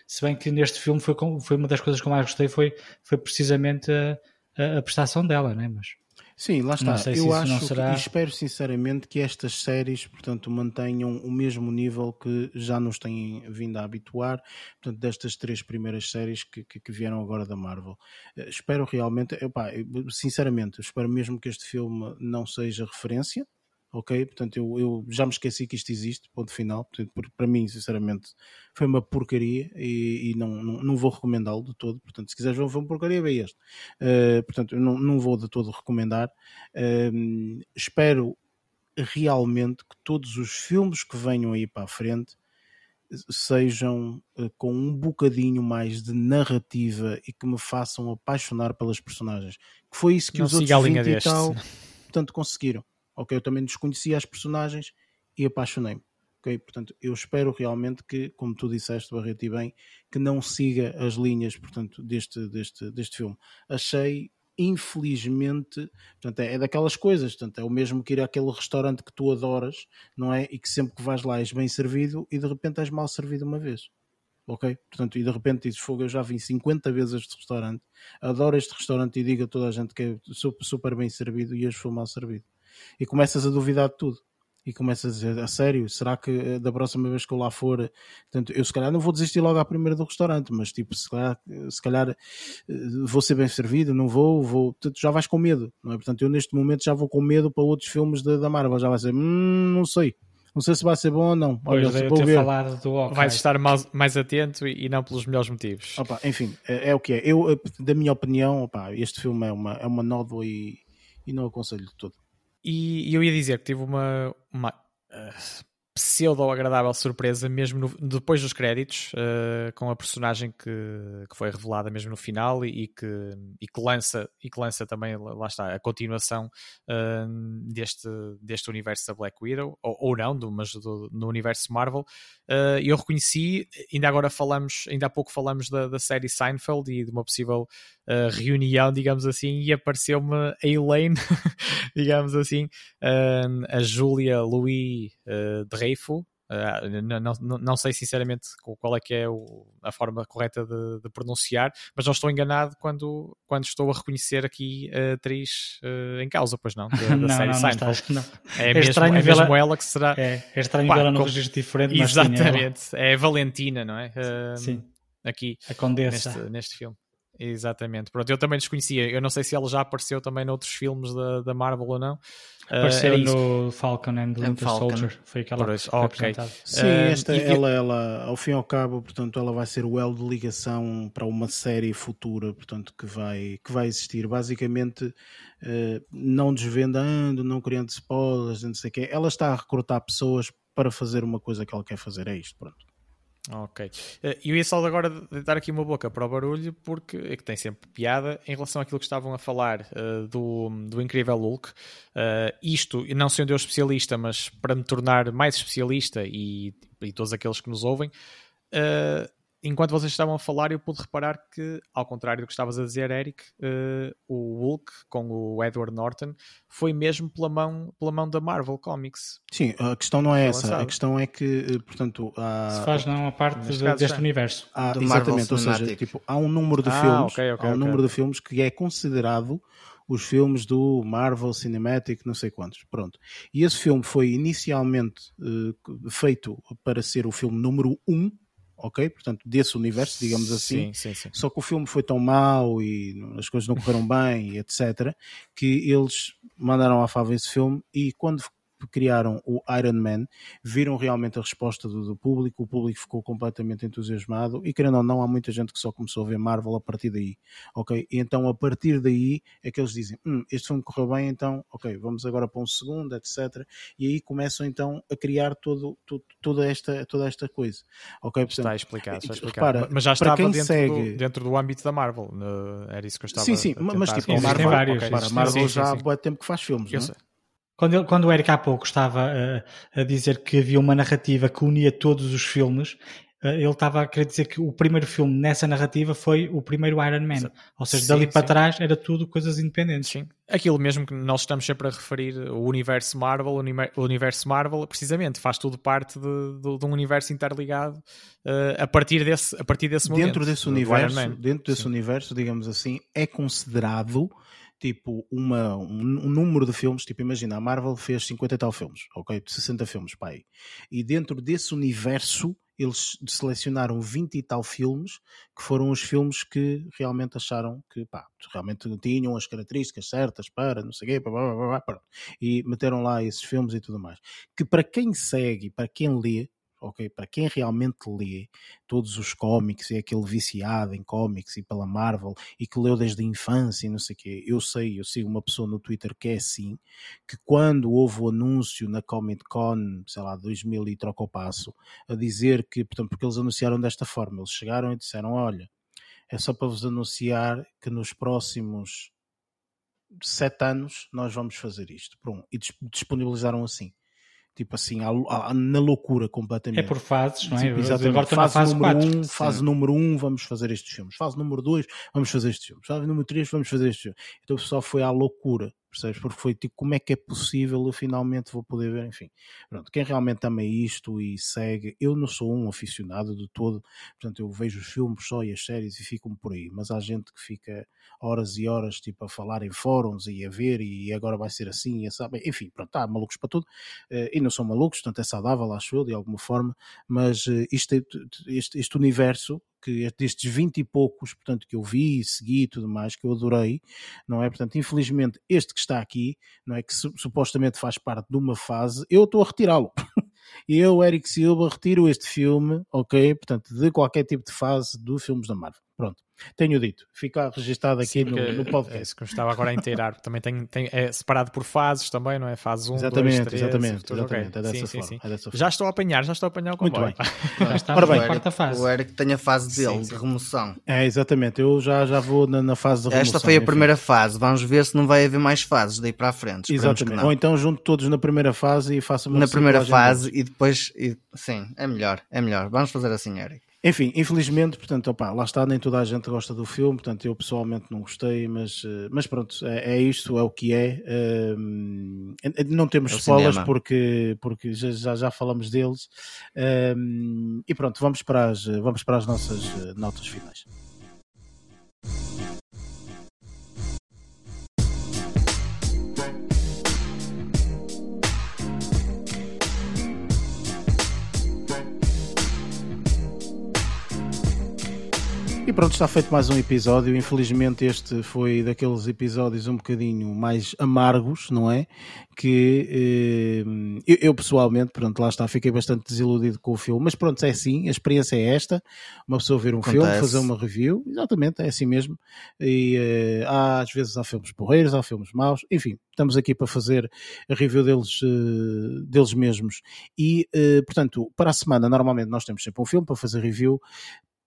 Se bem que neste filme foi, foi uma das coisas que eu mais gostei, foi, foi precisamente a, a, a prestação dela, né? mas Sim, lá está. Eu acho será... e espero sinceramente que estas séries, portanto, mantenham o mesmo nível que já nos têm vindo a habituar, portanto, destas três primeiras séries que, que, que vieram agora da Marvel. Uh, espero realmente, epá, sinceramente, espero mesmo que este filme não seja referência, ok? Portanto, eu, eu, já me esqueci que isto existe, ponto final. Portanto, para mim, sinceramente, foi uma porcaria e, e não, não, não, vou recomendá-lo de todo. Portanto, se quiseres ver um filme porcaria, vê este. Uh, portanto, eu não, não vou de todo recomendar. Uh, espero realmente que todos os filmes que venham aí para a frente sejam uh, com um bocadinho mais de narrativa e que me façam apaixonar pelas personagens. Que foi isso que não os outros 20 e tal, portanto, conseguiram ok? Eu também desconhecia as personagens e apaixonei-me. Portanto, eu espero realmente que, como tu disseste, Barreto, e bem, que não siga as linhas, portanto, deste, deste, deste filme. Achei infelizmente, portanto, é, é, daquelas coisas, portanto, é o mesmo que ir àquele restaurante que tu adoras, não é? E que sempre que vais lá és bem servido e de repente és mal servido uma vez. Ok? Portanto, e de repente dizes, fogo, eu já vim 50 vezes a este restaurante, adoro este restaurante e digo a toda a gente que é super bem servido e hoje foi mal servido. E começas a duvidar de tudo e começa a dizer a sério, será que eh, da próxima vez que eu lá for, portanto, eu se calhar não vou desistir logo à primeira do restaurante, mas tipo, se calhar, se calhar eh, vou ser bem servido, não vou, vou, portanto, já vais com medo, não é? Portanto, eu neste momento já vou com medo para outros filmes da, da Marvel, já vai ser, hum, não sei. Não sei se vai ser bom ou não. Olha, pois, vou ver. Falado do Vais estar mais, mais atento e, e, não pelos melhores motivos. Opa, enfim, é, é, o que é. Eu, da minha opinião, opa, este filme é uma, é uma nódoa e, e não aconselho de todo. E, eu ia dizer que tive uma, uma uh, pseudo-agradável surpresa, mesmo no, depois dos créditos, uh, com a personagem que, que foi revelada mesmo no final e, e, que, e, que, lança, e que lança também, lá está, a continuação uh, deste, deste universo da Black Widow, ou, ou não, do, mas do, no universo Marvel. Uh, eu reconheci, ainda agora falamos, ainda há pouco falamos da, da série Seinfeld e de uma possível reunião, digamos assim, e apareceu-me a Elaine, digamos assim, a Julia Louis uh, Dreyfus. Uh, não, não, não, sei sinceramente qual é que é o, a forma correta de, de, pronunciar, mas não estou enganado quando, quando estou a reconhecer aqui a atriz uh, em causa, pois não, da, da série Seinfeld. Não, é, é, mesmo, é mesmo ela que será. É, é estranho vê-la num registro diferente. Exatamente, sim, é, é Valentina, não é? Uh, sim. Aqui, a condessa. Neste, neste filme. Exatamente. Pronto, eu também desconhecia. Eu não sei se ela já apareceu também noutros filmes da, da Marvel ou não. Apareceu uh, no Falcon and the Winter Soldier. Foi aquela Por isso, okay. Sim, uh, esta, e... ela, ela, ao fim e ao cabo, portanto, ela vai ser o elo de ligação para uma série futura, portanto, que vai, que vai existir. Basicamente, uh, não desvendando, não criando spoilers, não sei o quê. Ela está a recrutar pessoas para fazer uma coisa que ela quer fazer. É isto, pronto. Ok. Eh, eu ia só agora dar aqui uma boca para o barulho, porque é que tem sempre piada em relação àquilo que estavam a falar uh, do, do Incrível Hulk. Uh, isto, não sendo eu especialista, mas para me tornar mais especialista e, e todos aqueles que nos ouvem, uh, enquanto vocês estavam a falar, eu pude reparar que, ao contrário do que estavas a dizer, Eric, uh, o Hulk com o Edward Norton foi mesmo pela mão, pela mão da Marvel Comics. Sim, a questão não é essa. Lançado. A questão é que, eh, portanto, há... se faz não a parte de, deste universo. Há, exatamente, ou seja, tipo, há um número de ah, filmes, okay, okay, há um okay. número de filmes que é considerado os filmes do Marvel Cinematic, não sei quantos. Pronto. E esse filme foi inicialmente uh, feito para ser o filme número 1 um ok? Portanto, desse universo, digamos assim. Sim, sim, sim. Só que o filme foi tão mau e as coisas não correram bem, etc., que eles mandaram à fava esse filme e quando criaram o Iron Man, viram realmente a resposta do, do, público, o público ficou completamente entusiasmado e querendo ou não, há muita gente que só começou a ver Marvel a partir daí, ok? E então a partir daí é que eles dizem, hum, este filme correu bem, então, ok, vamos agora para um segundo, etc. E aí começam então a criar todo, todo, toda, esta, toda esta coisa, ok? Portanto, está explicado, está explicado. Repara, mas já estava dentro, segue... do, dentro do âmbito da Marvel, no, era isso que eu estava Sim, sim, mas tipo, Marvel, vários, okay, Marvel sim, já há tempo que faz filmes, eu não é? Sei. Quando, ele, quando o Eric há pouco estava a, a dizer que havia uma narrativa que unia todos os filmes, eh, ele estava a querer dizer que o primeiro filme nessa narrativa foi o primeiro Iron Man. Ou seja, sim, dali sim. para trás era tudo coisas independentes. Sim. Aquilo mesmo que nós estamos sempre a referir, o universo Marvel, o universo Marvel, precisamente, faz tudo parte de, de, de um universo interligado uh, a, partir desse, a partir desse momento. Dentro desse universo, dentro desse universo, digamos assim, é considerado tipo uma, um, um, número de filmes, tipo imagina, a Marvel fez 50 e tal filmes, ok? 60 filmes, pai. E dentro desse universo eles selecionaram 20 e tal filmes que foram os filmes que realmente acharam que pá, realmente tinham as características certas para não sei o quê, blá, blá, blá, e meteram lá esses filmes e tudo mais. Que para quem segue, para quem lê, ok? Para quem realmente lê todos os cómics e é aquele viciado em cómics e pela Marvel e que leu desde a infância e não sei o quê, eu sei, eu sigo uma pessoa no Twitter que é assim, que quando houve o anúncio na Comic Con, sei lá, 2000 e troca o passo, a dizer que, portanto, porque eles anunciaram desta forma, eles chegaram e disseram, olha, é só para vos anunciar que nos próximos sete anos nós vamos fazer isto. Pronto. E disponibilizaram assim tipo assim, na loucura completamente. É por fases, não é? Exatamente. Agora fase, fase número 1, um, fase número 1, um, vamos fazer estes filmes. Fase número 2, vamos fazer estes filmes. Fase número 3, vamos fazer estes filmes. Então o pessoal foi à loucura percebes? Porque foi tipo, como é que é possível eu finalmente vou poder ver, enfim. Pronto, quem realmente ama isto e segue, eu não sou um aficionado de todo, portanto eu vejo os filmes só e as séries e fico-me por aí, mas há gente que fica horas e horas tipo a falar em fóruns e a ver e agora vai ser assim, e sabe? enfim, pronto, há malucos para tudo, eh, e não são malucos, portanto é saudável, acho eu, de alguma forma, mas eh, isto, este, este universo que destes 20 e poucos, portanto, que eu vi, segui e tudo mais, que eu adorei, não é? Portanto, infelizmente, este que está aqui, não é? Que supostamente faz parte de uma fase, eu estou a retirá-lo. eu, Eric Silva, retiro este filme, ok? Portanto, de qualquer tipo de fase dos filmes da Marvel. Pronto. Tenho dito, fica registado aqui Sim, no, no podcast. É isso que eu estava agora a inteirar, também tem, tem, é separado por fases também, não é? Fase 1, exatamente, 2, 3, exatamente, tudo, exatamente, okay. é, dessa sim, é dessa forma. Já estou a apanhar, já estou a apanhar o comboio. Muito bem. já está Ora bem, na quarta fase. O Eric tem a fase dele, de remoção. É, exatamente, eu já, já vou na, na fase de remoção. Esta foi a enfim. primeira fase, vamos ver se não vai haver mais fases daí para a frente. Exatamente, ou então junto todos na primeira fase e faço uma Na primeira fase e depois, e, sim, é melhor, é melhor. Vamos fazer assim, Eric. Enfim, infelizmente, portanto, opa, lá está, nem toda a gente gosta do filme, portanto, eu pessoalmente não gostei, mas, eh, mas pronto, é, é isto, é o que é. Um, não temos é spoilers porque, porque já, já falamos deles. Um, e pronto, vamos para as, vamos para as nossas eh, notas finais. E pronto, está feito mais um episódio. Infelizmente, este foi daqueles episódios um bocadinho mais amargos, não é? Que eh, eu, eu, pessoalmente, pronto, lá está, fiquei bastante desiludido com o filme. Mas pronto, é assim, a experiência é esta: uma pessoa ver um Acontece. filme, fazer uma review, exatamente, é assim mesmo. E eh, há, às vezes há filmes porreiros, há filmes maus, enfim, estamos aqui para fazer a review deles, eh, deles mesmos. E, eh, portanto, para a semana, normalmente nós temos sempre um filme para fazer review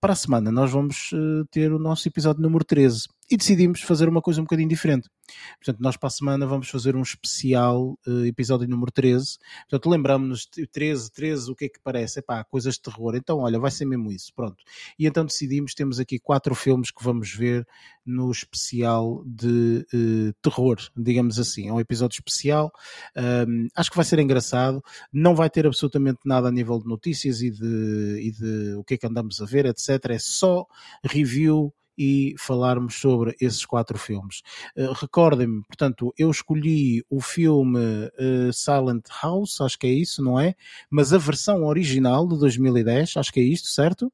para a semana. Nós vamos uh, ter o nosso episódio número 13 e decidimos fazer uma coisa um bocadinho diferente. Portanto, nós para a semana vamos fazer um especial uh, episódio número 13. Portanto, lembramos-nos 13, 13, o que é que parece? Epá, coisas de terror. Então, olha, vai ser mesmo isso. Pronto. E então decidimos, temos aqui quatro filmes que vamos ver no especial de uh, terror, digamos assim. É um episódio especial. Um, acho que vai ser engraçado. Não vai ter absolutamente nada a nível de notícias e de, e de o que é que andamos a ver, etc. É só review e falarmos sobre esses quatro filmes. Uh, Recordem-me, portanto, eu escolhi o filme uh, Silent House, acho que é isso, não é? Mas a versão original de 2010, acho que é isto, certo?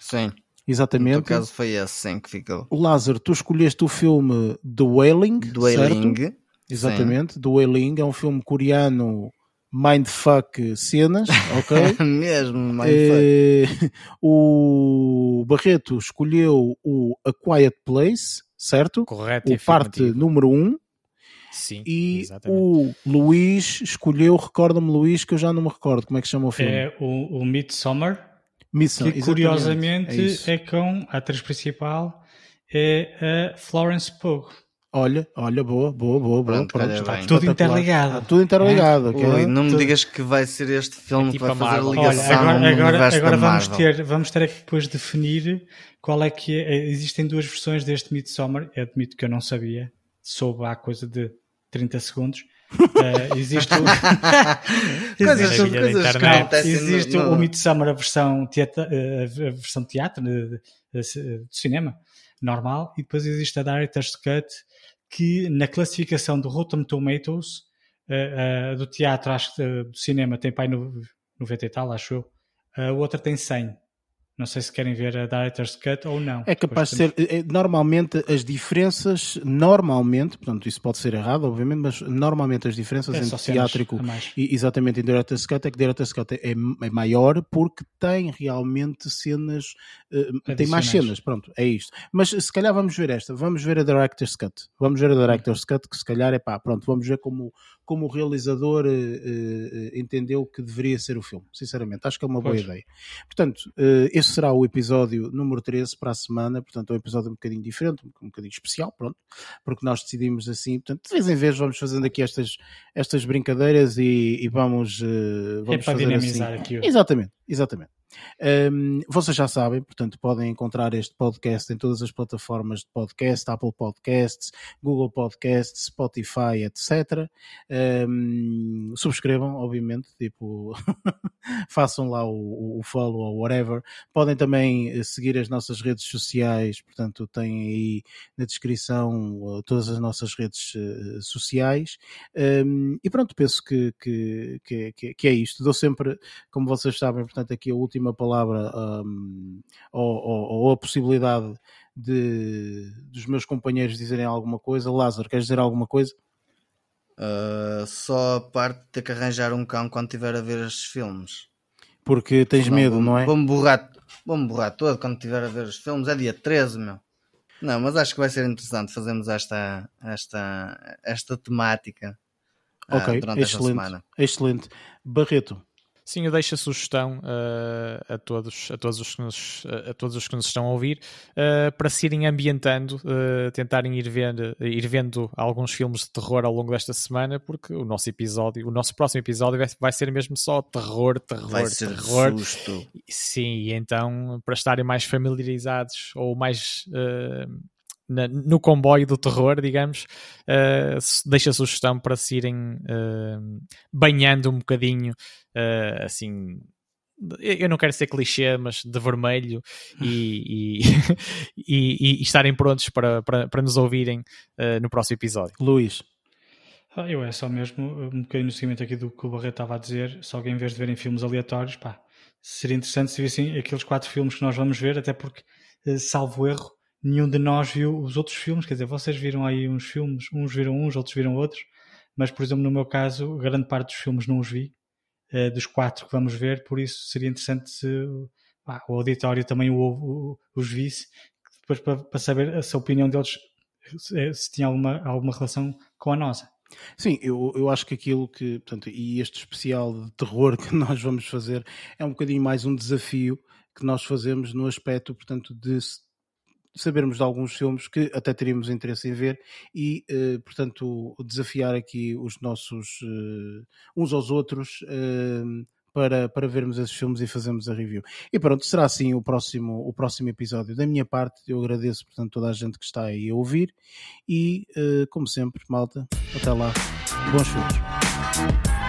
Sim. Exatamente. No caso foi esse, sim, que ficou. Lázaro, tu escolheste o filme The Wailing, The Wailing. Certo? Exatamente, sim. The Wailing, é um filme coreano mindfuck cenas, ok? Mesmo, mindfuck. Eh, o Barreto escolheu o A Quiet Place, certo? Correto. O parte número 1. Um. Sim, e exatamente. o Luís escolheu, recorda-me Luís, que eu já não me recordo como é que chama o filme. É o, o Midsommar, Midsommar que curiosamente é, é, com a atriz principal é a Florence Pugh. Olha, olha, boa, boa, boa, boa. Pronto, Pronto está tudo interligado. Está tudo interligado. É? Okay? não me digas que vai ser este filme é tipo que vai fazer ligação Olha, agora, agora, agora vamos, ter, vamos ter aqui depois definir qual é que é. Existem duas versões deste Midsommar. Eu admito que eu não sabia. Soube há coisa de 30 segundos. Uh, existe o... coisas, existe, coisas não, existe no, no... o Midsommar a versão teatro, eh, a versão teatro de, de, de, cinema normal e depois existe a Director's Cut que na classificação do Rotten Tomatoes uh, uh, do teatro, acho que do cinema tem pai no 90 e tal, acho eu. A outra tem 100. Não sei se querem ver a Director's Cut ou não. É capaz de ser. É, normalmente as diferenças, normalmente, portanto, isso pode ser errado, obviamente, mas normalmente as diferenças é entre teátrico e exatamente em Director's Cut é que Director's Cut é, é maior porque tem realmente cenas. Uh, tem mais cenas, pronto, é isto. Mas se calhar vamos ver esta, vamos ver a Director's Cut. Vamos ver a Director's Cut, que se calhar é pá, pronto, vamos ver como como o realizador uh, uh, entendeu que deveria ser o filme, sinceramente. Acho que é uma boa pois. ideia. Portanto, uh, este será o episódio número 13 para a semana, portanto, é um episódio um bocadinho diferente, um bocadinho especial, pronto, porque nós decidimos assim. Portanto, de vez em vez vamos fazendo aqui estas, estas brincadeiras e, e vamos, vamos. É para dinamizar assim. aqui. Exatamente, exatamente. Um, vocês já sabem, portanto, podem encontrar este podcast em todas as plataformas de podcast, Apple Podcasts, Google Podcasts, Spotify, etc. Um, subscrevam, obviamente, tipo, façam lá o, o, follow ou whatever. Podem também eh, seguir as nossas redes sociais, portanto, têm aí na descrição uh, todas as nossas redes uh, sociais. Um, e pronto, penso que, que, que, que, é isto. Dou sempre, como vocês sabem, portanto, aqui a última última palavra um, ou, ou, ou, a possibilidade de, dos meus companheiros dizerem alguma coisa. Lázaro, queres dizer alguma coisa? Uh, só a parte de ter que arranjar um cão quando estiver a ver estes filmes. Porque tens medo, não é? Vou-me borrar, vou borrar todo quando estiver a ver os filmes. É dia 13, meu. Não, mas acho que vai ser interessante fazermos esta, esta, esta temática uh, Ok, durante excelente, esta semana. Excelente. Barreto, Sim, eu deixo a sugestão uh, a, todos, a, todos os que nos, a todos os que nos estão a ouvir uh, para se irem ambientando, uh, tentarem ir, ver, ir vendo alguns filmes de terror ao longo desta semana, porque o nosso episódio, o nosso próximo episódio vai, vai ser mesmo só terror, terror, vai ser terror. Susto. Sim, e então para estarem mais familiarizados ou mais na, no comboio do terror, digamos, uh, deixa a sugestão para se irem uh, banhando um bocadinho, uh, assim, eu não quero ser clichê, mas de vermelho e, e, e, e estarem prontos para, para, para nos ouvirem no próximo episódio. Luís. Ah, eu é só mesmo um bocadinho no seguimento aqui do que o Barreto estava a dizer, só que em vez de verem filmes aleatórios, pá, seria interessante se vissem aqueles quatro filmes que nós vamos ver, até porque, salvo erro, nenhum de nós viu os outros filmes, quer dizer, vocês viram aí uns filmes, uns viram uns, outros viram outros, mas por exemplo, no meu caso, grande parte dos filmes não os vi, eh, dos quatro que vamos ver, por isso seria interessante se o auditório também o, o, os visse, depois para, para saber se a opinião deles se, se tinha alguma, alguma relação com a nossa. Sim, eu, eu acho que aquilo que, portanto, e este especial de terror que nós vamos fazer é um bocadinho mais um desafio que nós fazemos no aspecto, portanto, de sabermos de alguns filmes que até teríamos interesse em ver e, uh, portanto, desafiar aqui os nossos uh, uns aos outros uh, para, para vermos esses filmes e fazermos a review. E pronto, será assim o próximo, o próximo episódio. Da minha parte, eu agradeço, portanto, toda a gente que está aí a ouvir e, como sempre, malta, até lá, bons filmes.